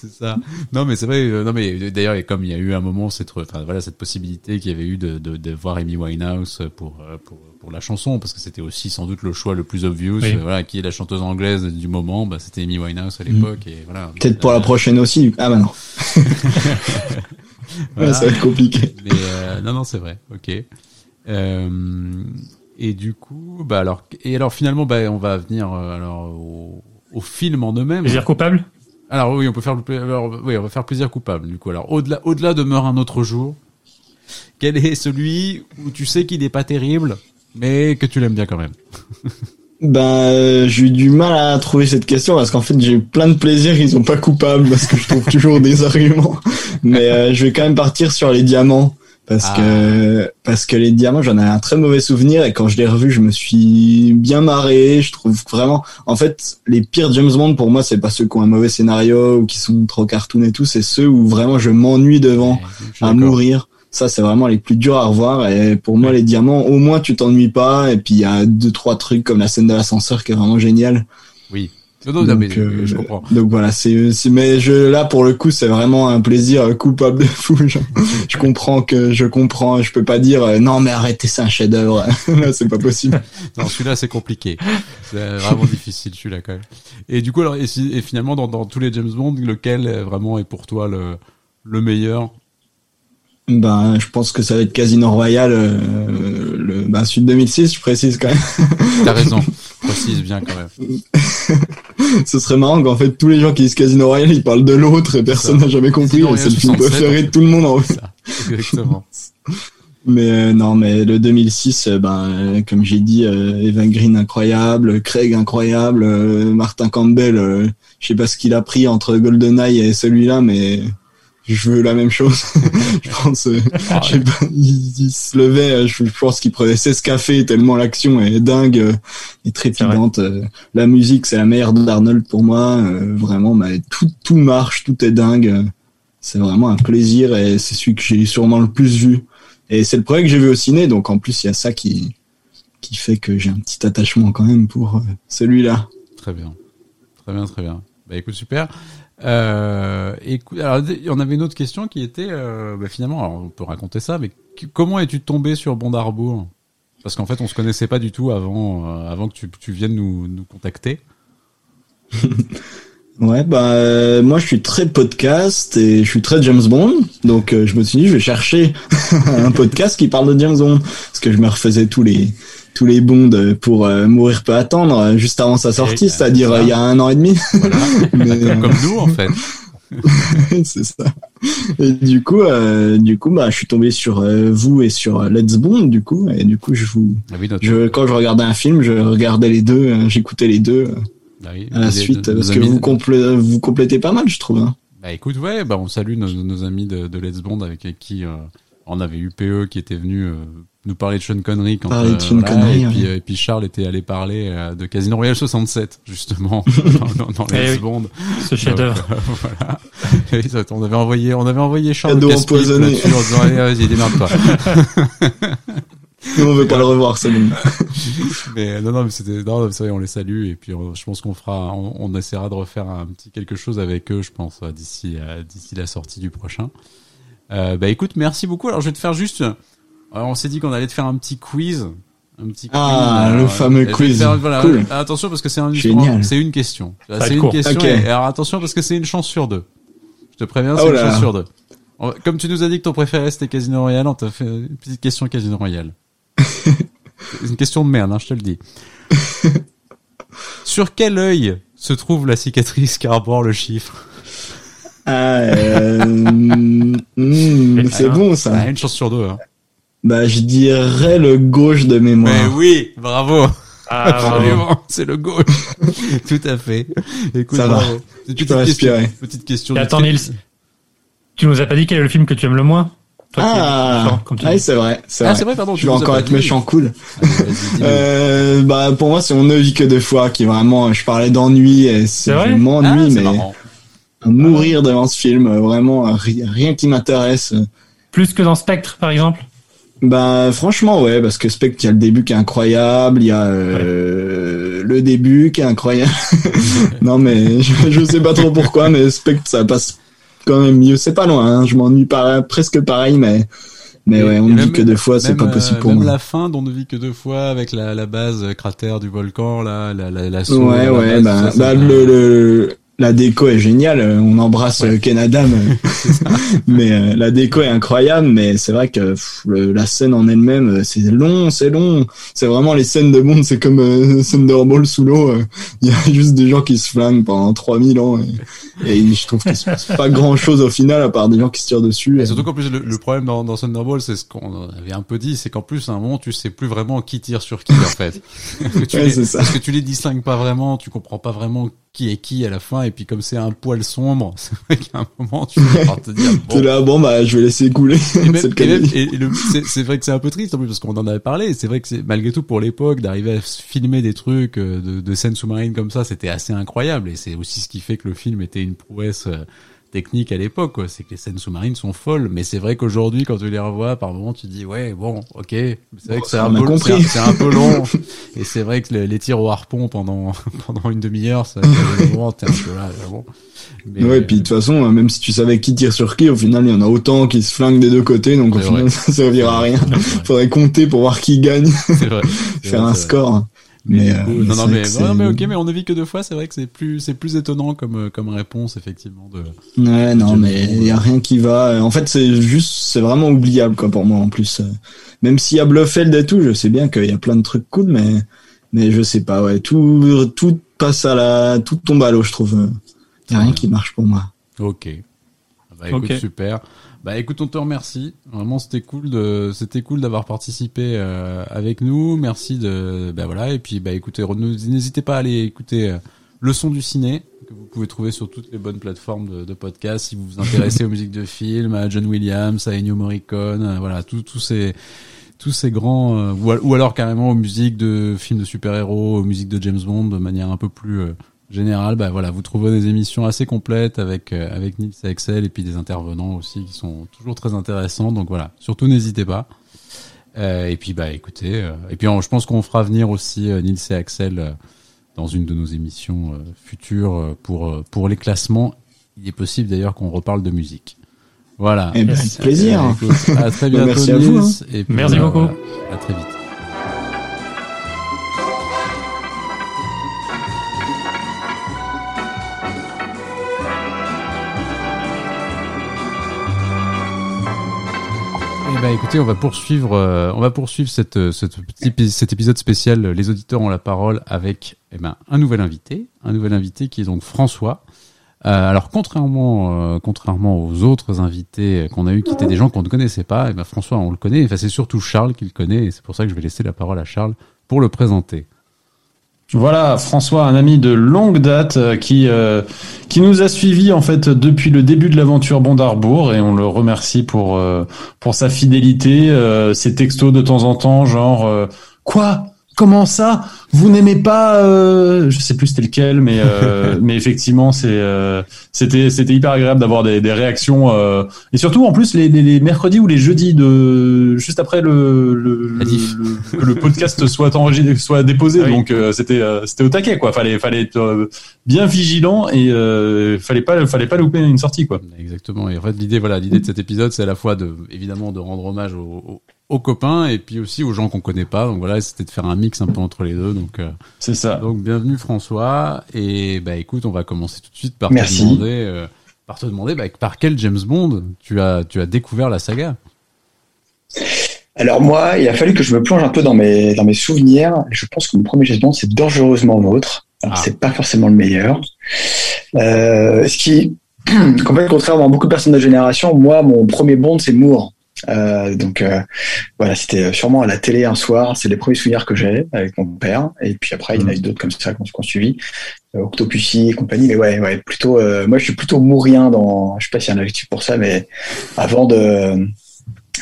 [SPEAKER 1] c'est ça. Non, mais c'est vrai. Euh, non, mais d'ailleurs, comme il y a eu un moment, cette, enfin, voilà, cette possibilité qu'il y avait eu de, de, de, voir Amy Winehouse pour, euh, pour, pour la chanson, parce que c'était aussi sans doute le choix le plus obvious. Voilà, qui est la chanteuse anglaise du moment, bah, c'était Amy Winehouse à l'époque. Et voilà.
[SPEAKER 8] Peut-être pour la prochaine aussi. Ah bah non. voilà. ça va être compliqué.
[SPEAKER 1] Mais euh, non, non, c'est vrai. Ok. Euh, et du coup, bah alors, et alors finalement, bah on va venir euh, alors au, au, film en eux-mêmes.
[SPEAKER 2] Plaisir coupable?
[SPEAKER 1] Alors oui, on peut faire, alors, oui, on va faire plaisir coupable. Du coup, alors au-delà, au-delà demeure un autre jour. Quel est celui où tu sais qu'il n'est pas terrible, mais que tu l'aimes bien quand même?
[SPEAKER 8] Ben, euh, j'ai eu du mal à trouver cette question parce qu'en fait, j'ai eu plein de plaisirs, ils sont pas coupables parce que je trouve toujours des arguments. Mais euh, je vais quand même partir sur les diamants parce ah. que parce que les diamants j'en ai un très mauvais souvenir et quand je l'ai revu je me suis bien marré. Je trouve vraiment en fait les pires James Bond pour moi c'est pas ceux qui ont un mauvais scénario ou qui sont trop cartoon et tout c'est ceux où vraiment je m'ennuie devant à mourir. Ça c'est vraiment les plus durs à revoir et pour moi les diamants au moins tu t'ennuies pas et puis il y a deux trois trucs comme la scène de l'ascenseur qui est vraiment géniale.
[SPEAKER 1] Oui donc, euh, je comprends.
[SPEAKER 8] Donc voilà, c'est, mais je, là pour le coup, c'est vraiment un plaisir coupable de fou. je comprends que je comprends, je peux pas dire euh, non mais arrêtez, c'est un chef-d'œuvre. là, c'est pas possible.
[SPEAKER 1] non, celui-là c'est compliqué. C'est vraiment difficile celui-là quand même. Et du coup, alors, et, finalement dans, dans, tous les James Bond, lequel vraiment est pour toi le le meilleur?
[SPEAKER 8] Ben, je pense que ça va être Casino Royale, euh, le ben, Sud 2006, je précise quand même.
[SPEAKER 1] T'as raison, précise bien quand même.
[SPEAKER 8] Ce serait marrant qu'en fait tous les gens qui disent Casino Royale, ils parlent de l'autre et personne n'a jamais compris. C'est le film préféré de tout le monde en fait. Exactement. Mais euh, non, mais le 2006, euh, ben comme j'ai dit, Evan Green incroyable, Craig incroyable, Martin Campbell, je sais pas ce qu'il a pris entre GoldenEye et celui-là, mais je veux la même chose. je pense, euh, ah je sais pas, il, se levait, euh, je, pense qu'il prenait 16 cafés tellement l'action est dingue euh, et trépidante. La musique, c'est la meilleure d'Arnold pour moi. vraiment, mais tout, tout marche, tout est dingue. C'est vraiment un plaisir et c'est celui que j'ai sûrement le plus vu. Et c'est le premier que j'ai vu au ciné, donc en plus, il y a ça qui, qui fait que j'ai un petit attachement quand même pour celui-là.
[SPEAKER 1] Très bien. Très bien, très bien. Bah écoute, super. Euh, écoute, alors, on avait une autre question qui était, euh, bah, finalement, on peut raconter ça, mais comment es-tu tombé sur Bondarbourg Parce qu'en fait, on se connaissait pas du tout avant, euh, avant que tu, tu viennes nous, nous contacter.
[SPEAKER 8] ouais, bah euh, moi je suis très podcast et je suis très James Bond, donc euh, je me suis dit je vais chercher un podcast qui parle de James Bond. Parce que je me refaisais tous les tous les bonds pour euh, mourir peut attendre euh, juste avant sa sortie, c'est-à-dire euh, il y a un an et demi.
[SPEAKER 1] comme, nous en fait.
[SPEAKER 8] c'est ça. Et du coup, du coup, bah, je suis tombé sur vous et sur Let's Bond, du coup, et du coup, je vous, ah je, quand je regardais un film, je regardais les deux, j'écoutais les deux bah à la suite, parce que vous, vous complétez pas mal, je trouve. Hein.
[SPEAKER 1] Bah écoute, ouais, bah on salue nos, amis de, de, Let's Bond avec qui on avait eu PE qui était venu nous parler de Sean Connery quand euh, et, puis, et, puis, Charles était allé parler euh, de Casino Royale 67 justement dans, dans, les eh secondes.
[SPEAKER 2] Ce chef-d'œuvre.
[SPEAKER 1] voilà. on avait envoyé on avait envoyé Charles Cadeau empoisonné. en disant allez vas-y démerde-toi.
[SPEAKER 8] Nous, on veut pas le revoir, ça
[SPEAKER 1] Mais non, non, mais c'était, non, c'est vrai, on les salue et puis je pense qu'on fera, on, on, essaiera de refaire un petit quelque chose avec eux, je pense, d'ici, d'ici la sortie du prochain. Euh, bah écoute, merci beaucoup. Alors je vais te faire juste alors, on s'est dit qu'on allait te faire un petit quiz. Un petit
[SPEAKER 8] quiz. Ah, le fameux quiz.
[SPEAKER 1] voilà, cool. Attention parce que c'est un, c'est une question. C'est une question. alors attention parce que c'est une chance sur deux. Je te préviens, c'est oh une chance sur deux. Comme tu nous as dit que ton préféré c'était Casino Royale, on t'a fait une petite question Casino Royale. c'est une question de merde, hein, je te le dis. sur quel œil se trouve la cicatrice qui arbore le chiffre?
[SPEAKER 8] Ah, euh, hmm, C'est bon ça.
[SPEAKER 1] une chance sur deux. Hein.
[SPEAKER 8] Bah, je dirais le gauche de mémoire.
[SPEAKER 1] Mais oui, bravo. Ah, c'est le gauche. Tout à fait.
[SPEAKER 8] Écoute, Ça va. Tu peux respirer.
[SPEAKER 1] Petite question.
[SPEAKER 2] attends, Nils. Tu nous as pas dit quel est le film que tu aimes le moins
[SPEAKER 8] ah, ah c'est vrai. C'est ah, vrai. pardon. Je vais encore être méchant cool. euh, bah, pour moi, c'est On ne vit que deux fois qui vraiment, je parlais d'ennui et c'est, je m'ennuie, ah, mais mourir devant ce film, vraiment, rien qui m'intéresse.
[SPEAKER 2] Plus que dans Spectre, par exemple?
[SPEAKER 8] Bah franchement ouais parce que Spectre il y a le début qui est incroyable, il y a euh, le début qui est incroyable. non mais je, je sais pas trop pourquoi mais Spectre ça passe quand même mieux. C'est pas loin, hein. je m'ennuie presque pareil, mais mais ouais, on ne vit que deux fois, c'est pas possible pour
[SPEAKER 1] même
[SPEAKER 8] moi.
[SPEAKER 1] la fin dont on ne vit que deux fois avec la, la base cratère du volcan là, la la, la
[SPEAKER 8] Ouais ouais, bah, bah le, le la déco est géniale. On embrasse ouais. Ken Adam, mais euh, la déco est incroyable. Mais c'est vrai que la scène en elle-même, euh, c'est long, c'est long. C'est vraiment les scènes de monde, c'est comme euh, Thunderball sous l'eau. Euh. Il y a juste des gens qui se flinguent pendant 3000 ans. Et, et je trouve qu'il se passe pas grand-chose au final à part des gens qui se tirent dessus.
[SPEAKER 1] Et, surtout qu'en plus le, problème dans, dans Thunderball, c'est ce qu'on avait un peu dit, c'est qu'en plus à un moment tu sais plus vraiment qui tire sur qui en fait. parce, que tu les, parce que tu les distingues pas vraiment, tu comprends pas vraiment qui est qui à la fin et puis comme c'est un poil sombre c'est vrai qu'à un moment tu vas te dire
[SPEAKER 8] bon. là bon bah je vais laisser couler
[SPEAKER 1] c'est vrai que c'est un peu triste en plus parce qu'on en avait parlé c'est vrai que c'est malgré tout pour l'époque d'arriver à filmer des trucs euh, de, de scènes sous-marines comme ça c'était assez incroyable et c'est aussi ce qui fait que le film était une prouesse euh, technique à l'époque, C'est que les scènes sous-marines sont folles, mais c'est vrai qu'aujourd'hui, quand tu les revois, par moment, tu dis, ouais, bon, ok, c'est vrai que c'est un, peu, c'est un peu long, et c'est vrai que les, tirs au harpon pendant, pendant une demi-heure, ça, moment, t'es un peu là, bon.
[SPEAKER 8] Mais, ouais, puis de toute façon, même si tu savais qui tire sur qui, au final, il y en a autant qui se flinguent des deux côtés, donc au final, ça servira à rien. Faudrait compter pour voir qui gagne. Vrai. Faire un score.
[SPEAKER 1] Mais, euh, non, non, mais, non, mais ok, mais on ne vit que deux fois. C'est vrai que c'est plus, c'est plus étonnant comme, euh, comme réponse, effectivement. De,
[SPEAKER 8] ouais, non, mais il y a rien qui va. En fait, c'est juste, c'est vraiment oubliable, quoi, pour moi, en plus. Même s'il y a Bluffeld et tout, je sais bien qu'il y a plein de trucs cool, mais, mais je sais pas, ouais, tout, tout passe à la, tout tombe à l'eau, je trouve. Il y a rien qui marche pour moi.
[SPEAKER 1] Ok. Bah, écoute, super. Bah écoute, on te remercie. Vraiment, c'était cool de, c'était cool d'avoir participé euh, avec nous. Merci de, bah voilà. Et puis bah écoutez, n'hésitez pas à aller écouter euh, le son du ciné que vous pouvez trouver sur toutes les bonnes plateformes de, de podcast si vous vous intéressez aux musiques de films, à John Williams, à Ennio Morricone, euh, voilà, tous ces tous ces grands ou, alors carrément aux musiques de films de super-héros, aux musiques de James Bond de manière un peu plus général, bah voilà, vous trouvez des émissions assez complètes avec euh, avec Nils et Excel et puis des intervenants aussi qui sont toujours très intéressants. Donc voilà, surtout n'hésitez pas. Euh, et puis bah écoutez, euh, et puis je pense qu'on fera venir aussi Nils et Axel dans une de nos émissions futures pour pour les classements. Il est possible d'ailleurs qu'on reparle de musique. Voilà.
[SPEAKER 8] Et eh ben, plaisir.
[SPEAKER 1] à très bientôt.
[SPEAKER 2] Merci à vous. Hein. Et Merci beaucoup.
[SPEAKER 1] à très vite. Bah écoutez, on va poursuivre, euh, euh, cet épisode spécial. Les auditeurs ont la parole avec eh ben, un nouvel invité, un nouvel invité qui est donc François. Euh, alors contrairement, contrairement aux autres invités qu'on a eu, qui étaient des gens qu'on ne connaissait pas, eh ben François on le connaît. Enfin c'est surtout Charles qui le connaît, et c'est pour ça que je vais laisser la parole à Charles pour le présenter.
[SPEAKER 3] Voilà, François, un ami de longue date euh, qui euh, qui nous a suivis en fait depuis le début de l'aventure Bondarbourg et on le remercie pour euh, pour sa fidélité, ses textos de temps en temps, genre quoi? Comment ça? Vous n'aimez pas euh, Je sais plus c'était lequel, mais euh, mais effectivement c'est euh, c'était c'était hyper agréable d'avoir des, des réactions euh, et surtout en plus les, les, mercredis ou les jeudis de juste après le le, que le podcast soit enregistré soit déposé. Ah donc euh, c'était c'était au taquet quoi. Fallait fallait être bien vigilant et fallait pas fallait pas louper une sortie quoi.
[SPEAKER 1] Exactement. Et en fait l'idée voilà l'idée de cet épisode c'est à la fois de évidemment de rendre hommage aux aux copains et puis aussi aux gens qu'on connaît pas. Donc voilà, c'était de faire un mix un peu entre les deux. Donc euh,
[SPEAKER 3] c'est ça.
[SPEAKER 1] Donc bienvenue François et bah écoute, on va commencer tout de suite par te demander, euh, par te demander bah, par quel James Bond tu as tu as découvert la saga?
[SPEAKER 9] Alors moi, il a fallu que je me plonge un peu dans mes dans mes souvenirs. Je pense que mon premier James Bond c'est dangereusement vôtre. Alors ah. c'est pas forcément le meilleur. Euh, ce qui, contrairement à beaucoup de personnes de génération, moi mon premier Bond c'est Moore Euh, donc euh, voilà, c'était sûrement à la télé un soir. C'est les premiers souvenirs que j'ai avec mon père. Et puis après, il y en a eu d'autres comme ça qu'on suivi, euh, Octopussy et compagnie. Mais ouais, ouais, plutôt. Euh, moi, je suis plutôt mourien dans. Je sais pas s'il y a un adjectif pour ça, mais avant de.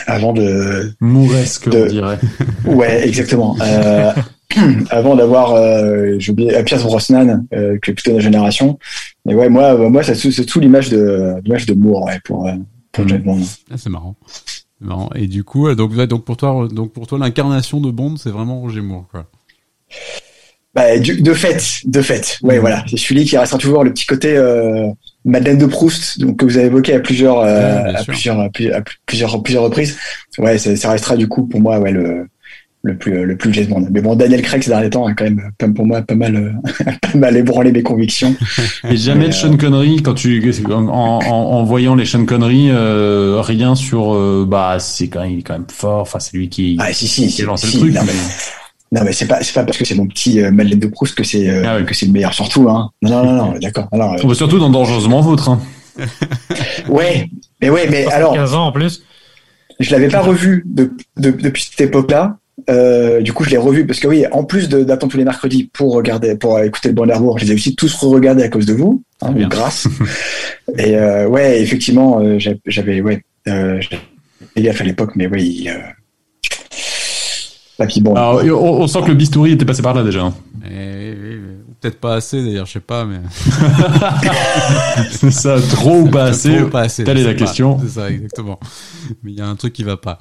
[SPEAKER 9] Avant de.
[SPEAKER 3] Mouresque,
[SPEAKER 9] de,
[SPEAKER 3] on dirait.
[SPEAKER 9] Ouais, exactement. Euh, avant d'avoir, euh, j'ai oublié, Pierce Brosnan, euh, qui est plutôt de la génération. Mais ouais, moi, moi, c'est tout l'image de, l'image de Moore, ouais, pour, pour James Bond.
[SPEAKER 1] Ah, c'est marrant. Et du coup, euh, donc, donc pour toi, donc pour toi, l'incarnation de Bond, c'est vraiment Roger Moore, quoi.
[SPEAKER 9] Bah, de fait, de fait. Ouais, mm. voilà. C'est celui qui restera toujours le petit côté euh, Madeleine de Proust, donc que vous avez évoqué à plusieurs, euh, à, plusieurs, à plusieurs, plusieurs reprises. Ouais, ça, ça, restera du coup pour moi, ouais, le, le plus le plus James Bond. Mais bon, Daniel Craig ces derniers temps a quand même, comme pour moi, pas mal euh, pas mal ébranlé mes convictions.
[SPEAKER 3] Et jamais de Sean Connery quand tu en, en, en voyant les Sean Connery, euh, rien sur euh, bah c'est quand même il est quand même fort. Enfin c'est lui qui
[SPEAKER 9] ah si si,
[SPEAKER 3] qui
[SPEAKER 9] a lancé le truc. Non, mais... Non mais c'est pas c'est pas parce que c'est mon petit Madeleine de Proust que c'est ah que c'est le meilleur surtout hein. Non non non, d'accord. Alors
[SPEAKER 3] surtout dans Dangereusement Vôtre. Hein.
[SPEAKER 9] ouais mais ouais mais alors
[SPEAKER 2] 15 ans en plus.
[SPEAKER 9] Je l'avais pas revu de, de, depuis cette époque-là euh, du coup, je l'ai revu parce que oui, en plus d'attendre tous les mercredis pour regarder, pour écouter le bon d'Arbour, je les ai aussi tous re-regardés à cause de vous, hein, grâce. et euh, ouais, effectivement, euh, j'avais ouais, euh, gaffe à l'époque, mais oui. Euh,
[SPEAKER 3] bon. Alors, on, sent que le bistouri était passé par là déjà. Hein.
[SPEAKER 1] Peut-être pas assez d'ailleurs, je sais pas, mais.
[SPEAKER 3] c'est ça, trop ou pas assez Trop pas assez. Telle est la question.
[SPEAKER 1] C'est ça, exactement. Mais il y a un truc qui va pas.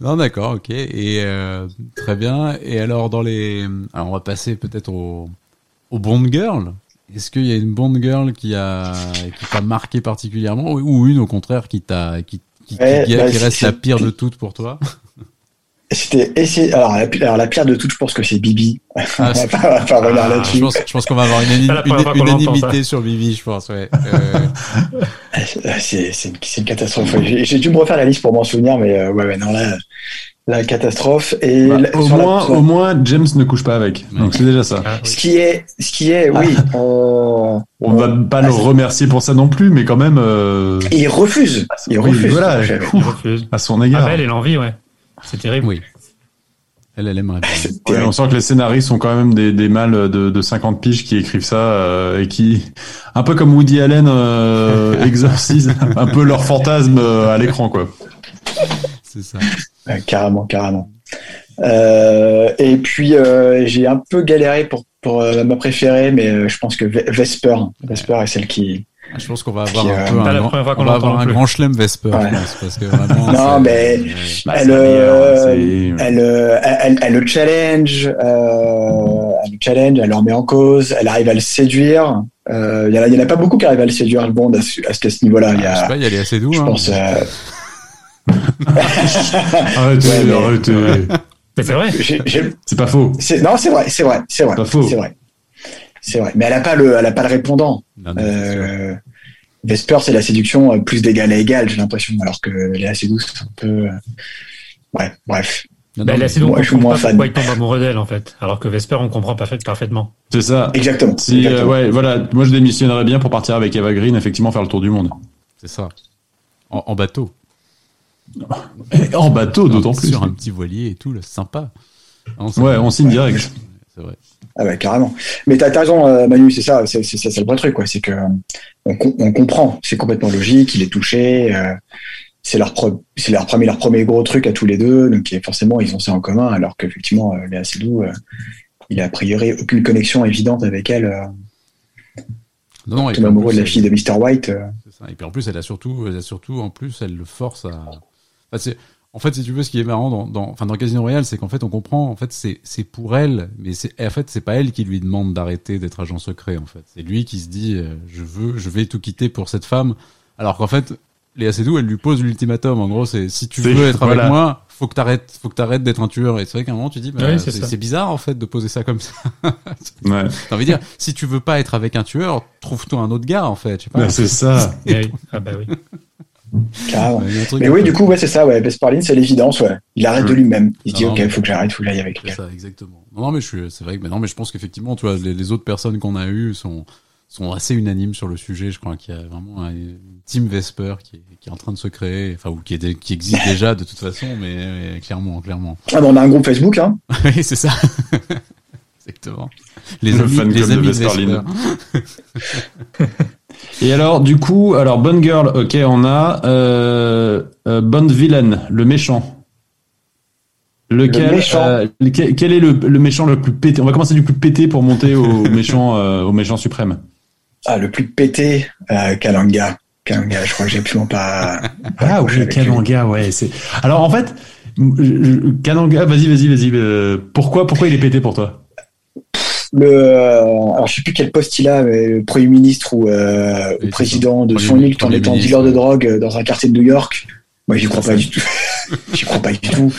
[SPEAKER 1] Non, d'accord, ok. Et euh, très bien. Et alors, dans les. Alors, on va passer peut-être au, au Bond Girl. Est-ce qu'il y a une Bond Girl qui a qui t'a marqué particulièrement ou une au contraire qui t'a qui, qui, qui, bah, reste la pire de toutes pour toi?
[SPEAKER 9] C'était essayer. Alors la, alors la pire de toutes, je pense que c'est Bibi. Ah, on va
[SPEAKER 1] pas, pas ah, là-dessus. Je pense, je pense qu'on va avoir une, une, unanimité sur Bibi, je pense. Ouais. Euh...
[SPEAKER 9] c'est une, une, catastrophe. J'ai dû me refaire la liste pour m'en souvenir, mais euh, ouais, ouais, non là, la catastrophe. Et
[SPEAKER 3] bah, au moins, au moins, James ne couche pas avec. Donc c'est déjà ça.
[SPEAKER 9] Ce qui est, ce qui est, oui.
[SPEAKER 3] Ah. Euh, on va pas le remercier pour ça non plus, mais quand même. Euh...
[SPEAKER 9] Il refuse. Il refuse.
[SPEAKER 3] Voilà, il refuse. À son égard.
[SPEAKER 2] Ah, elle et l'envie, ouais. C'est terrible.
[SPEAKER 1] Oui. Elle, elle aimerait
[SPEAKER 3] on sent que les scénaristes sont quand même des, des mâles de, de 50 piges qui écrivent ça euh, et qui, un peu comme Woody Allen, euh, exorcisent un peu leur fantasme euh, à l'écran, quoi.
[SPEAKER 1] C'est ça.
[SPEAKER 9] carrément, carrément. Euh, et puis j'ai un peu galéré pour pour ma préférée, mais je pense que Vesper, Vesper est celle qui
[SPEAKER 1] je pense qu'on va avoir un, peu un, grand, on va avoir un grand chelem Vesper, je pense, parce que vraiment.
[SPEAKER 9] Non, mais bah, elle, euh, elle, euh, elle, elle, le challenge, euh, elle le challenge, elle le remet en cause, elle arrive à le séduire. Euh, il y, en a, pas beaucoup qui arrivent à le séduire le Bond à, ce, à ce niveau-là. Il y a,
[SPEAKER 1] je sais pas, il est assez doux.
[SPEAKER 9] Je
[SPEAKER 1] hein.
[SPEAKER 9] pense. Euh...
[SPEAKER 3] arrêtez, ouais, arrêtez.
[SPEAKER 2] Mais c'est vrai.
[SPEAKER 3] C'est pas faux.
[SPEAKER 9] Non, c'est vrai, c'est vrai, c'est vrai. C'est vrai. C'est vrai, mais elle a pas le, elle a pas le répondant. euh, Vesper, c'est la séduction euh, plus d'égal à égal, j'ai l'impression, alors que elle est assez douce, un peu. Euh, ouais, bref.
[SPEAKER 2] Non, bah, elle est assez douce, je suis moins fan. Pourquoi il tombe amoureux d'elle, en fait, alors que Vesper, on comprend parfaitement.
[SPEAKER 3] C'est ça.
[SPEAKER 9] Exactement.
[SPEAKER 3] Si,
[SPEAKER 9] euh,
[SPEAKER 3] ouais, voilà, moi je démissionnerais bien pour partir avec Eva Green, effectivement, faire le tour du monde.
[SPEAKER 1] C'est ça. En, bateau.
[SPEAKER 3] en bateau, d'autant plus.
[SPEAKER 1] Sur un petit voilier et tout, là, sympa.
[SPEAKER 3] ouais, on signe direct.
[SPEAKER 1] C'est vrai.
[SPEAKER 9] Ah ouais, carrément. Mais t'as as raison, euh, Manu, c'est ça, c'est le vrai truc, quoi. C'est que on, on, comprend, c'est complètement logique, il est touché, euh, c'est leur c'est leur premier leur premier gros truc à tous les deux, donc forcément ils ont ça en commun, alors qu'effectivement euh, Léa Seydoux, euh, il a a priori aucune connexion évidente avec elle. Euh,
[SPEAKER 1] non, non,
[SPEAKER 9] tout amoureux de la fille de Mr White.
[SPEAKER 1] Ça. Et puis en plus, elle a surtout, elle a surtout, en plus, elle le force à. Enfin, en fait, si tu veux, ce qui est marrant dans, dans, enfin, dans Casino Royale, c'est qu'en fait, on comprend, en fait, c'est, c'est pour elle, mais c'est, en fait, c'est pas elle qui lui demande d'arrêter d'être agent secret, en fait. C'est lui qui se dit, euh, je veux, je vais tout quitter pour cette femme. Alors qu'en fait, Léa Seydoux, elle lui pose l'ultimatum. En gros, c'est, si tu veux être avec moi, faut que t'arrêtes, faut que t'arrêtes d'être un tueur. Et c'est vrai qu'à un moment, tu dis, bah, c'est, bizarre, en fait, de poser ça comme ça.
[SPEAKER 3] ouais.
[SPEAKER 1] T'as envie de dire, si tu veux pas être avec un tueur, trouve-toi un autre gars, en fait.
[SPEAKER 3] Je sais pas. c'est ça.
[SPEAKER 2] ah bah oui.
[SPEAKER 9] Carrément. Mais oui, du coup, ouais, c'est ça, ouais. Besparline, c'est l'évidence, ouais. Il arrête de lui-même. Il dit, ok, il faut que j'arrête, faut que j'aille avec lui.
[SPEAKER 1] C'est ça, exactement. Non, non mais je c'est vrai que, mais non, mais je pense qu'effectivement, tu vois, les, autres personnes qu'on a eues sont, sont assez unanimes sur le sujet. Je crois qu'il y a vraiment un team Vesper qui est, qui est en train de se créer, enfin ou qui, est, qui existe déjà de toute façon, mais, clairement, clairement.
[SPEAKER 9] Ah, on a un groupe Facebook, hein.
[SPEAKER 1] oui, c'est ça. Exactement. Les amis, les amis de Vesper.
[SPEAKER 3] Et alors, du coup, alors bonne girl, ok, on a euh, euh, bonne vilaine, le méchant. Lequel, euh, quel, est le, le, méchant le plus pété? On va commencer du plus pété pour monter au méchant, euh, au méchant suprême.
[SPEAKER 9] Ah, le plus pété, euh, Kalanga. Kalanga, je crois que j'ai absolument pas.
[SPEAKER 3] ah oui, Kalanga, ouais. C'est. Alors en fait, Kalanga, vas-y, vas-y, vas-y. Pourquoi, pourquoi il est pété pour toi?
[SPEAKER 9] Le, euh, alors je sais plus quel poste il a, mais le premier ministre ou, euh, président de son île en étant dealer de drogue dans un quartier de New York. Moi, j'y crois pas du tout. j'y crois pas du tout.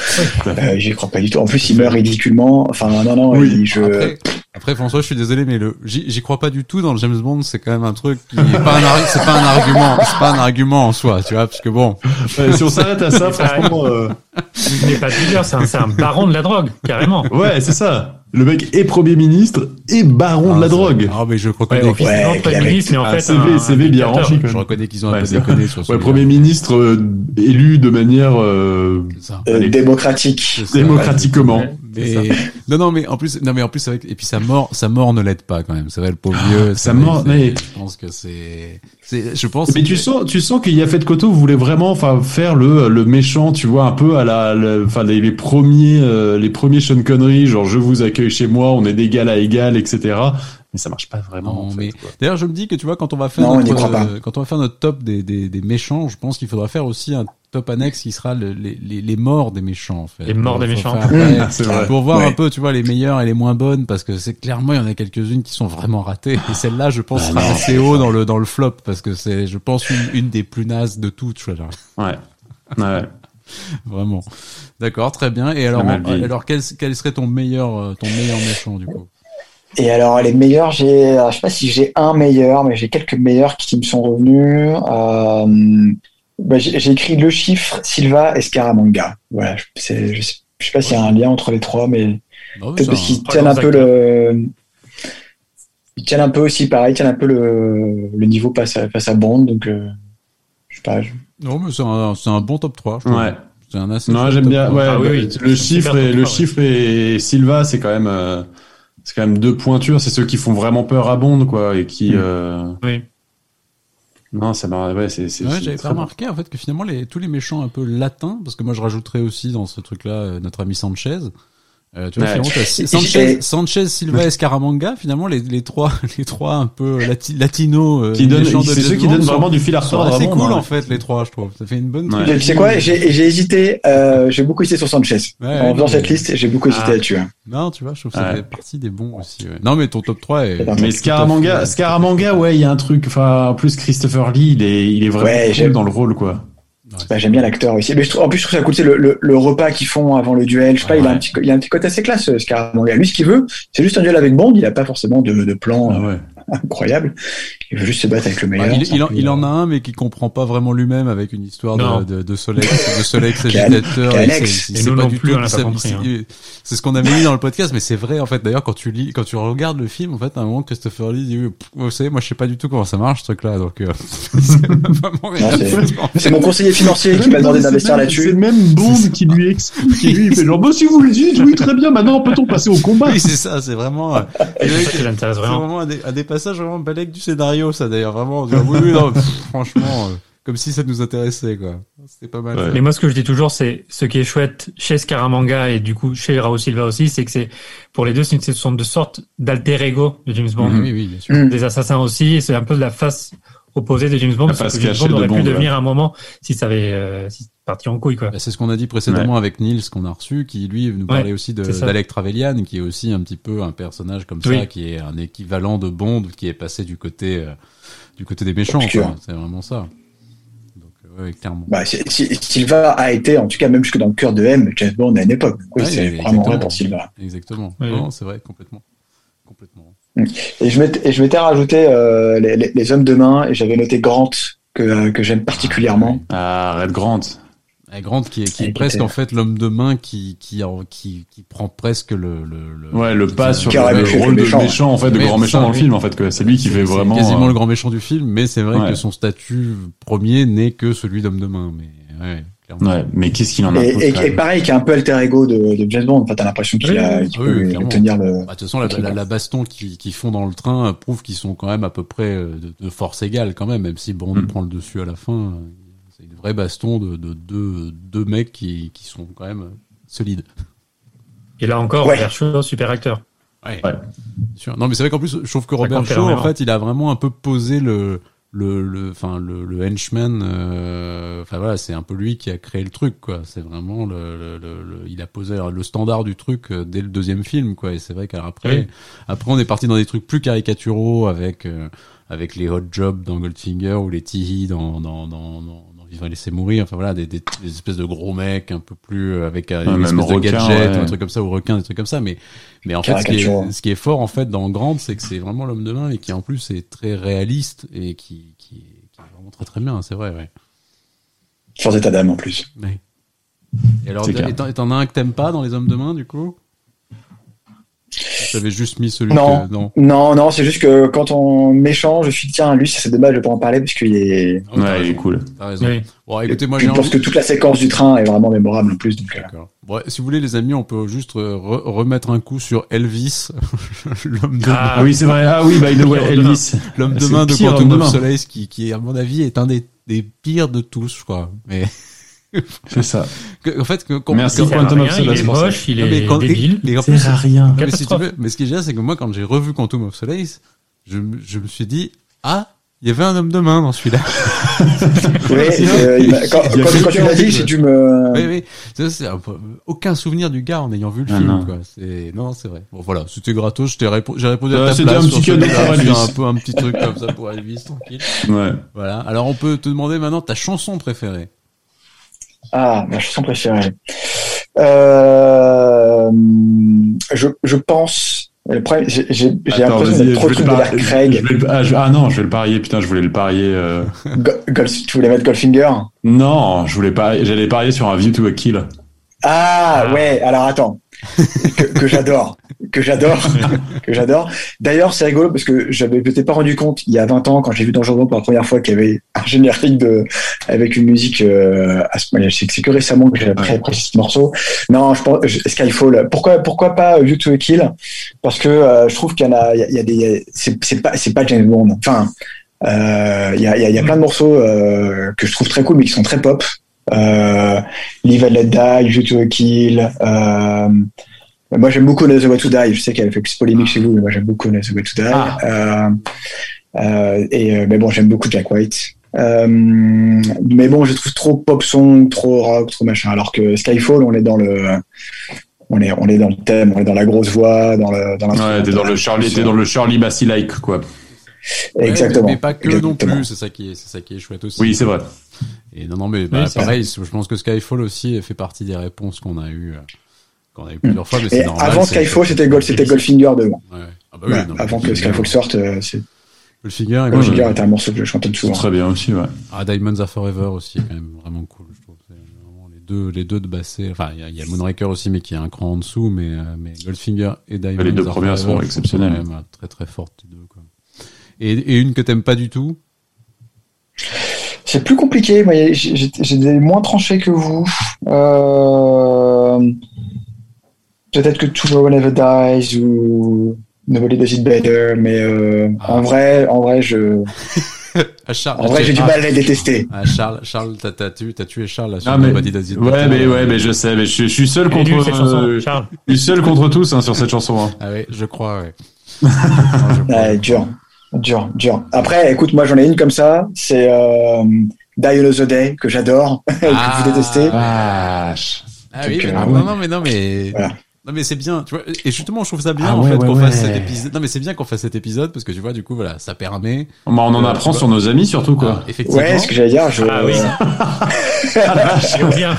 [SPEAKER 9] Euh, j'y crois pas du tout. En plus, il meurt ridiculement. Enfin, non, non. Oui. je...
[SPEAKER 1] Après, François, je suis désolé, mais le j'y crois pas du tout dans le James Bond. C'est quand même un truc qui est pas un c'est pas un argument, c'est pas un argument en soi, tu vois, parce que bon.
[SPEAKER 3] si on s'arrête à ça, franchement, euh...
[SPEAKER 2] il n'est pas dealer, c'est un, un baron de la drogue, carrément.
[SPEAKER 3] Ouais, c'est ça. Le mec est Premier ministre et baron de la ah, drogue.
[SPEAKER 1] Ah, mais je reconnais.
[SPEAKER 2] Ouais, ouais, Premier ministre, mais en fait.
[SPEAKER 3] CV, CV bien rangé.
[SPEAKER 1] Je reconnais qu'ils ont un peu déconné sur
[SPEAKER 3] ce. Ouais, Premier ministre euh, élu de manière euh,
[SPEAKER 9] euh, démocratique.
[SPEAKER 3] Démocratiquement.
[SPEAKER 1] Mais... non, non, mais en plus, non, mais en plus, avec... et puis sa mort, sa mort ne l'aide pas quand même. C'est vrai, le pauvre ah, vieux.
[SPEAKER 3] Sa mort, mais
[SPEAKER 1] je pense que c'est, c'est, je pense.
[SPEAKER 3] Mais tu sens, tu sens qu'il y a fait de Koto voulait vraiment, enfin, faire le, le méchant, tu vois, un peu à la, enfin, les, les, premiers, euh, les premiers Sean Connery, genre je vous accueille chez moi, on est d'égal à égal, etc mais ça marche pas vraiment.
[SPEAKER 1] mais d'ailleurs, je me dis que tu vois, quand on va faire notre, euh, quand on va faire notre top des, des, des méchants, je pense qu'il faudra faire aussi un top annexe qui sera le, les, les, les, morts des méchants en fait.
[SPEAKER 2] Les morts des méchants.
[SPEAKER 1] pour voir un peu, tu vois, les meilleures et les moins bonnes, parce que c'est clairement il y en a quelques-unes qui sont vraiment ratées. Et celle-là, je pense, ah, sera assez haut dans le dans le flop parce que c'est, je pense, une, une des plus nazes de toutes. Tu vois,
[SPEAKER 3] ouais. Ouais.
[SPEAKER 1] Vraiment. D'accord, très bien. Et alors, alors quel, quel serait ton meilleur, euh, ton meilleur méchant du coup?
[SPEAKER 9] Et alors les meilleurs, j'ai, je sais pas si j'ai un meilleur, mais j'ai quelques meilleurs qui me sont revenus. Euh, bah, j'ai écrit le chiffre Silva et Scaramanga. Voilà, je, sais, je sais pas s'il y a un lien entre les trois, mais bah peut-être parce qu'ils tiennent un peu le, ils tiennent un peu aussi pareil, ils tiennent un peu le, le niveau face à, face à Bond, donc euh, je sais pas.
[SPEAKER 1] Non, mais c'est un, c'est un bon top 3.
[SPEAKER 3] Je ouais. C'est un assez non, j'aime bien. Ouais, ah oui, le chiffre et le chiffre et Silva, c'est quand même. Euh, c'est quand même deux pointures, c'est ceux qui font vraiment peur à Bond, quoi, et qui. Mm. Euh...
[SPEAKER 2] Oui.
[SPEAKER 3] Non, ça m'a. Ouais, c'est.
[SPEAKER 1] Ouais, j'avais pas remarqué en fait que finalement les tous les méchants un peu latins, parce que moi je rajouterais aussi dans ce truc-là euh, notre ami Sanchez. Euh, tu vois, finalement, Sanchez, Sanchez, Silva et Scaramanga, finalement, les, les trois, les trois un peu lati, latinos,
[SPEAKER 3] euh, qui donnent, c'est ceux qui donnent vraiment du fil à retordre.
[SPEAKER 1] C'est cool, en fait, les trois, je trouve. Ça fait une bonne.
[SPEAKER 9] Ouais. Tu sais quoi, j'ai, j'ai hésité, euh, j'ai beaucoup hésité sur Sanchez. Ouais, en faisant cette liste, j'ai beaucoup hésité ah. là-dessus. Hein.
[SPEAKER 1] Non, tu vois, je trouve que ça fait partie des bons aussi. Non, mais ton top 3 est.
[SPEAKER 3] Mais Scaramanga, Scaramanga, ouais, il y a un truc. Enfin, en plus, Christopher Lee, il est, il est vraiment cool dans le rôle, quoi.
[SPEAKER 9] Bah, j'aime bien l'acteur aussi. Mais je trouve, en plus, je trouve ça cool, c'est le, le, le, repas qu'ils font avant le duel. Je sais pas, il, a un petit, il a un petit côté assez classe, Scaramanga. Lui, ce qu'il veut, c'est juste un duel avec Bond. Il a pas forcément de, de plan. Ah ouais incroyable. Il veut juste se battre avec le meilleur.
[SPEAKER 1] il, il, en, a un, mais qui comprend pas vraiment lui-même avec une histoire de, de, de Soleil, de Soleil agitateur.
[SPEAKER 2] Et, nous non plus, on compris. Hein.
[SPEAKER 1] C'est ce qu'on avait mis dans le podcast, mais c'est vrai en fait. D'ailleurs, quand tu lis, quand tu regardes le film, en fait, à un moment, Christopher Lee dit, vous savez, moi, je sais pas du tout comment ça marche ce truc-là, donc. Euh,
[SPEAKER 9] c'est mon conseiller financier qui m'a demandé d'investir là-dessus.
[SPEAKER 3] C'est même Bond qui lui explique, qui lui fait genre, bah, si vous le dites, oui, très bien. Maintenant, peut-on passer au combat?
[SPEAKER 1] Oui, c'est ça. C'est vraiment. Euh, c'est vraiment à des passages vraiment balèque du scénario, ça d'ailleurs, vraiment. oui, non, franchement, euh, comme si ça nous intéressait, quoi. C'était pas mal.
[SPEAKER 2] Mais moi, ce que je dis toujours, c'est ce qui est chouette chez Scaramanga et du coup chez Raoul Silva aussi, c'est que c'est pour les deux, c'est une sorte de sorte d'alter ego de James Bond.
[SPEAKER 1] oui, oui, bien sûr.
[SPEAKER 2] Des assassins aussi, c'est un peu de la face opposée de James Bond, parce que James Bond aurait pu devenir un moment si ça avait euh, parti en couille quoi.
[SPEAKER 1] Bah, c'est ce qu'on a dit précédemment avec Nils qu'on a reçu, qui lui nous parlait aussi de d'Alec Trevelyan, qui est aussi un petit peu un personnage comme ça, qui est un équivalent de Bond, qui est passé du côté euh, du côté des méchants. C'est vraiment ça. Donc euh, ouais, clairement.
[SPEAKER 9] Bah, Silva a été, en tout cas même jusque dans le cœur de M, James Bond à une époque. Oui, c'est vraiment vrai pour Silva.
[SPEAKER 1] Exactement. c'est vrai, complètement, complètement.
[SPEAKER 9] Et je m'étais, je m'étais rajouté euh, les, les, hommes de main et j'avais noté Grant que, que j'aime particulièrement.
[SPEAKER 3] Ah, Red Grant.
[SPEAKER 1] Grant qui est, qui est presque en fait l'homme de main qui qui, qui qui prend presque le le,
[SPEAKER 3] ouais le pas sur le, rôle de méchant en fait de grand méchant dans le film en fait que c'est lui qui fait vraiment
[SPEAKER 1] quasiment le grand méchant du film mais c'est vrai que son statut premier n'est que celui d'homme de main mais ouais
[SPEAKER 3] Ouais, mais qu'est-ce qu'il en a
[SPEAKER 9] Et, et, pareil, qui est un peu alter ego de, de James Bond. Enfin, t'as l'impression qu'il a, peut tenir le.
[SPEAKER 1] Bah, de toute façon, la, la, baston qu'ils font dans le train prouve qu'ils sont quand même à peu près euh, de, force égale, quand même, même si Bond mm. prend le dessus à la fin. C'est une vraie baston de, de deux, deux mecs qui, qui sont quand même solides.
[SPEAKER 2] Et là encore, Robert Shaw, super acteur.
[SPEAKER 1] Ouais. ouais. Sûr. Non, mais c'est vrai qu'en plus, je trouve que Robert Shaw, en fait, il a vraiment un peu posé le le le enfin le, le henchman euh, enfin voilà c'est un peu lui qui a créé le truc quoi. C'est vraiment le, le, il a posé le standard du truc euh, dès le deuxième film quoi. Et c'est vrai qu'après après on est parti dans des trucs plus caricaturaux avec euh, avec les hot jobs dans Goldfinger ou les Tihi dans dans, dans, dans vivre et laisser mourir enfin voilà des, des, espèces de gros mecs un peu plus euh, avec euh, une espèce de gadget un truc comme ça ou requin des trucs comme ça. Mais mais en fait ce qui, est, ce qui est fort en fait dans Grande c'est que c'est vraiment l'homme de main et qui en plus est très réaliste et qui qui, qui est vraiment très très bien c'est vrai ouais.
[SPEAKER 9] Sans état d'âme en plus.
[SPEAKER 1] Oui. et alors t'en as un que t'aimes pas dans les hommes de main du coup? J'avais juste mis celui
[SPEAKER 9] non, non, non, non, c'est juste que quand on m'échange, je suis tiens, lui, c'est dommage de pas en parler parce qu'il est.
[SPEAKER 3] ouais, il est cool.
[SPEAKER 1] T'as raison. Bon, écoutez, moi,
[SPEAKER 9] je pense que toute la séquence du train est vraiment mémorable en plus. Donc, euh.
[SPEAKER 1] bon, si vous voulez, les amis, on peut juste euh, remettre un coup sur Elvis,
[SPEAKER 3] l'homme de ah, oui, c'est vrai. Ah oui, bah, Elvis.
[SPEAKER 1] L'homme de main de Quantum of Solace qui, qui, à mon avis, est un des, des pires de tous, je crois. Mais.
[SPEAKER 3] C'est ça.
[SPEAKER 1] en fait,
[SPEAKER 3] quand, Merci Quantum of
[SPEAKER 2] Solace. Il est moche, il est
[SPEAKER 3] quand,
[SPEAKER 2] débile.
[SPEAKER 3] C'est rien.
[SPEAKER 1] Mais, si tu veux, mais ce qui est génial, c'est que moi, quand j'ai revu Quantum of Solace, je, je me suis dit, ah, il y avait un homme de main dans celui-là.
[SPEAKER 9] oui, euh, quand, quand, tu m'as dit, si tu me...
[SPEAKER 1] Oui, oui. C'est aucun souvenir du gars en ayant vu le ah film, non. quoi. C'est, non, c'est vrai. Bon, voilà. C'était gratos. J'ai répondu à ta place.
[SPEAKER 3] C'était un petit cadeau pour
[SPEAKER 1] Elvis. un peu un petit truc comme ça pour Elvis, tranquille.
[SPEAKER 3] Ouais.
[SPEAKER 1] Voilà. Alors, on peut te demander maintenant ta chanson préférée.
[SPEAKER 9] Ah, ma chanson préférée. Euh, je, je pense. Le problème, j'ai l'impression d'être trop de Craig.
[SPEAKER 3] ah, ah, non, je vais le parier. Putain, je voulais le parier. Euh...
[SPEAKER 9] tu voulais mettre Goldfinger?
[SPEAKER 3] Non, je voulais pas. J'allais parier sur un View to a Kill.
[SPEAKER 9] Ah, ah. ouais. Alors attends, que, j'adore que j'adore, que j'adore. D'ailleurs, c'est rigolo parce que j'avais peut-être pas rendu compte il y a 20 ans quand j'ai vu Dangereux pour la première fois qu'il y avait un générique de avec une musique. Euh, c'est que récemment que j'ai apprécié ce morceau. Non, je pense Skyfall. Pourquoi pourquoi pas View to a Kill? Parce que euh, je trouve qu'il y en a, il y a, des, c'est pas c'est pas James Bond. Enfin, euh, il y, a, y, a, plein de morceaux euh, que je trouve très cool mais qui sont très pop. Euh, Live and Let Die, View to a Kill. Euh, moi, j'aime beaucoup The Way to Die. Je sais qu'elle fait plus polémique chez vous, mais moi, j'aime beaucoup The Way to Die. Ah. Euh, euh, et mais bon, j'aime beaucoup Jack White. Euh, mais bon, je trouve trop pop song, trop rock, trop machin. Alors que Skyfall, on est dans le, on est, on est dans le thème, on est dans la grosse voix, dans le,
[SPEAKER 3] dans Ouais, t'es dans le Charlie, t'es dans le Charlie Massey like quoi.
[SPEAKER 9] Exactement.
[SPEAKER 1] Mais, pas que non plus, c'est ça qui est, c'est ça qui est chouette aussi.
[SPEAKER 3] Oui, c'est vrai.
[SPEAKER 1] Et non, non, mais bah, pareil, je pense que Skyfall aussi fait partie des réponses qu'on a eues qu'on a eu plusieurs fois, mais c'est normal.
[SPEAKER 9] Avant Skyfall, c'était Gold, c'était Goldfinger devant. Ouais. Ah bah oui, non, avant que Skyfall sorte, euh, c'est.
[SPEAKER 1] Goldfinger, et
[SPEAKER 9] Goldfinger était un morceau que je chantais souvent.
[SPEAKER 3] Très bien aussi, ouais.
[SPEAKER 1] Ah, Diamonds Are Forever aussi, quand même vraiment cool, je trouve. Vraiment les deux, les deux de Basset. Enfin, il y, a, y a Moonraker aussi, mais qui est un cran en dessous, mais, euh, mais Goldfinger et Diamonds
[SPEAKER 3] Les deux premières sont exceptionnelles.
[SPEAKER 1] Même, très très fortes, les deux, quoi. Et, et une que t'aimes pas du tout?
[SPEAKER 9] C'est plus compliqué. J'ai des moins tranchés que vous. Euh, peut-être que Tomorrow Never Dies ou Nobody Does It Better, mais euh, ah. en vrai, en vrai, je. Charles, en vrai, j'ai du mal à les détester.
[SPEAKER 1] Ah, Charles, Charles, t'as tué, tué Charles là, sur ah, Nobody Does It
[SPEAKER 3] Better. Ouais, mais ouais, mais je sais, mais je, je suis seul contre. Euh, je suis seul contre tous hein, sur cette chanson. Hein.
[SPEAKER 1] Ah oui, je crois. Ouais.
[SPEAKER 9] non, je crois. Ouais, dur, dur, dur. Après, écoute, moi j'en ai une comme ça. C'est euh, Die Another Day que j'adore, ah, que vous détestez.
[SPEAKER 1] Vache. Ah oui, mais euh, non, non, mais non, mais. Voilà. Non mais c'est bien, tu vois. Et justement, je trouve ça bien ah en fait qu'on fasse cet épisode. Non mais c'est bien qu'on fasse cet épisode parce que tu vois, du coup, voilà, ça permet.
[SPEAKER 3] Bah, on en apprend sur nos amis surtout quoi.
[SPEAKER 9] Ah, effectivement. Ouais, ce que j'allais dire. Je...
[SPEAKER 2] Ah oui. on vient,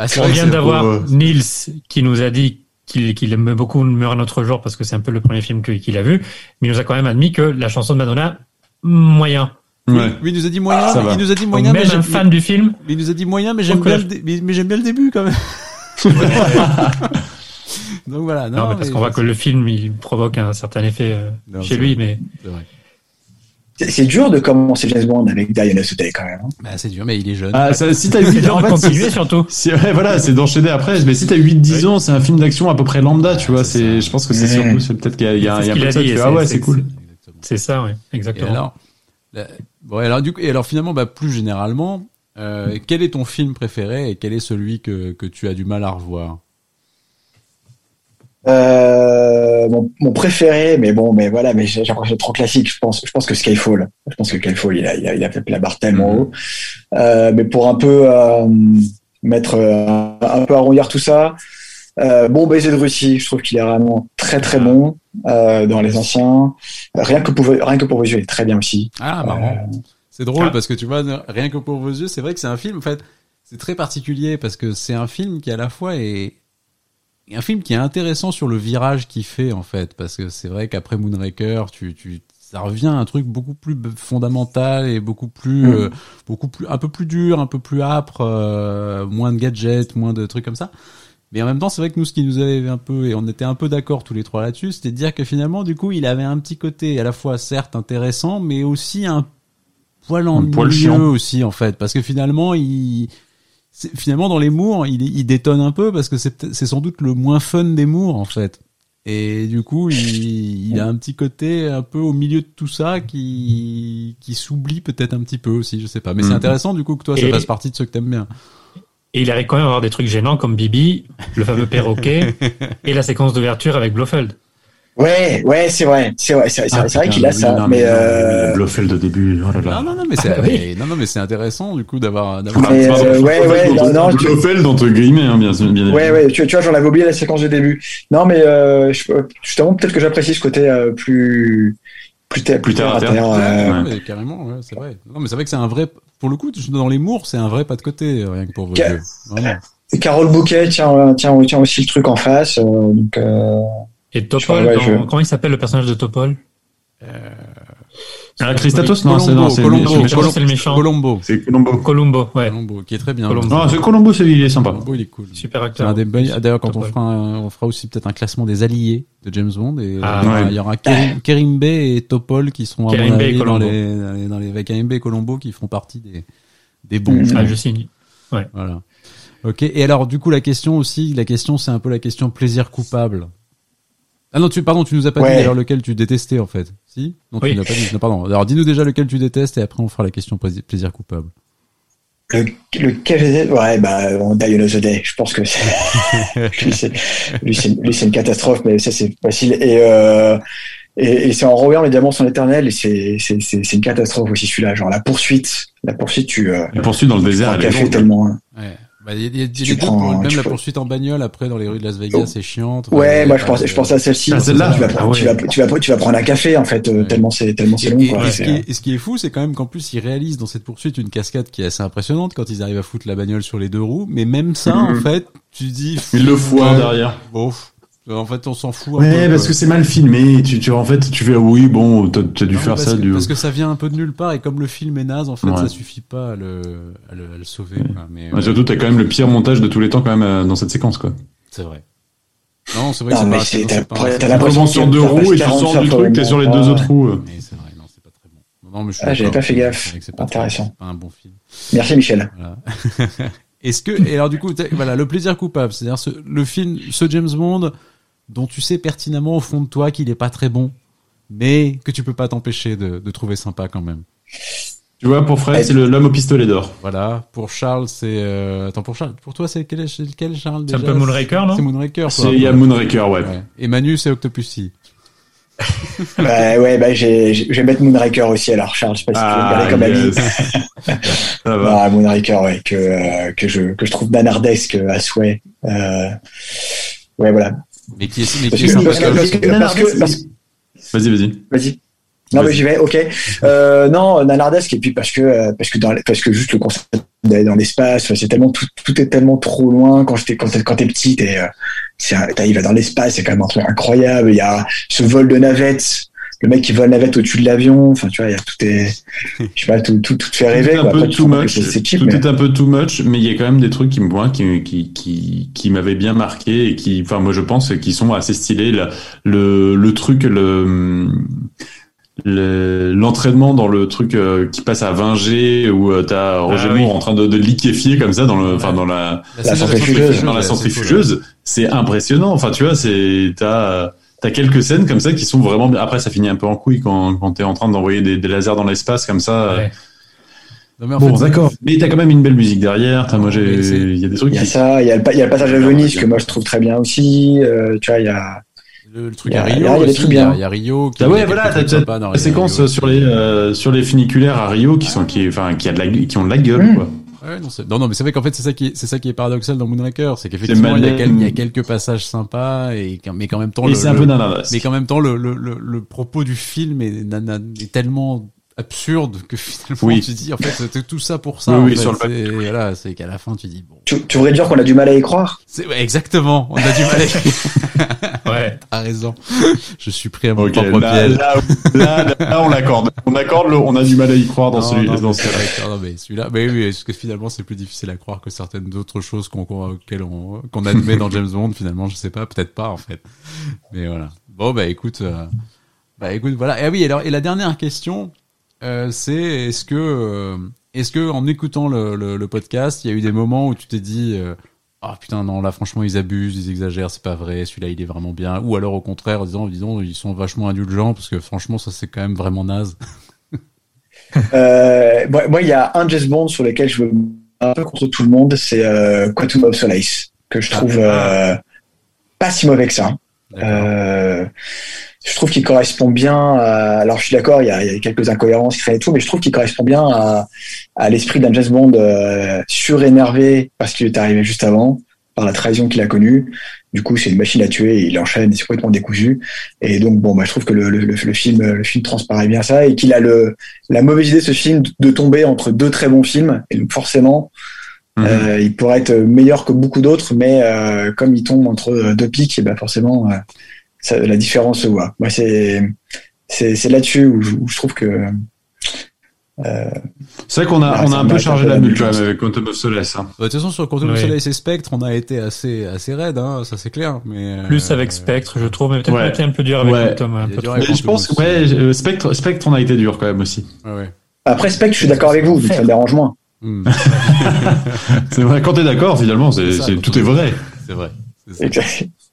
[SPEAKER 2] ah, on vient d'avoir euh, Nils qui nous a dit qu'il aime beaucoup Meurt un autre jour parce que c'est un peu le premier film qu'il a vu, mais il nous a quand même admis que la chanson de Madonna moyen.
[SPEAKER 1] Ouais. il nous a dit moyen. Ah, il nous a dit moyen.
[SPEAKER 2] Même mais un fan du film.
[SPEAKER 1] il nous a dit moyen, mais j'aime bien, le mais, j'aime bien le début quand même. Donc voilà.
[SPEAKER 2] Non, non parce qu'on voit que le film il provoque un certain effet euh, chez lui, mais.
[SPEAKER 9] C'est dur de commencer James Bond avec Diana Sotay quand même. Hein.
[SPEAKER 1] Bah, c'est dur, mais il est jeune.
[SPEAKER 3] Ah, ça, si t'as 8
[SPEAKER 2] ans, continuer surtout.
[SPEAKER 3] Ouais, voilà, c'est d'enchaîner après. Mais si t'as 8-10 ans, c'est un film d'action à peu près lambda, tu vois. C'est, je pense que c'est surtout, c'est peut-être qu'il y a, il y a, y a un peu de ça. Tu ah ouais, c'est cool.
[SPEAKER 2] C'est ça, ouais, exactement. Et
[SPEAKER 1] alors, bon, alors du coup, et alors finalement, bah, plus généralement, euh, quel est ton film préféré et quel est celui que, que tu as du mal à revoir?
[SPEAKER 9] Euh, mon, mon, préféré, mais bon, mais voilà, mais j'ai l'impression trop classique. Je pense, je pense que Skyfall. Je pense que Skyfall, il a, il a, il a fait la barre tellement haut. Euh, mais pour un peu euh, mettre euh, un peu arrondir tout ça, euh, bon baiser de Russie, je trouve qu'il est vraiment très très bon euh, dans les anciens. Rien que pour rien que pour vos yeux, il est très bien aussi.
[SPEAKER 1] Ah marrant. c'est drôle ah. parce que tu vois, rien que pour vos yeux, c'est vrai que c'est un film. En fait, c'est très particulier parce que c'est un film qui à la fois est un film qui est intéressant sur le virage qu'il fait en fait, parce que c'est vrai qu'après Moonraker, tu, tu, ça revient à un truc beaucoup plus fondamental et beaucoup plus, mm. euh, beaucoup plus, un peu plus dur, un peu plus âpre, euh, moins de gadgets, moins de trucs comme ça. Mais en même temps, c'est vrai que nous, ce qui nous avait un peu, et on était un peu d'accord tous les trois là-dessus, c'était de dire que finalement, du coup, il avait un petit côté à la fois certes intéressant, mais aussi un poil ennuyeux aussi en fait, parce que finalement, il finalement dans les Mours, il, il détonne un peu parce que c'est sans doute le moins fun des Mours en fait. Et du coup, il, il, a un petit côté un peu au milieu de tout ça qui, qui s'oublie peut-être un petit peu aussi, je sais pas. Mais c'est mm. intéressant du coup que toi, ça fasse partie de ceux que t'aimes bien.
[SPEAKER 2] Et il arrive quand même à avoir des trucs gênants comme Bibi, le fameux perroquet, et la séquence d'ouverture avec Blofeld.
[SPEAKER 9] Ouais, ouais, c'est vrai, c'est vrai, c'est ah, vrai qu'il a ça, non, mais,
[SPEAKER 3] euh... Blofeld au début, oh là là.
[SPEAKER 1] Non, non, non, mais c'est, ah, non, non, mais c'est intéressant du coup d'avoir, d'avoir.
[SPEAKER 9] Mais, euh, ouais, ouais, non, non,
[SPEAKER 3] Blofeld entre guillemets, hein, bien, bien.
[SPEAKER 9] Ouais, ouais, tu, tu vois, j'en avais oublié la séquence de début. Non, mais euh, justement, peut-être que j'apprécie ce côté euh, plus, plus, plus,
[SPEAKER 3] plus terre.
[SPEAKER 1] Euh... Ouais, mais carrément, ouais, c'est vrai. Non, mais c'est vrai que c'est un vrai, pour le coup, dans les mours, c'est un vrai pas de côté, rien que pour vous. Ca...
[SPEAKER 9] Carole Bouquet tient, tient, tient aussi le truc en face, euh, donc. Euh...
[SPEAKER 2] Et Topol, dans... comment il s'appelle le personnage de Topol
[SPEAKER 3] euh... Ah, Christatos
[SPEAKER 1] Non, c'est non,
[SPEAKER 2] c'est le méchant.
[SPEAKER 1] Colombo.
[SPEAKER 3] C'est Colombo.
[SPEAKER 2] Colombo, ouais.
[SPEAKER 1] Colombo, qui est très bien.
[SPEAKER 3] Colombo. Ah, c'est Colombo, c'est il est sympa.
[SPEAKER 1] Colombo, il est cool.
[SPEAKER 2] Super acteur.
[SPEAKER 1] D'ailleurs, quand on fera, on fera aussi peut-être un classement des alliés de James Bond et ah, euh, il y aura Kerimbe et Topol qui seront à mon avis dans les, dans les, avec Kerimbe et Colombo qui font partie des, des bons.
[SPEAKER 2] Ah, je signe. Ouais.
[SPEAKER 1] Voilà. Ok. Et alors, du coup, la question aussi, la question, c'est un peu la question plaisir coupable. Ah non, tu, pardon, tu nous as pas dit alors lequel tu détestais en fait. Si? Non, tu n'as pas dit. Non, pardon. Alors dis-nous déjà lequel tu détestes et après on fera la question plaisir coupable.
[SPEAKER 9] Le, lequel je déteste Ouais, bah, on Die Another Day. Je pense que c'est, lui, c'est une catastrophe, mais ça, c'est facile. Et, euh, et, et c'est en Robert, les diamants sont éternels, et c'est, c'est, c'est, une catastrophe aussi, celui-là. Genre, la poursuite, la poursuite, tu, euh,
[SPEAKER 3] La poursuite dans le désert,
[SPEAKER 9] elle est tellement, hein.
[SPEAKER 1] ouais. Bah, il y a, y a prends, même la poursuite en bagnole après dans les rues de Las Vegas, oh. c'est chiant.
[SPEAKER 9] Ouais, moi je pense, je pense à celle-ci. Ah, celle-là, tu, vas, ah, ouais. tu, vas, tu, vas, tu vas prendre un café en fait, euh, ouais. tellement c'est tellement c'est long.
[SPEAKER 1] Et,
[SPEAKER 9] quoi.
[SPEAKER 1] Et, ce qui est, et, ce qui est, fou, c'est quand même qu'en plus ils réalisent dans cette poursuite une cascade qui est assez impressionnante quand ils arrivent à foutre la bagnole sur les deux roues. Mais même ça, en mm-hmm. fait, tu dis.
[SPEAKER 3] Il le fout derrière.
[SPEAKER 1] Bon, en fait, on s'en fout.
[SPEAKER 3] Ouais, parce que c'est mal filmé. Tu, tu, en fait, tu fais, oui, bon, t'as as dû non, faire ça.
[SPEAKER 1] Que,
[SPEAKER 3] du...
[SPEAKER 1] Parce que ça vient un peu de nulle part et comme le film est naze, en fait, ouais. ça suffit pas à le, à le, à le sauver. Quoi. Mais,
[SPEAKER 3] ouais, surtout, t'as quand même le pire montage de tous les temps quand même euh, dans cette séquence, quoi.
[SPEAKER 1] C'est vrai. Non, c'est vrai non, que c'est
[SPEAKER 9] pas. T'as l'impression
[SPEAKER 3] sur deux roues et tu sors du truc, t'es sur les deux autres roues.
[SPEAKER 1] Mais c'est vrai, non, c'est pas très bon. Non, mais
[SPEAKER 9] je ah, j'avais pas fait gaffe. Intéressant.
[SPEAKER 1] Pas un bon film.
[SPEAKER 9] Merci Michel.
[SPEAKER 1] Est-ce que et alors du coup voilà le plaisir coupable, c'est-à-dire le film, ce James Bond dont tu sais pertinemment au fond de toi qu'il est pas très bon, mais que tu peux pas t'empêcher de, de, trouver sympa quand même.
[SPEAKER 3] Tu vois, pour Fred, c'est l'homme au pistolet d'or.
[SPEAKER 1] Voilà. Pour Charles, c'est euh... attends pour Charles, pour toi, c'est quel, quel Charles
[SPEAKER 2] C'est un peu Moonraker, non
[SPEAKER 1] C'est Moonraker.
[SPEAKER 3] C'est il y a Moonraker, ouais. ouais.
[SPEAKER 1] Et Manu, c'est Octopussy.
[SPEAKER 9] bah ouais, bah j'ai, je vais mettre Moonraker aussi alors Charles, je sais pas si ah, tu veux regarder comme yes. ami. ah, Moonraker, ouais, que euh, que je que je trouve banardesque à souhait. Euh, ouais, voilà.
[SPEAKER 1] Mais qui est, mais qui est parce, que, parce, que,
[SPEAKER 9] parce, que, parce que,
[SPEAKER 3] Vas-y, vas-y.
[SPEAKER 9] Vas-y. Non, mais j'y vais, ok. Euh, non, nanardesque, et puis parce que, parce que dans, parce que juste le concept d'aller dans l'espace, c'est tellement, tout, tout est tellement trop loin quand j'étais, quand t'es, quand t'es petit, t'es, c'est, t'arrives dans l'espace, c'est quand même un truc incroyable. Il y a ce vol de navette le mec qui vole la navette au-dessus de l'avion. Enfin, tu vois, il y a tout est, je sais pas, tout, tout, tout fait rêver.
[SPEAKER 3] Tout,
[SPEAKER 9] quoi.
[SPEAKER 3] Un peu too much, tout est un peu too much, mais il y a quand même des trucs qui me qui, qui, qui, qui m'avaient bien marqué et qui, enfin, moi, je pense, qui sont assez stylés. Le, le, le truc, le, l'entraînement dans le truc euh, qui passe à 20G où euh, t'as Roger ah, Moore en train de, de, liquéfier comme ça dans le enfin dans la,
[SPEAKER 9] la, centrifugeuse
[SPEAKER 3] dans la centrifugeuse c'est impressionnant enfin tu vois c'est t'as t'as quelques scènes comme ça qui sont vraiment après ça finit un peu en couille quand quand t'es en train d'envoyer des, des, lasers dans l'espace comme ça ouais. bon, d'accord. Mais t'as quand même une belle musique derrière. As, moi, j'ai, il y a des trucs.
[SPEAKER 9] Il y a ça. Il y a le, y a le passage à Venise que moi je trouve très bien aussi. Euh, tu vois, il y a
[SPEAKER 1] le, truc à Rio aussi, il y, a, il y a Rio
[SPEAKER 3] qui ah ouais voilà t'as la séquence sur les euh, sur les funiculaires à Rio qui sont qui enfin qui a de la qui ont de la gueule mmh. quoi
[SPEAKER 1] Ouais, non, non, non, mais c'est vrai qu'en fait, c'est ça qui est, c'est ça qui est paradoxal dans Moonraker, c'est qu'effectivement, il, il, y a quelques passages sympas et, mais qu'en même temps,
[SPEAKER 3] le,
[SPEAKER 1] mais qu'en même temps, le, le, le, le, propos du film est, est tellement absurde que finalement oui. tu dis. En fait c'était tout ça pour ça
[SPEAKER 3] oui,
[SPEAKER 1] oui,
[SPEAKER 3] sur
[SPEAKER 1] le voilà c'est qu'à la fin tu dis bon.
[SPEAKER 9] Tu, tu voudrais dire qu'on a du mal à y croire?
[SPEAKER 1] C'est ouais, exactement. On a du mal à y croire. Ouais. T'as raison. Je suis pris à mon okay, propre
[SPEAKER 3] là,
[SPEAKER 1] piège.
[SPEAKER 3] là, là, là, on l'accorde. On accorde le, on a du mal à y croire dans non, celui
[SPEAKER 1] non,
[SPEAKER 3] dans
[SPEAKER 1] ce cas non mais celui-là mais oui parce que finalement c'est plus difficile à croire que certaines autres choses qu'on auxquelles on qu'on admet dans James Bond. Finalement je sais pas peut-être pas en fait. Mais voilà. Bon bah écoute euh, bah écoute voilà. Et oui alors et la dernière question euh, c'est est-ce que euh, est-ce que en écoutant le, le, le, podcast, il y a eu des moments où tu t'es dit euh, ah putain non là franchement ils abusent, ils exagèrent, c'est pas vrai, celui-là il est vraiment bien, ou alors au contraire en disant disons ils sont vachement indulgents parce que franchement ça c'est quand même vraiment naze.
[SPEAKER 9] moi il y a un James Bond sur lequel je veux un peu contre tout le monde, c'est Quantum of Solace que je trouve ah. pas si mauvais que ça. Euh, je trouve qu'il correspond bien. À, alors je suis d'accord, il, y a, il y a quelques incohérences qui et tout, mais je trouve qu'il correspond bien à, à l'esprit d'un James Bond euh, surénervé parce qu'il est arrivé juste avant par la trahison qu'il a connue. Du coup, c'est une machine à tuer, il enchaîne, c'est complètement décousu. Et donc, bon, bah, je trouve que le, le, le, film, le film transparaît bien ça et qu'il a le, la mauvaise idée, ce film, de tomber entre deux très bons films. Et donc, forcément, mhm. euh, il pourrait être meilleur que beaucoup d'autres, mais euh, comme il tombe entre deux pics, et ben forcément, euh, ça, la différence se voit. Moi, c'est c'est là-dessus où, où, je trouve que.
[SPEAKER 3] Euh, c'est vrai qu'on a, on a un peu chargé la mule quand même avec Quantum of Solace. Hein.
[SPEAKER 1] Bah, de toute façon, sur Quantum of Solace et Spectre, on a été assez, assez raide, hein, ça c'est clair. Mais euh,
[SPEAKER 2] Plus avec Spectre, je trouve, mais peut-être ouais. été un peu dur avec ouais. Quantum. Un peu
[SPEAKER 3] mais je pense, que ouais, euh, Spectre, Spectre, on a été dur quand même aussi.
[SPEAKER 1] Ouais,
[SPEAKER 9] Après Spectre, je suis d'accord avec vous, ça me dérange moins.
[SPEAKER 3] Hmm. c'est vrai, quand t'es d'accord, finalement, c'est, tout est vrai.
[SPEAKER 1] C'est vrai.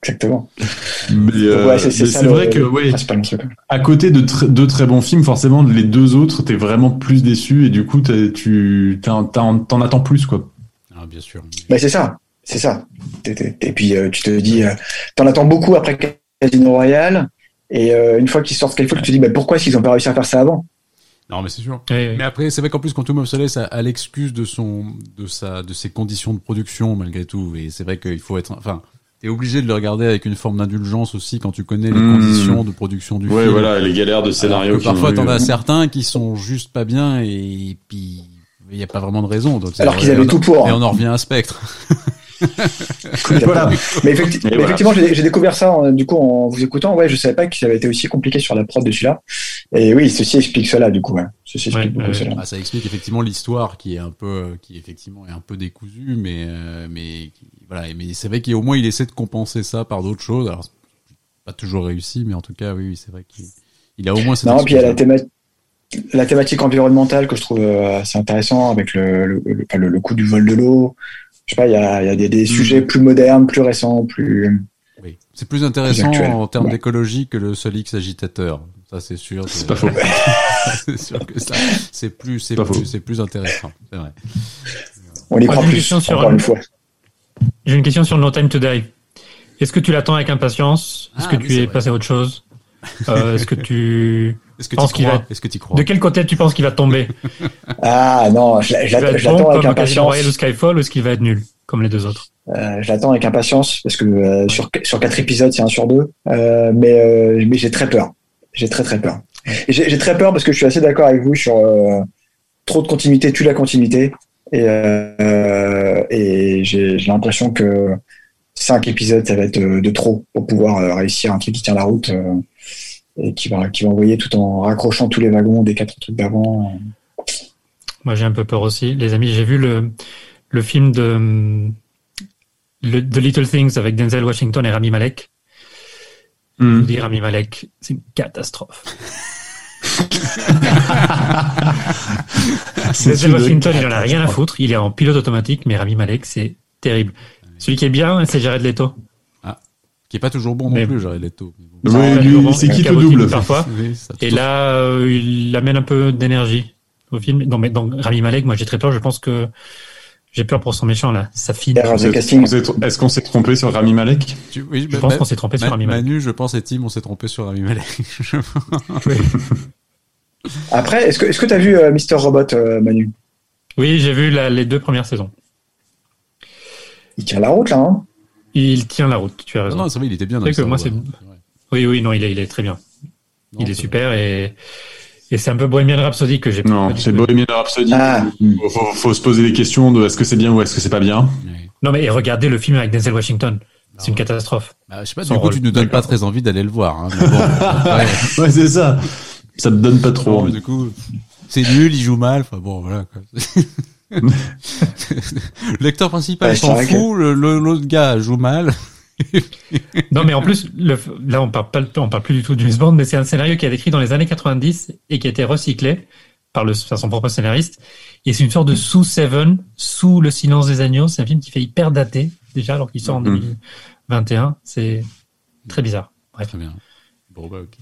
[SPEAKER 9] Exactement.
[SPEAKER 3] Mais, euh, c'est vrai que ouais, à côté de deux très bons films, forcément les deux autres, t'es vraiment plus déçu et du coup tu t'en attends plus quoi.
[SPEAKER 1] Ah, bien sûr.
[SPEAKER 9] Mais c'est ça, c'est ça. Et puis euh, tu te dis, euh, t'en attends beaucoup après Casino Royale et euh, une fois qu'ils sortent quelque chose, tu te dis, bah, pourquoi s'ils ont pas réussi à faire ça avant?
[SPEAKER 1] Non, mais c'est sûr. Mais après, c'est vrai qu'en plus, Quantum of Solace a, l'excuse de son, de sa, de ses conditions de production malgré tout. Et c'est vrai qu'il faut être, enfin, T'es obligé de le regarder avec une forme d'indulgence aussi quand tu connais les mmh. conditions de production du
[SPEAKER 3] ouais,
[SPEAKER 1] film.
[SPEAKER 3] voilà, les galères de scénario.
[SPEAKER 1] parfois, t'en as certains qui sont juste pas bien et puis il n'y a pas vraiment de raison. Donc,
[SPEAKER 9] Alors qu'ils avaient tout pour.
[SPEAKER 1] Et on en revient à Spectre.
[SPEAKER 9] voilà. Mais, effectivement, j'ai découvert ça du coup en vous écoutant. Ouais, je savais pas que ça avait été aussi compliqué sur la prod de celui-là. Et oui, ceci explique cela du coup. Ceci explique beaucoup cela.
[SPEAKER 1] Ah, ça explique effectivement l'histoire qui est un peu, qui effectivement est un peu décousue, mais euh, mais voilà. Mais c'est vrai qu'au moins il essaie de compenser ça par d'autres choses. Alors pas toujours réussi, mais en tout cas, oui, c'est vrai qu'il a au moins. Cette
[SPEAKER 9] non, puis il y a la thématique la thématique environnementale que je trouve euh, assez intéressant avec le, le, le, le, coût du vol de l'eau, je sais pas, il y a, y a des, des hmm. sujets plus modernes, plus récents, plus.
[SPEAKER 1] Oui. C'est plus intéressant en termes d'écologie que le Solix agitateur. Ça, c'est sûr.
[SPEAKER 3] C'est pas faux.
[SPEAKER 1] c'est sûr que ça, c'est plus, c'est plus, c'est plus intéressant. C'est vrai.
[SPEAKER 9] On y croit plus. Sur encore une fois.
[SPEAKER 2] J'ai une question sur No Time to Die. Est-ce que tu l'attends avec impatience Est-ce ah, que tu es passé à autre chose euh, Est-ce que tu
[SPEAKER 1] est-ce que tu crois va... Est-ce que tu crois
[SPEAKER 2] De quel côté tu penses qu'il va tomber
[SPEAKER 9] Ah non, je, l'attends avec impatience.
[SPEAKER 2] Royale ou Skyfall ou est-ce qu'il va être nul comme les deux autres
[SPEAKER 9] euh, Je l'attends avec impatience parce que euh, sur sur quatre épisodes, c'est un sur deux. Euh, mais euh, mais j'ai très peur. J'ai très très peur. J'ai très peur parce que je suis assez d'accord avec vous sur euh, trop de continuité tue la continuité et et j'ai l'impression que cinq épisodes ça va être de trop pour pouvoir réussir un truc qui tient la route. et qui va qui va envoyer tout en raccrochant tous les wagons des quatre trucs d'avant.
[SPEAKER 2] Moi j'ai un peu peur aussi, les amis. J'ai vu le le film de le, The Little Things avec Denzel Washington et Rami Malek. Mm. Dire Rami Malek, c'est une catastrophe. Denzel Washington, il en a rien à foutre. Il est en pilote automatique, mais Rami Malek, c'est terrible. Celui qui est bien, c'est Jared Leto.
[SPEAKER 1] Ah, qui est pas toujours bon non plus, Jared Leto.
[SPEAKER 3] Oui, c'est qui te double
[SPEAKER 2] parfois. Et là, euh, il amène un peu d'énergie au film. Non, mais dans Rami Malek, moi, j'ai très peur. Je pense que j'ai peur pour son méchant là, sa fille.
[SPEAKER 3] Est-ce qu'on s'est trompé sur Rami Malek?
[SPEAKER 2] Oui, je pense qu'on s'est trompé sur Rami Malek.
[SPEAKER 1] Manu, je pense, et Tim, on s'est trompé sur Rami Malek.
[SPEAKER 9] Après, est-ce que est-ce que t'as vu euh, Mister Robot, euh, Manu?
[SPEAKER 2] Oui, j'ai vu les deux premières saisons.
[SPEAKER 9] Il tient la route là. Hein?
[SPEAKER 2] Il tient la route. Tu as raison.
[SPEAKER 1] Non, c'est vrai, il était bien.
[SPEAKER 2] que moi, c'est. Oui, oui, non, il est, il est très bien. il est super et et c'est un peu Bohemian Rhapsody que j'ai.
[SPEAKER 3] Non, c'est Bohemian Rhapsody. Ah. Faut, faut, se poser des questions de est-ce que c'est bien ou est-ce que c'est pas bien.
[SPEAKER 2] Non, mais regardez le film avec Denzel Washington. C'est une catastrophe.
[SPEAKER 1] Bah, je sais pas, du coup, tu nous donnes pas très envie d'aller le voir. Hein,
[SPEAKER 3] bon, ouais, c'est ça. Ça te donne pas trop.
[SPEAKER 1] du coup, c'est nul, il joue mal. Enfin bon, voilà. Quoi. le lecteur principal s'en fout, l'autre gars joue mal.
[SPEAKER 2] non, mais en plus, là, on parle, pas, on parle plus du tout du James Bond, mais c'est un scénario qui a été écrit dans les années 90 et qui a été recyclé par, le, son propre scénariste. Et c'est une sorte de sous Seven, sous Le Silence des Agneaux. C'est un film qui fait hyper daté, déjà, alors qu'il sort en 2021. Mm-hmm. C'est très bizarre. Bref.
[SPEAKER 1] Très bien. Bon, bah, ok.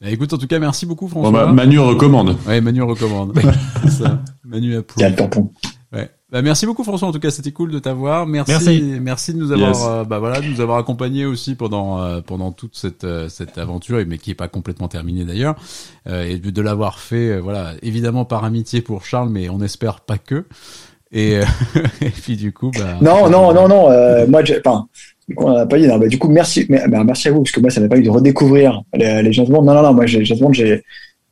[SPEAKER 1] Bah, écoute, en tout cas, merci beaucoup, François. Bon,
[SPEAKER 3] bah, Manu recommande.
[SPEAKER 1] Ouais, Manu recommande. ça. Manu a
[SPEAKER 9] Il y a le tampon.
[SPEAKER 1] Ouais. Bah, merci beaucoup François. En tout cas, c'était cool de t'avoir. Merci, merci, de nous avoir, euh, bah voilà, de nous avoir accompagnés aussi pendant euh, pendant toute cette euh, cette aventure, mais qui est pas complètement terminée d'ailleurs, et de, l'avoir fait, voilà, évidemment par amitié pour Charles, mais on espère pas que. Et, et puis du coup, bah.
[SPEAKER 9] Non, non, non, non. moi, enfin, on a pas dit. Non, bah, du coup, merci, mais, bah, merci à vous parce que moi, ça m'a pas eu de redécouvrir les, les Non, non, non. Moi, j'ai j'ai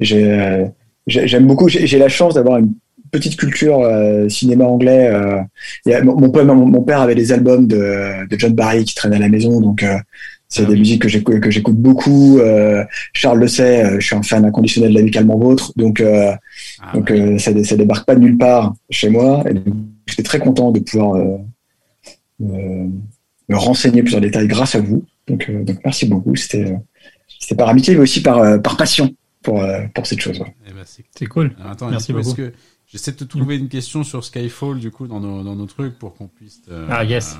[SPEAKER 9] j'ai j'aime beaucoup. J'ai la chance d'avoir une petite culture euh, cinéma anglais. Euh, mon, mon, père avait des albums de, de, John Barry qui traînaient à la maison, donc euh, c'est ah des musiques que j'écoute que j'écoute beaucoup. Charles le sait, je suis un fan inconditionnel de l'amicalement vôtre, donc ah donc ça, ça débarque pas de nulle part chez moi. Et j'étais très content de pouvoir me renseigner plus en détail grâce à vous. Donc, donc merci beaucoup. C'était c'était par amitié mais aussi par par passion pour pour cette chose.
[SPEAKER 2] Eh ben, c'est cool. merci beaucoup. Que
[SPEAKER 1] J'essaie de te trouver une question sur Skyfall, du coup, dans nos, dans nos trucs pour qu'on puisse.
[SPEAKER 2] ah, yes.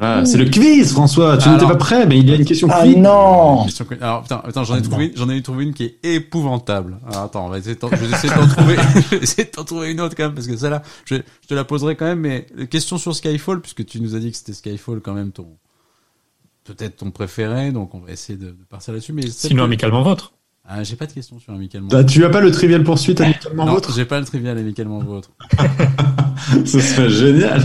[SPEAKER 3] Euh, c'est le quiz, François. Tu n'étais pas prêt, mais il y a une question
[SPEAKER 9] ah, non
[SPEAKER 1] Alors, putain, attends, j'en ai trouvé, j'en ai trouvé une qui est épouvantable. Alors, attends, on va essayer de je vais essayer d'en trouver, essayer de t'en trouver une autre quand même, parce que celle-là, je, je, te la poserai quand même, mais question sur Skyfall, puisque tu nous as dit que c'était Skyfall quand même ton, peut-être ton préféré, donc on va essayer de, de partir là-dessus, mais.
[SPEAKER 2] Sinon, amicalement votre.
[SPEAKER 1] Ah, j'ai pas de questions sur amicalement.
[SPEAKER 3] Bah, tu as pas le trivial poursuite amicalement
[SPEAKER 1] non,
[SPEAKER 3] vôtre
[SPEAKER 1] J'ai pas le trivial amicalement vôtre.
[SPEAKER 3] Ce serait génial.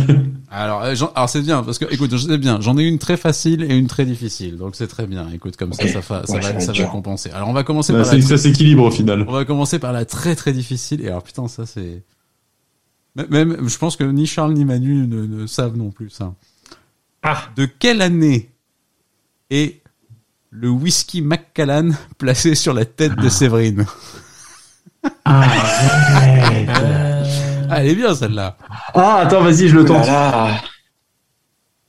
[SPEAKER 1] Alors, euh, alors c'est bien parce que écoute, sais bien, j'en ai une très facile et une très difficile, donc c'est très bien. Écoute, comme ça, ça, va, ça va compenser. Alors, on va commencer
[SPEAKER 3] bah,
[SPEAKER 1] par la...
[SPEAKER 3] ça s'équilibre au final.
[SPEAKER 1] On va commencer par la très très difficile. Et alors, putain, ça c'est même, je pense que ni Charles ni Manu ne, ne savent non plus ça.
[SPEAKER 2] Ah.
[SPEAKER 1] De quelle année est le whisky Macallan placé sur la tête de Séverine.
[SPEAKER 2] Ah,
[SPEAKER 1] ah, elle est bien celle-là.
[SPEAKER 3] Ah, attends, vas-y, je le tente.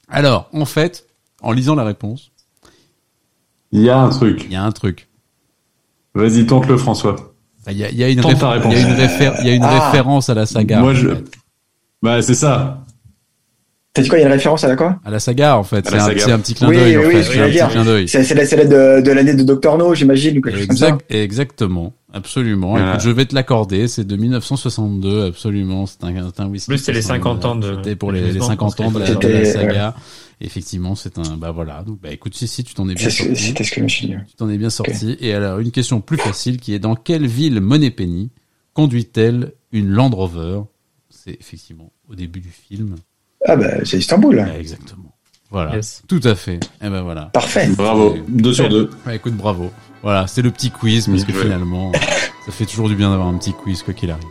[SPEAKER 1] Alors, en fait, en lisant la réponse,
[SPEAKER 3] il y a un truc.
[SPEAKER 1] Il y a un truc.
[SPEAKER 3] Vas-y, tente-le, François.
[SPEAKER 1] Il y a, une, il y a une, ah. référence à la saga.
[SPEAKER 3] Moi, je. Bah, c'est ça.
[SPEAKER 9] T'as dit quoi Il y a une référence à la quoi?
[SPEAKER 1] À la saga, en fait. C'est un, un, petit clin d'œil.
[SPEAKER 9] Oui, oui, c'est un petit clin d'œil. C'est celle de, de l'année de Doctor No, j'imagine, ou quelque chose comme ça.
[SPEAKER 1] Exactement. Absolument. Écoute, je vais te l'accorder. C'est de 1962. Absolument. C'est un, un whisky.
[SPEAKER 2] Plus, c'est les 50 ans de.
[SPEAKER 1] C'était pour les, les 50 ans de la, de la saga. Effectivement, c'est un. Bah voilà. Donc, bah écoute, si si, tu t'en es bien sorti.
[SPEAKER 9] C'était ce que je me suis dit.
[SPEAKER 1] Tu t'en es bien sorti. Et alors, une question plus facile qui est dans quelle ville Penny conduit-elle une Land Rover? C'est effectivement au début du film.
[SPEAKER 9] Ah ben, c'est Istanbul.
[SPEAKER 1] exactement. Voilà. Tout à fait. Et eh ben voilà.
[SPEAKER 9] Parfait.
[SPEAKER 3] Bravo. Deux sur deux.
[SPEAKER 1] écoute, bravo. Voilà, c'est le petit quiz parce que finalement, ça fait toujours du bien d'avoir un petit quiz quoi qu'il arrive.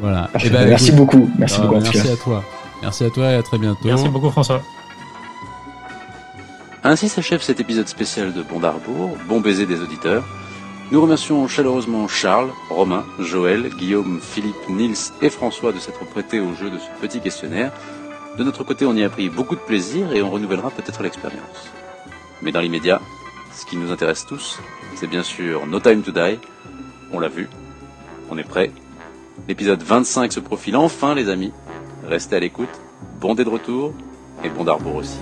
[SPEAKER 1] Voilà.
[SPEAKER 9] Eh ben, merci beaucoup. Merci
[SPEAKER 1] ah,
[SPEAKER 9] beaucoup.
[SPEAKER 1] Merci à toi. Merci à toi et à très bientôt.
[SPEAKER 2] Merci beaucoup François.
[SPEAKER 1] Ainsi s'achève cet épisode spécial de Bon bon baiser des auditeurs. Nous remercions chaleureusement Charles, Romain, Joël, Guillaume, Philippe, Nils et François de s'être prêtés au jeu de ce petit questionnaire. De notre côté, on y a pris beaucoup de plaisir et on renouvellera peut-être l'expérience. Mais dans l'immédiat, ce qui nous intéresse tous, c'est bien sûr No Time to Die. On l'a vu, on est prêt. L'épisode 25 se profile enfin, les amis. Restez à l'écoute, bondez de retour et bon d'arbour aussi.